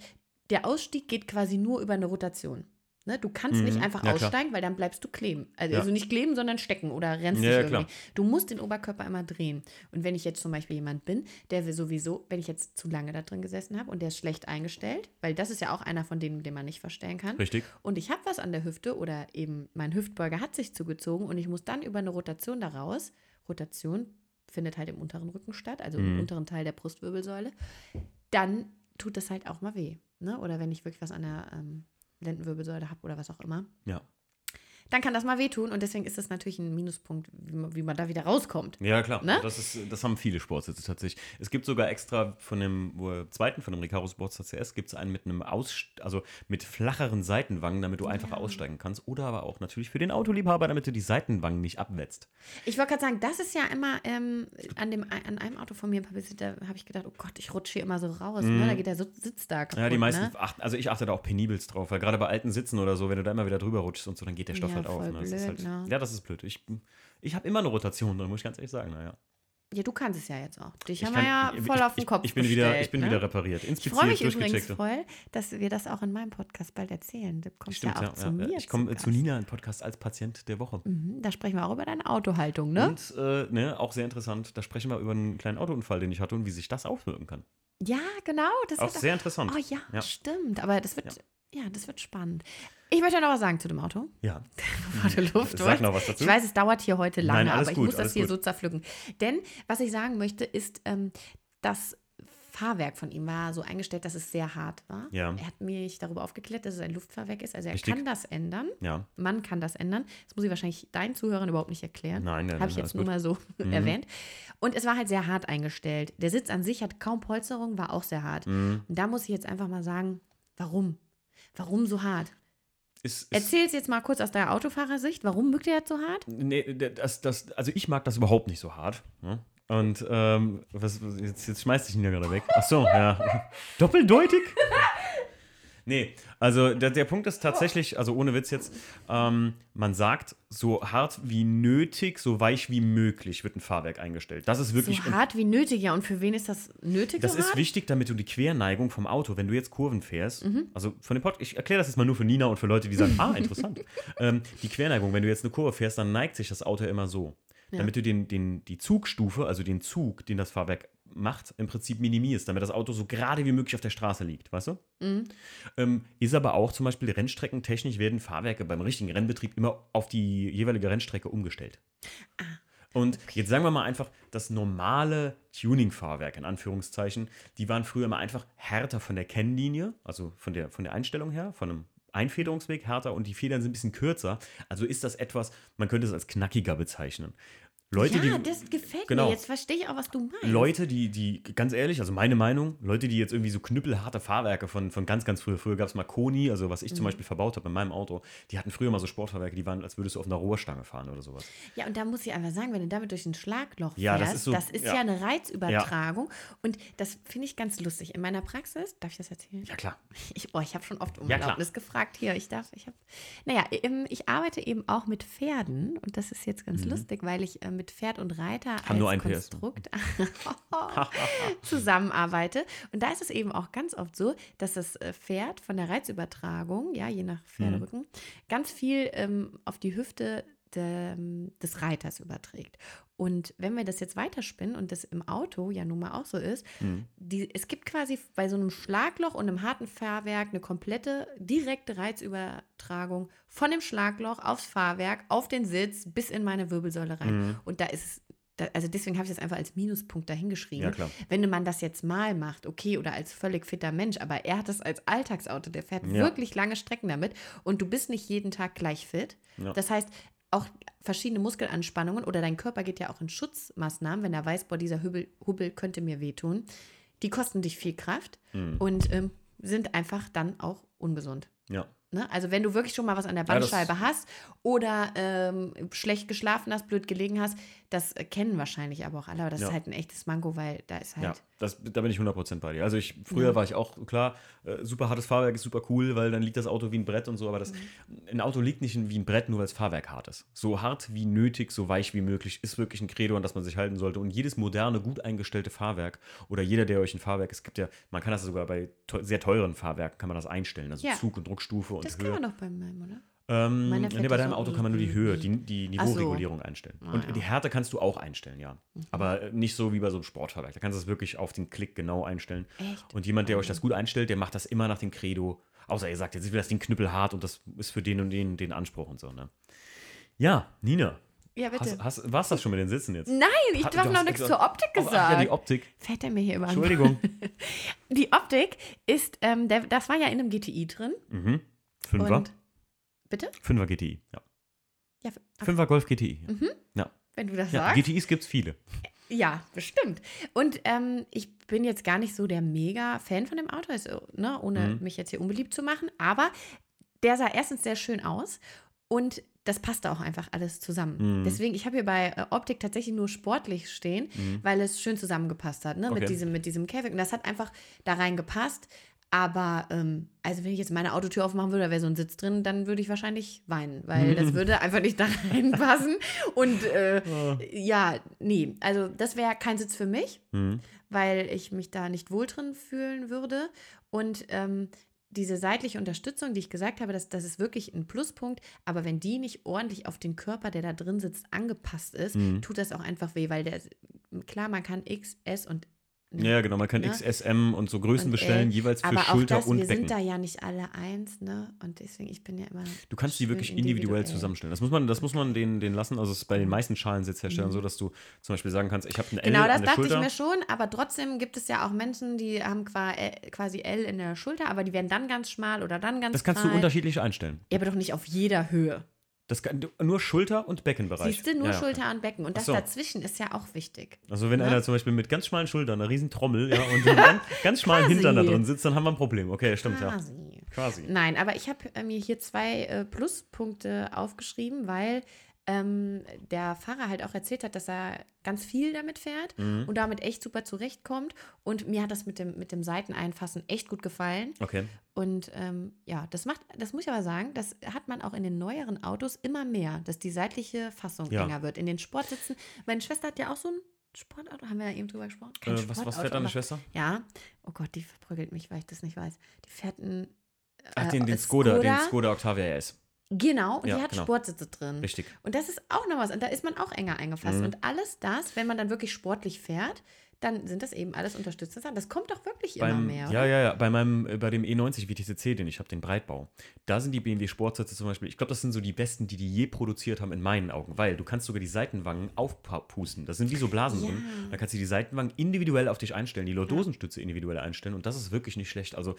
der Ausstieg geht quasi nur über eine Rotation. Ne? Du kannst Mhm. nicht einfach Ja, klar. aussteigen, weil dann bleibst du kleben. Also, Ja. also nicht kleben, sondern stecken oder rennst Ja, irgendwie. klar. Du musst den Oberkörper immer drehen. Und wenn ich jetzt zum Beispiel jemand bin, der sowieso, wenn ich jetzt zu lange da drin gesessen habe und der ist schlecht eingestellt, weil das ist ja auch einer von denen, den man nicht verstellen kann. Richtig. Und ich habe was an der Hüfte oder eben mein Hüftbeuger hat sich zugezogen und ich muss dann über eine Rotation daraus. Rotation findet halt im unteren Rücken statt, also im Mhm. unteren Teil der Brustwirbelsäule. Dann tut das halt auch mal weh. Ne? Oder wenn ich wirklich was an der ähm, Lendenwirbelsäule habe oder was auch immer. Ja. Dann kann das mal wehtun und deswegen ist das natürlich ein Minuspunkt, wie man, wie man da wieder rauskommt. Ja, klar. Ne? Das, ist, das haben viele Sportsitze tatsächlich. Es gibt sogar extra von dem zweiten, von dem Recaro Sportsitz CS, gibt es einen mit einem Aus, also mit flacheren Seitenwangen, damit du einfach aussteigen kannst. Oder aber auch natürlich für den Autoliebhaber, damit du die Seitenwangen nicht abwetzt. Ich wollte gerade sagen, das ist ja immer ähm, an, dem, an einem Auto von mir, da habe ich gedacht, oh Gott, ich rutsche hier immer so raus. Ne? Da geht der Sitz da kaputt. Mhm. Ja, die meisten ne? achten, also ich achte da auch penibelst drauf, weil gerade bei alten Sitzen oder so, wenn du da immer wieder drüber rutschst und so, dann geht der Stoff Ja, halt voll Ne? Das blöd, halt, ne? Ja, das ist blöd. Ich, ich habe immer eine Rotation drin, muss ich ganz ehrlich sagen. Naja. Ja, du kannst es ja jetzt auch. Dich Ich haben kann- wir ja ich- voll ich, auf den ich, Kopf Ich bin, wieder, gestellt, ich bin ne? wieder repariert, Ich inspiziert, freue mich übrigens voll, dass wir das auch in meinem Podcast bald erzählen. Du kommst Stimmt, ja auch ja, zu ja, mir. Ich komme Gast. zu Nina im Podcast als Patient der Woche. Mhm, da sprechen wir auch über deine Autohaltung, ne? Und äh, ne, auch sehr interessant, da sprechen wir über einen kleinen Autounfall, den ich hatte und wie sich das auswirken kann. Ja, genau. Das Auch sehr interessant. Oh ja, Ja. stimmt. Aber das wird, ja. Das wird spannend. Ich möchte noch was sagen zu dem Auto. Ja. [laughs] Du Luft Sag noch was dazu. Ich weiß, es dauert hier heute lange, Nein, aber ich gut, muss das hier gut. so zerpflücken. Denn was ich sagen möchte, ist, ähm, das Fahrwerk von ihm war so eingestellt, dass es sehr hart war. Ja. Er hat mich darüber aufgeklärt, dass es ein Luftfahrwerk ist. Also er Richtig. kann das ändern. Ja. Man kann das ändern. Das muss ich wahrscheinlich deinen Zuhörern überhaupt nicht erklären. Nein, nein, Habe ich jetzt nur gut. mal so [laughs] Mhm. erwähnt. Und es war halt sehr hart eingestellt. Der Sitz an sich hat kaum Polsterung, war auch sehr hart. Mhm. Und da muss ich jetzt einfach mal sagen, warum? Warum so hart? Ist, ist, Erzähl es jetzt mal kurz aus der Autofahrersicht. Warum mögt ihr das so hart? nee, das, das, also ich mag das überhaupt nicht so hart. Ne? Und ähm, was, was- jetzt, jetzt schmeißt dich Nina gerade weg. Ach so, ja. [laughs] Doppeldeutig? [laughs] Nee, also der, der Punkt ist tatsächlich, also ohne Witz jetzt, ähm, man sagt, so hart wie nötig, so weich wie möglich wird ein Fahrwerk eingestellt. Das ist wirklich So hart wie nötig, ja. Und für wen ist das nötig? Das so ist hart? wichtig, damit du die Querneigung vom Auto, wenn du jetzt Kurven fährst, Mhm. also von dem Pod, ich erkläre das jetzt mal nur für Nina und für Leute, die sagen, [laughs] ah, interessant. ähm, die Querneigung, wenn du jetzt eine Kurve fährst, dann neigt sich das Auto immer so. Ja. Damit du den, den, die Zugstufe, also den Zug, den das Fahrwerk macht, im Prinzip minimierst, damit das Auto so gerade wie möglich auf der Straße liegt, weißt du? Mhm. Ähm, ist aber auch zum Beispiel rennstreckentechnisch werden Fahrwerke beim richtigen Rennbetrieb immer auf die jeweilige Rennstrecke umgestellt. Ah. Und jetzt sagen wir mal einfach, das normale Tuning-Fahrwerk, in Anführungszeichen, die waren früher immer einfach härter von der Kennlinie, also von der, von der Einstellung her, von einem Einfederungsweg härter und die Federn sind ein bisschen kürzer. Also ist das etwas, man könnte es als knackiger bezeichnen. Leute, ja, die, das gefällt genau. mir. Jetzt verstehe ich auch, was du meinst. Leute, die, die, ganz ehrlich, also meine Meinung, Leute, die jetzt irgendwie so knüppelharte Fahrwerke von, von ganz, ganz früher, früher gab es mal Koni, also was ich Mhm. zum Beispiel verbaut habe in meinem Auto, die hatten früher mal so Sportfahrwerke, die waren, als würdest du auf einer Rohrstange fahren oder sowas. Ja, und da muss ich einfach sagen, wenn du damit durch ein Schlagloch Ja, das fährst, ist so- das ist ja. ja, eine Reizübertragung. Und das finde ich ganz lustig. In meiner Praxis, darf ich das erzählen? Ja, klar. Ich, oh, ich habe schon oft um Ja. Erlaubnis gefragt hier. Ich darf, ich habe. Naja, ähm, ich arbeite eben auch mit Pferden und das ist jetzt ganz lustig, weil ich äh, mit Pferd und Reiter Haben als. Konstrukt [laughs] zusammenarbeite. Und da ist es eben auch ganz oft so, dass das äh, Pferd von der Reizübertragung, ja, je nach Pferderücken, ganz viel ähm, auf die Hüfte de, des Reiters überträgt. Und wenn wir das jetzt weiterspinnen und das im Auto ja nun mal auch so ist, Mhm. die, es gibt quasi bei so einem Schlagloch und einem harten Fahrwerk eine komplette direkte Reizübertragung von dem Schlagloch aufs Fahrwerk, auf den Sitz bis in meine Wirbelsäule rein. Mhm. Und da ist es also deswegen habe ich das einfach als Minuspunkt dahingeschrieben. Ja, klar. Wenn man das jetzt mal macht, okay, oder als völlig fitter Mensch, aber er hat das als Alltagsauto, der fährt Ja. wirklich lange Strecken damit und du bist nicht jeden Tag gleich fit. Ja. Das heißt, auch verschiedene Muskelanspannungen oder dein Körper geht ja auch in Schutzmaßnahmen, wenn er weiß, boah, dieser Hubbel, Hubbel könnte mir wehtun. Die kosten dich viel Kraft Mhm. und ähm, sind einfach dann auch ungesund. Ja. Ne? Also wenn du wirklich schon mal was an der Ja, Bandscheibe hast oder ähm, schlecht geschlafen hast, blöd gelegen hast, das äh, kennen wahrscheinlich aber auch alle. Aber das Ja. ist halt ein echtes Mango, weil da ist halt. Ja, das, da bin ich 100% bei dir. Also ich, früher Ja. war ich auch, klar, äh, super hartes Fahrwerk ist super cool, weil dann liegt das Auto wie ein Brett und so, aber das, Mhm. ein Auto liegt nicht wie ein Brett, nur weil das Fahrwerk hart ist. So hart wie nötig, so weich wie möglich ist wirklich ein Credo, an das man sich halten sollte. Und jedes moderne, gut eingestellte Fahrwerk oder jeder, der euch ein Fahrwerk, es gibt ja, man kann das sogar bei sehr teuren Fahrwerken, kann man das einstellen, also. Zug und Druckstufe und Das Höhe. kann man doch bei meinem, oder? Ähm, nee, bei deinem Auto kann man nur die Höhe, die, die Ach so. Niveauregulierung einstellen. Ah, und ja. Mhm. die Härte kannst du auch einstellen, ja. Aber äh, nicht so wie bei so einem Sportfahrwerk. Da kannst du es wirklich auf den Klick genau einstellen. Echt? Und jemand, der euch das gut einstellt, der macht das immer nach dem Credo. Außer ihr sagt, jetzt will das Ding knüppelhart und das ist für den und den den Anspruch und so, ne? Ja, Nina, Ja, bitte. hast, hast, war's das schon mit den Sitzen jetzt? Nein, ich habe du noch nichts zur Optik gesagt. Ach, ja, die Optik. Fährt er mir hier über den Entschuldigung. [laughs] Die Optik ist, ähm, der, das war ja in einem GTI drin. mhm. Fünfer. Und, bitte? Fünfer GTI, ja. Ja, Fünfer Golf GTI. Mhm. Ja. wenn du das ja. sagst. GTIs gibt's viele. Ja, bestimmt. Und ähm, ich bin jetzt gar nicht so der Mega-Fan von dem Auto, also, ne, ohne Mhm. mich jetzt hier unbeliebt zu machen. Aber der sah erstens sehr schön aus und das passte auch einfach alles zusammen. Mhm. Deswegen, ich habe hier bei äh, Optik tatsächlich nur sportlich stehen, Mhm. weil es schön zusammengepasst hat, ne? Okay. Mit, diesem, mit diesem Käfig. Und das hat einfach da rein gepasst. Aber, ähm, also wenn ich jetzt meine Autotür aufmachen würde, da wäre so ein Sitz drin, dann würde ich wahrscheinlich weinen, weil das [laughs] würde einfach nicht da reinpassen. Und äh, ja, nee, also das wäre kein Sitz für mich, Mhm. weil ich mich da nicht wohl drin fühlen würde. Und ähm, diese seitliche Unterstützung, die ich gesagt habe, das, das ist wirklich ein Pluspunkt. Aber wenn die nicht ordentlich auf den Körper, der da drin sitzt, angepasst ist, Mhm. tut das auch einfach weh, weil der, klar, man kann X, S und Ja, genau. Man kann Ne? XSM und so Größen Und bestellen, L. jeweils für aber auch Schulter das, und wir Becken. sind da ja nicht alle eins, ne? Und deswegen, ich bin ja immer. Du kannst die wirklich individuell zusammenstellen. Das muss man, das muss man denen, denen lassen. Also es ist bei den meisten Schalensitzherstellern Mhm. so, dass du zum Beispiel sagen kannst, ich habe eine L Genau, das dachte Schulter. ich mir schon, aber trotzdem gibt es ja auch Menschen, die haben qua- äh, quasi L in der Schulter, aber die werden dann ganz schmal oder dann ganz das kannst du breit. unterschiedlich einstellen. Ja, aber doch nicht auf jeder Höhe. Das kann, nur Schulter und Beckenbereich. Siehst du, nur Ja, ja. Schulter und Becken. Und das so. dazwischen ist ja auch wichtig. Also wenn Ne? einer zum Beispiel mit ganz schmalen Schultern, einer riesen Trommel ja, und einem [laughs] ganz, schmalen. Hintern da drin sitzt, dann haben wir ein Problem. Okay, stimmt, ja. Quasi. Quasi. Nein, aber ich habe äh, mir hier zwei äh, Pluspunkte aufgeschrieben, weil ähm, der Fahrer halt auch erzählt hat, dass er ganz viel damit fährt Mhm. und damit echt super zurechtkommt. Und mir hat das mit dem, mit dem Seiteneinfassen echt gut gefallen. Okay. Und ähm, ja, das macht, das muss ich aber sagen, das hat man auch in den neueren Autos immer mehr, dass die seitliche Fassung Ja. enger wird. In den Sportsitzen. Meine Schwester hat ja auch so ein Sportauto, haben wir ja eben drüber gesprochen. Kein Äh, was, was fährt deine Schwester? Ja, oh Gott, die verprügelt mich, weil ich das nicht weiß. Die fährt ein. Ach, äh, den, den Skoda, den Skoda Octavia RS. Genau, und Ja, die hat genau. Sportsitze drin. Richtig. Und das ist auch noch was. Und da ist man auch enger eingefasst. Mhm. Und alles das, wenn man dann wirklich sportlich fährt, dann sind das eben alles unterstützende Sachen. Das kommt doch wirklich immer Beim, mehr. ja, oder? ja, ja. Bei meinem, äh, bei dem E90 WTCC, den ich habe, den Breitbau, da sind die BMW Sportsitze zum Beispiel, ich glaube, das sind so die besten, die die je produziert haben in meinen Augen, weil du kannst sogar die Seitenwangen aufpusten. Das sind wie so Blasen Ja. drin. Da kannst du die Seitenwangen individuell auf dich einstellen, die Lordosenstütze individuell einstellen und das ist wirklich nicht schlecht. Also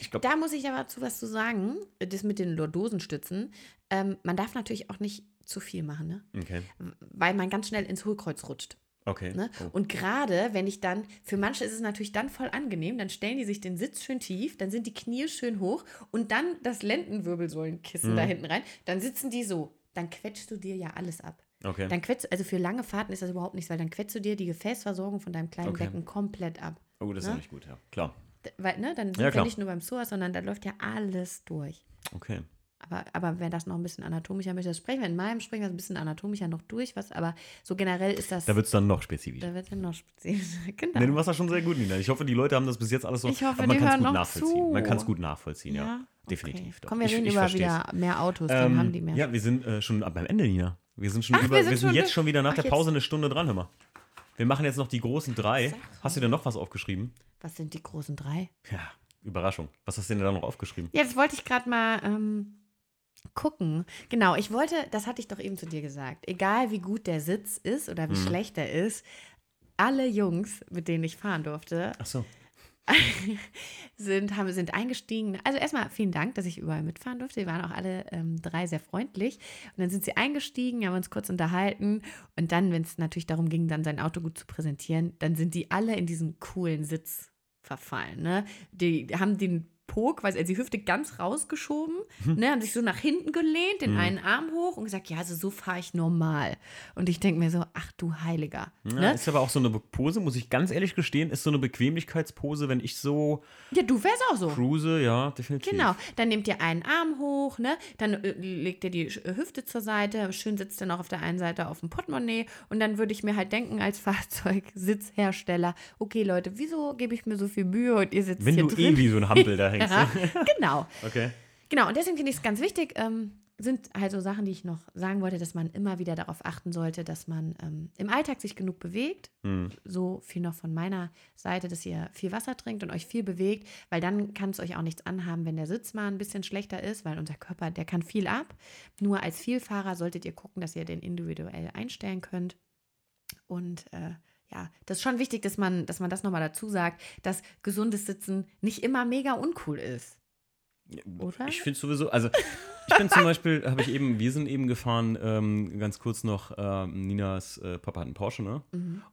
ich glaube, Da muss ich aber zu was zu sagen. Das mit den Lordosenstützen. Ähm, man darf natürlich auch nicht zu viel machen, ne? okay, Weil man ganz schnell ins Hohlkreuz rutscht. Okay. Ne? Oh. Und gerade, wenn ich dann, für manche ist es natürlich dann voll angenehm, dann stellen die sich den Sitz schön tief, dann sind die Knie schön hoch und dann das Lendenwirbelsäulenkissen Mhm. da hinten rein, dann sitzen die so. Dann quetschst du dir ja alles ab. okay. Dann quetschst, also für lange Fahrten ist das überhaupt nichts, weil dann quetschst du dir die Gefäßversorgung von deinem kleinen Okay. Becken komplett ab. Oh, das ist ne? ja nicht gut, ja. Klar. Weil, ne, dann sind Ja, wir nicht nur beim Psoas, sondern da läuft ja alles durch. Okay. Aber, aber wer das noch ein bisschen anatomischer möchte, das sprechen wir in meinem sprechen wir ein bisschen anatomischer noch durch, was, aber so generell ist das. Da wird es dann noch spezifischer. da wird dann noch spezifischer. [laughs] Genau. Nee, du machst das schon sehr gut, Nina. Ich hoffe, die Leute haben das bis jetzt alles so. Ich hoffe, aber man kann's hören gut nachvollziehen. Man zu. kann es gut nachvollziehen, ja. Ja, Definitiv. Okay. doch. Komm, wir Ich- reden ich über versteh's. wieder mehr Autos, dann Ähm, haben die mehr. Ja, wir sind äh, schon beim Ende, Nina. Wir sind schon Ach, über, wir sind schon jetzt schon wieder nach Ach, der jetzt- Pause eine Stunde dran, hör mal. Wir machen jetzt noch die großen drei. Hast du denn noch was aufgeschrieben? Was sind die großen drei? Ja, Überraschung. Was hast du denn da noch aufgeschrieben? Das wollte ich gerade mal ähm, Gucken. Genau, ich wollte, das hatte ich doch eben zu dir gesagt. Egal wie gut der Sitz ist oder wie schlecht er ist, alle Jungs, mit denen ich fahren durfte, so. [laughs] sind, haben, sind eingestiegen. Also erstmal vielen Dank, dass ich überall mitfahren durfte. Die waren auch alle ähm, drei sehr freundlich. Und dann sind sie eingestiegen, haben uns kurz unterhalten. Und dann, wenn es natürlich darum ging, dann sein Auto gut zu präsentieren, dann sind die alle in diesen coolen Sitz verfallen. Ne? Die haben den Pog, weil die Hüfte ganz rausgeschoben, ne, haben sich so nach hinten gelehnt, den einen Arm hoch und gesagt, ja, also so fahre ich normal. Und ich denke mir so, ach du Heiliger. Ja, ne? Ist aber auch so eine Pose, muss ich ganz ehrlich gestehen, ist so eine Bequemlichkeitspose, wenn ich so ja, du wärst auch so. cruise, ja, definitiv. Genau, dann nehmt ihr einen Arm hoch, ne? Dann äh, legt ihr die Sch- Hüfte zur Seite, schön sitzt ihr noch auf der einen Seite auf dem Portemonnaie und dann würde ich mir halt denken als [laughs] Fahrzeugsitzhersteller, okay Leute, wieso gebe ich mir so viel Mühe und ihr sitzt Wenn hier du drin? eh wie so ein Hampel [laughs] da ja, genau. [laughs] Okay. Genau, und deswegen finde ich es ganz wichtig, ähm, sind halt so Sachen, die ich noch sagen wollte, dass man immer wieder darauf achten sollte, dass man ähm, im Alltag sich genug bewegt. Hm. So viel noch von meiner Seite, dass ihr viel Wasser trinkt und euch viel bewegt, weil dann kann es euch auch nichts anhaben, wenn der Sitz mal ein bisschen schlechter ist, weil unser Körper, der kann viel ab. Nur als Vielfahrer solltet ihr gucken, dass ihr den individuell einstellen könnt. Und äh, ja, das ist schon wichtig, dass man, dass man das nochmal dazu sagt, dass gesundes Sitzen nicht immer mega uncool ist. Oder? Ich finde sowieso, also ich bin zum Beispiel, [laughs] habe ich eben, wir sind eben gefahren, ähm, ganz kurz noch, ähm, Ninas äh, Papa hat einen Porsche, ne?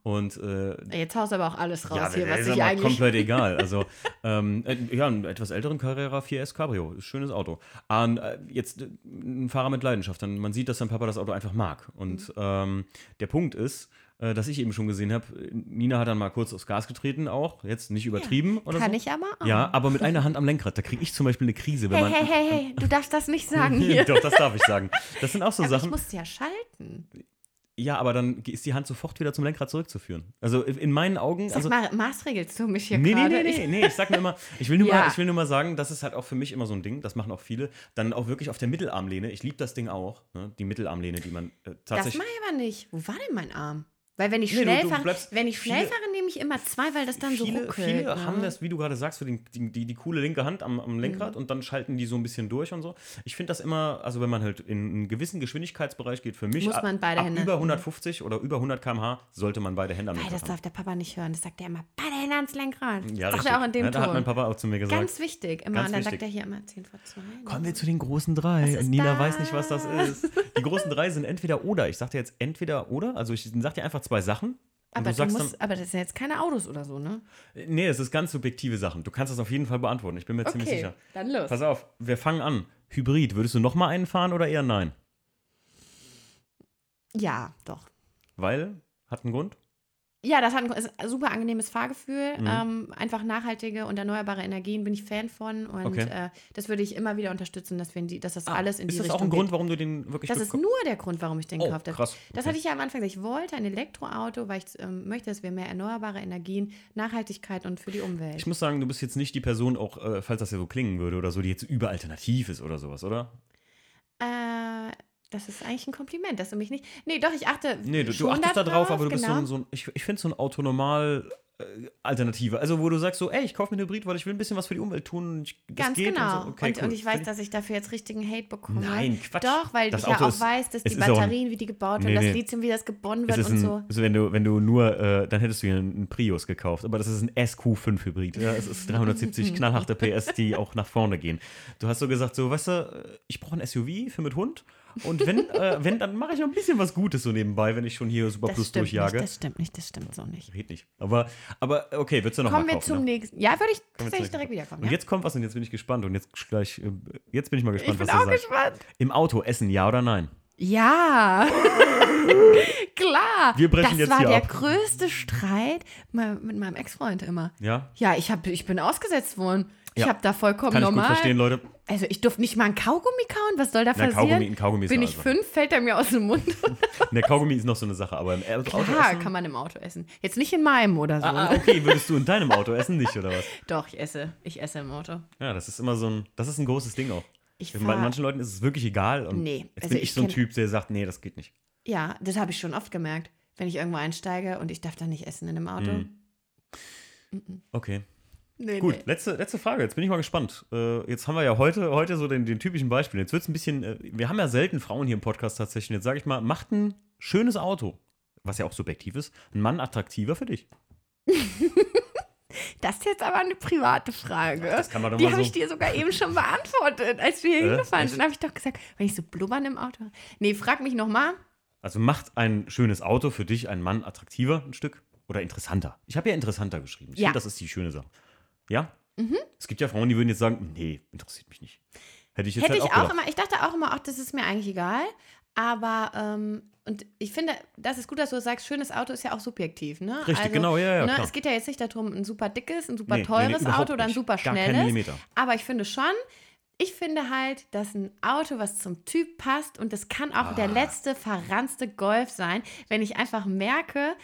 Und äh, Jetzt haust du aber auch alles raus hier, das was ist ich eigentlich. komplett [laughs] egal. Also, ähm, äh, ja, einen etwas älteren Carrera 4S Cabrio. Schönes Auto. Und, äh, jetzt äh, ein Fahrer mit Leidenschaft. Dann, man sieht, dass sein Papa das Auto einfach mag. Und Mhm. ähm, der Punkt ist, äh, dass ich eben schon gesehen habe, Nina hat dann mal kurz aufs Gas getreten auch. Jetzt nicht übertrieben oder Kann so. ich aber auch. Ja, aber mit einer Hand am Lenkrad. Da kriege ich zum Beispiel eine Krise, wenn Hey, man. hey, hey, hey, du darfst das nicht sagen [laughs] hier. Doch, das darf ich sagen. Das sind auch so aber ich Sachen. muss ja schalten. Ja, aber dann ist die Hand sofort wieder zum Lenkrad zurückzuführen. Also in meinen Augen. Sag Also, mal, maßregelst du mich hier Nee, nee, gerade? nee, nee, nee, ich sag nur immer, ich will nur, Ja. mal, ich will nur mal sagen, das ist halt auch für mich immer so ein Ding, das machen auch viele, dann auch wirklich auf der Mittelarmlehne, ich liebe das Ding auch, ne? die Mittelarmlehne, die man äh, Das tatsächlich... mache ich aber nicht. Wo war denn mein Arm? Weil wenn ich Nee, schnell fahre, wenn ich schnell viele- fahre, nehme ich immer zwei, weil das dann so viele, ruckelt. viele ne? haben das, wie du gerade sagst, für den, die, die, die coole linke Hand am, am Lenkrad Mhm. und dann schalten die so ein bisschen durch und so. Ich finde das immer, also wenn man halt in einen gewissen Geschwindigkeitsbereich geht, für mich Muss man ab, beide ab Hände- über 150 oder über 100 km/h sollte man beide Hände am Nein, das Lenkrad haben. darf der Papa nicht hören. Das sagt er immer, beide Hände ans Lenkrad. Ja, das sagt er auch in dem ja, da hat mein. Papa auch zu mir gesagt. Ganz wichtig. Immer. Ganz und dann wichtig. sagt er hier immer 10 vor 2. Kommen wir zu den großen drei. Nina das? weiß nicht, was das ist. Die großen drei sind entweder oder. Ich sag dir jetzt entweder oder. Also ich sag dir einfach zwei Sachen. Aber, du du musst, aber das sind jetzt keine Autos oder so, ne? dann. Nee, es ist ganz subjektive Sachen. Du kannst das auf jeden Fall beantworten. Ich bin mir ziemlich sicher. dann los. Pass auf, wir fangen an. Hybrid, würdest du noch mal einen fahren oder eher nein? Ja, doch. Weil? Hat einen Grund? Ja, das hat ein, ist super angenehmes Fahrgefühl. Mhm. Ähm, einfach nachhaltige und erneuerbare Energien bin ich Fan von. Und Okay. äh, das würde ich immer wieder unterstützen, dass, wir in die, dass das alles in ist die das Richtung auch ein Grund, geht. warum du den wirklich Das ist nur der Grund, warum ich den Oh, gekauft habe. krass. Das Okay. hatte ich ja am Anfang gesagt. Ich wollte ein Elektroauto, weil ich ähm, möchte, dass wir mehr erneuerbare Energien, Nachhaltigkeit und für die Umwelt. Ich muss sagen, du bist jetzt nicht die Person, auch äh, falls das ja so klingen würde oder so, die jetzt überalternativ ist oder sowas, oder? Äh, das ist eigentlich ein Kompliment, dass du mich nicht. Nee, doch, ich achte. Nee, du, du achtest da drauf, aber du bist so genau. ein, so ein ich, ich finde so ein Autonormal äh, Alternative. Also wo du sagst so, ey, ich kaufe mir einen Hybrid, weil ich will ein bisschen was für die Umwelt tun. und Ich, das Ganz geht genau. Und, Und, so. okay, und, cool. ich weiß, dass ich dafür jetzt richtigen Hate bekomme. Nein, Quatsch. Doch, weil Das ich ja Auto auch ist- weiß, dass die auch ein- Batterien, wie die gebaut werden, Nee, das nee. Lithium, wie das gewonnen es wird und ein, so. also wenn du, wenn du nur, äh, dann hättest du hier einen Prius gekauft, aber das ist ein SQ5 Hybrid. Ja, es ist 370 [laughs] knallharte PS, die auch nach vorne gehen. Du hast so gesagt, so, weißt du, äh, ich brauche ein SUV für mit Hund und wenn, äh, wenn dann mache ich noch ein bisschen was Gutes so nebenbei, wenn ich schon hier Super Das Plus durchjage. nicht, das stimmt nicht, das stimmt so nicht. Red nicht. Aber, aber okay, würdest du noch Kommen mal wir kaufen, zum ne? nächsten. Ja, würde ich wir tatsächlich direkt wiederkommen. Und Ja? jetzt kommt was und jetzt bin ich gespannt und jetzt gleich, äh, jetzt bin ich mal ich gespannt, bin was auch du sagst. gespannt. Im Auto essen, ja oder nein? Ja, [laughs] klar. Wir brechen das jetzt war hier der ab. größte Streit mit meinem Ex-Freund immer. Ja? Ja, ich, hab, ich bin ausgesetzt worden. Ich Ja. habe da vollkommen Kann ich normal. gut verstehen, Leute. Also ich durfte nicht mal ein Kaugummi kauen. Was soll da Na, passieren? Kaugummi, ein Kaugummi ist bin ich albern. fünf, fällt er mir aus dem Mund. Der [laughs] Kaugummi ist noch so eine Sache, aber im Auto Klar, essen. kann man im Auto essen. Jetzt nicht in meinem oder so. Ah, ah, ne? okay, würdest du in deinem Auto essen, nicht, oder was? [laughs] Doch, ich esse. Ich esse im Auto. Ja, das ist immer so ein, das ist ein großes Ding auch. Ich Bei fahr, manchen Leuten ist es wirklich egal und Nee, jetzt also bin ich ich so ein Typ, der sagt, nee, das geht nicht. Ja, das habe ich schon oft gemerkt. Wenn ich irgendwo einsteige und ich darf da nicht essen in einem Auto. Mhm. Okay. Nee, Gut, nee. letzte, letzte Frage. Jetzt bin ich mal gespannt. Äh, jetzt haben wir ja heute, heute so den, den typischen Beispiel. Jetzt wird es ein bisschen, äh, wir haben ja selten Frauen hier im Podcast tatsächlich. Jetzt sage ich mal, macht ein schönes Auto, was ja auch subjektiv ist, ein Mann attraktiver für dich? [laughs] Das ist jetzt aber eine private Frage. Das kann man doch Die habe so- ich dir sogar eben schon beantwortet, als wir hier Äh, hingefahren sind. habe ich doch gesagt, wenn ich so blubbern im Auto. Nee, frag mich nochmal. Also macht ein schönes Auto für dich ein Mann attraktiver ein Stück oder interessanter? Ich habe ja interessanter geschrieben. Ich Ja. finde, das ist die schöne Sache. Ja? Es gibt ja Frauen, die würden jetzt sagen, nee, interessiert mich nicht. Hätte ich jetzt Hätte halt ich auch gedacht. immer, ich dachte auch immer, ach, das ist mir eigentlich egal. Aber, ähm, und ich finde, das ist gut, dass du sagst, schönes Auto ist ja auch subjektiv, ne? Richtig, genau, ja, ja, Ne, es geht ja jetzt nicht darum, ein super dickes, ein super Nee, nee, teures nee, überhaupt Auto oder ein super schnelles. Aber ich finde schon, ich finde halt, dass ein Auto, was zum Typ passt, und das kann auch Ah. der letzte verranzte Golf sein, wenn ich einfach merke,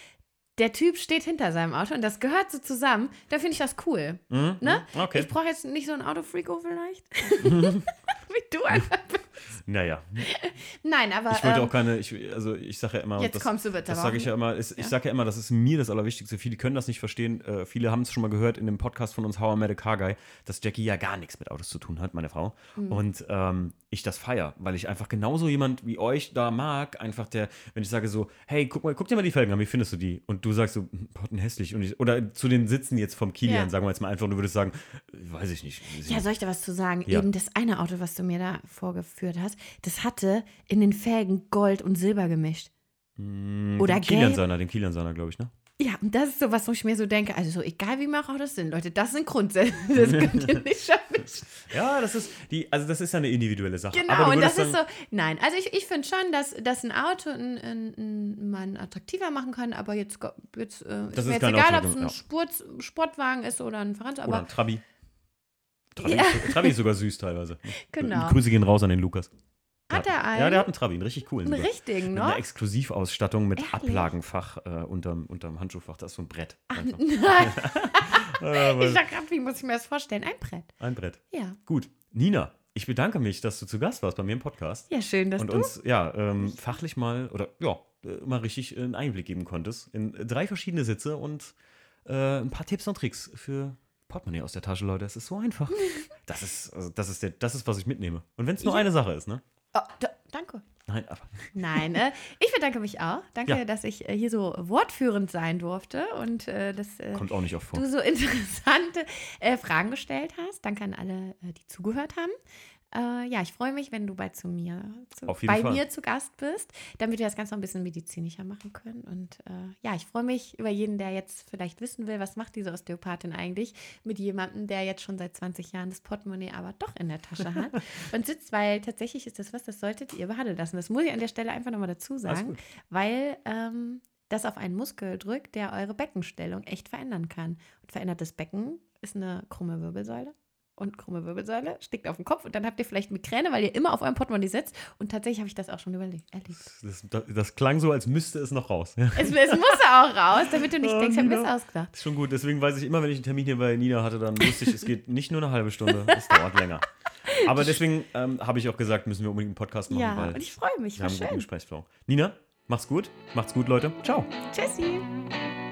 der Typ steht hinter seinem Auto und das gehört so zusammen, dann finde ich das cool. Mhm, Ne? mhm, Okay. Ich brauche jetzt nicht so ein Autofreako vielleicht. [laughs] [laughs] Wie du einfach bist. Naja, [laughs] Nein, aber. ich wollte ähm, auch keine, ich, also ich sage ja immer, Jetzt das, kommst du bitte das sage ich ja immer, ist, ich Ja. sage ja immer, das ist mir das Allerwichtigste. Viele können das nicht verstehen. Äh, viele haben es schon mal gehört in dem Podcast von uns How I Met a Car Guy, dass Jackie ja gar nichts mit Autos zu tun hat, meine Frau. Mhm. Und ähm, ich das feier, weil ich einfach genauso jemand wie euch da mag, einfach der, wenn ich sage so, hey, guck mal, guck dir mal die Felgen an, wie findest du die? Und du sagst so, hm, potten hässlich. Und ich, oder zu den Sitzen jetzt vom Kilian, Ja. sagen wir jetzt mal einfach, und du würdest sagen, äh, weiß ich nicht. Ja, soll ich da was zu sagen? Ja. Eben das eine Auto, was du mir da vorgeführt hast, das hatte in den Felgen Gold und Silber gemischt. Hm, oder den Kilian seiner, den Kilian seiner, glaube ich, ne? Ja, und das ist so was, wo ich mir so denke, also so egal wie mir auch das sind, Leute, das sind Grundsätze. [laughs] Das könnt ihr nicht schaffen. [laughs] Ja, das ist die, also das ist ja eine individuelle Sache. Genau, und das ist so, nein, also ich, ich finde schon, dass, dass ein Auto einen, einen, Mann attraktiver machen kann, aber jetzt, jetzt äh, ist mir jetzt egal, ob es Auswirkung, ein ja. Sport, Sportwagen ist oder ein Fahrrad, Oder ein Trabi. Trabi, Ja. Trabi ist sogar süß teilweise. genau. Grüße gehen raus an den Lukas. Hat er einen? Ja, der hat einen Trabi, einen richtig coolen. einen sogar. richtigen, ne? Exklusivausstattung mit Ehrlich? Ablagenfach äh, unterm, unterm Handschuhfach. Das ist so ein Brett. Einfach. [laughs] Nein, [laughs] Äh, ich sag grad, wie muss ich mir das vorstellen? Ein Brett. ein Brett. Ja. Gut. Nina, ich bedanke mich, dass du zu Gast warst bei mir im Podcast. Ja, schön, dass und du. uns ja ähm, fachlich mal oder ja äh, mal richtig einen Einblick geben konntest in drei verschiedene Sitze und äh, ein paar Tipps und Tricks für Portemonnaie aus der Tasche, Leute. Es ist so einfach. [laughs] Das ist, also das ist, der, das ist, was ich mitnehme. Und wenn es nur Ja. eine Sache ist, ne? Oh, da, danke. Nein, aber Nein, äh, ich bedanke mich auch. Danke, Ja. dass ich äh, hier so wortführend sein durfte und äh, dass äh, kommt auch nicht oft vor. du so [laughs] interessante äh, Fragen gestellt hast. Danke an alle, äh, die zugehört haben. Äh, ja, ich freue mich, wenn du bei, zu mir, zu, bei Fall. mir zu Gast bist, damit wir das Ganze noch ein bisschen medizinischer machen können. Und äh, ja, ich freue mich über jeden, der jetzt vielleicht wissen will, was macht diese Osteopathin eigentlich mit jemandem, der jetzt schon seit 20 Jahren das Portemonnaie aber doch in der Tasche hat [laughs] und sitzt, weil tatsächlich ist das was, das solltet ihr behandeln lassen. Das muss ich an der Stelle einfach nochmal dazu sagen, weil ähm, das auf einen Muskel drückt, der eure Beckenstellung echt verändern kann. Und verändertes Becken ist eine krumme Wirbelsäule. Und krumme Wirbelsäule stickt auf den Kopf und dann habt ihr vielleicht Migräne, weil ihr immer auf eurem Portemonnaie sitzt. Und tatsächlich habe ich das auch schon überlebt, erlebt. Das, das, das klang so, als müsste es noch raus. Ja. Es, es muss auch raus, damit du nicht Oh, denkst, ich habe mir Nina. das ausgedacht. Das ist schon gut. Deswegen weiß ich immer, wenn ich einen Termin hier bei Nina hatte, dann wusste ich, es geht nicht nur eine halbe Stunde, es dauert länger. Aber deswegen ähm, habe ich auch gesagt, müssen wir unbedingt einen Podcast machen, Ja, weil und ich freue mich. wir haben einen guten schön. Gesprächsflow. Nina, macht's gut. Macht's gut, Leute. Ciao. Tschüssi.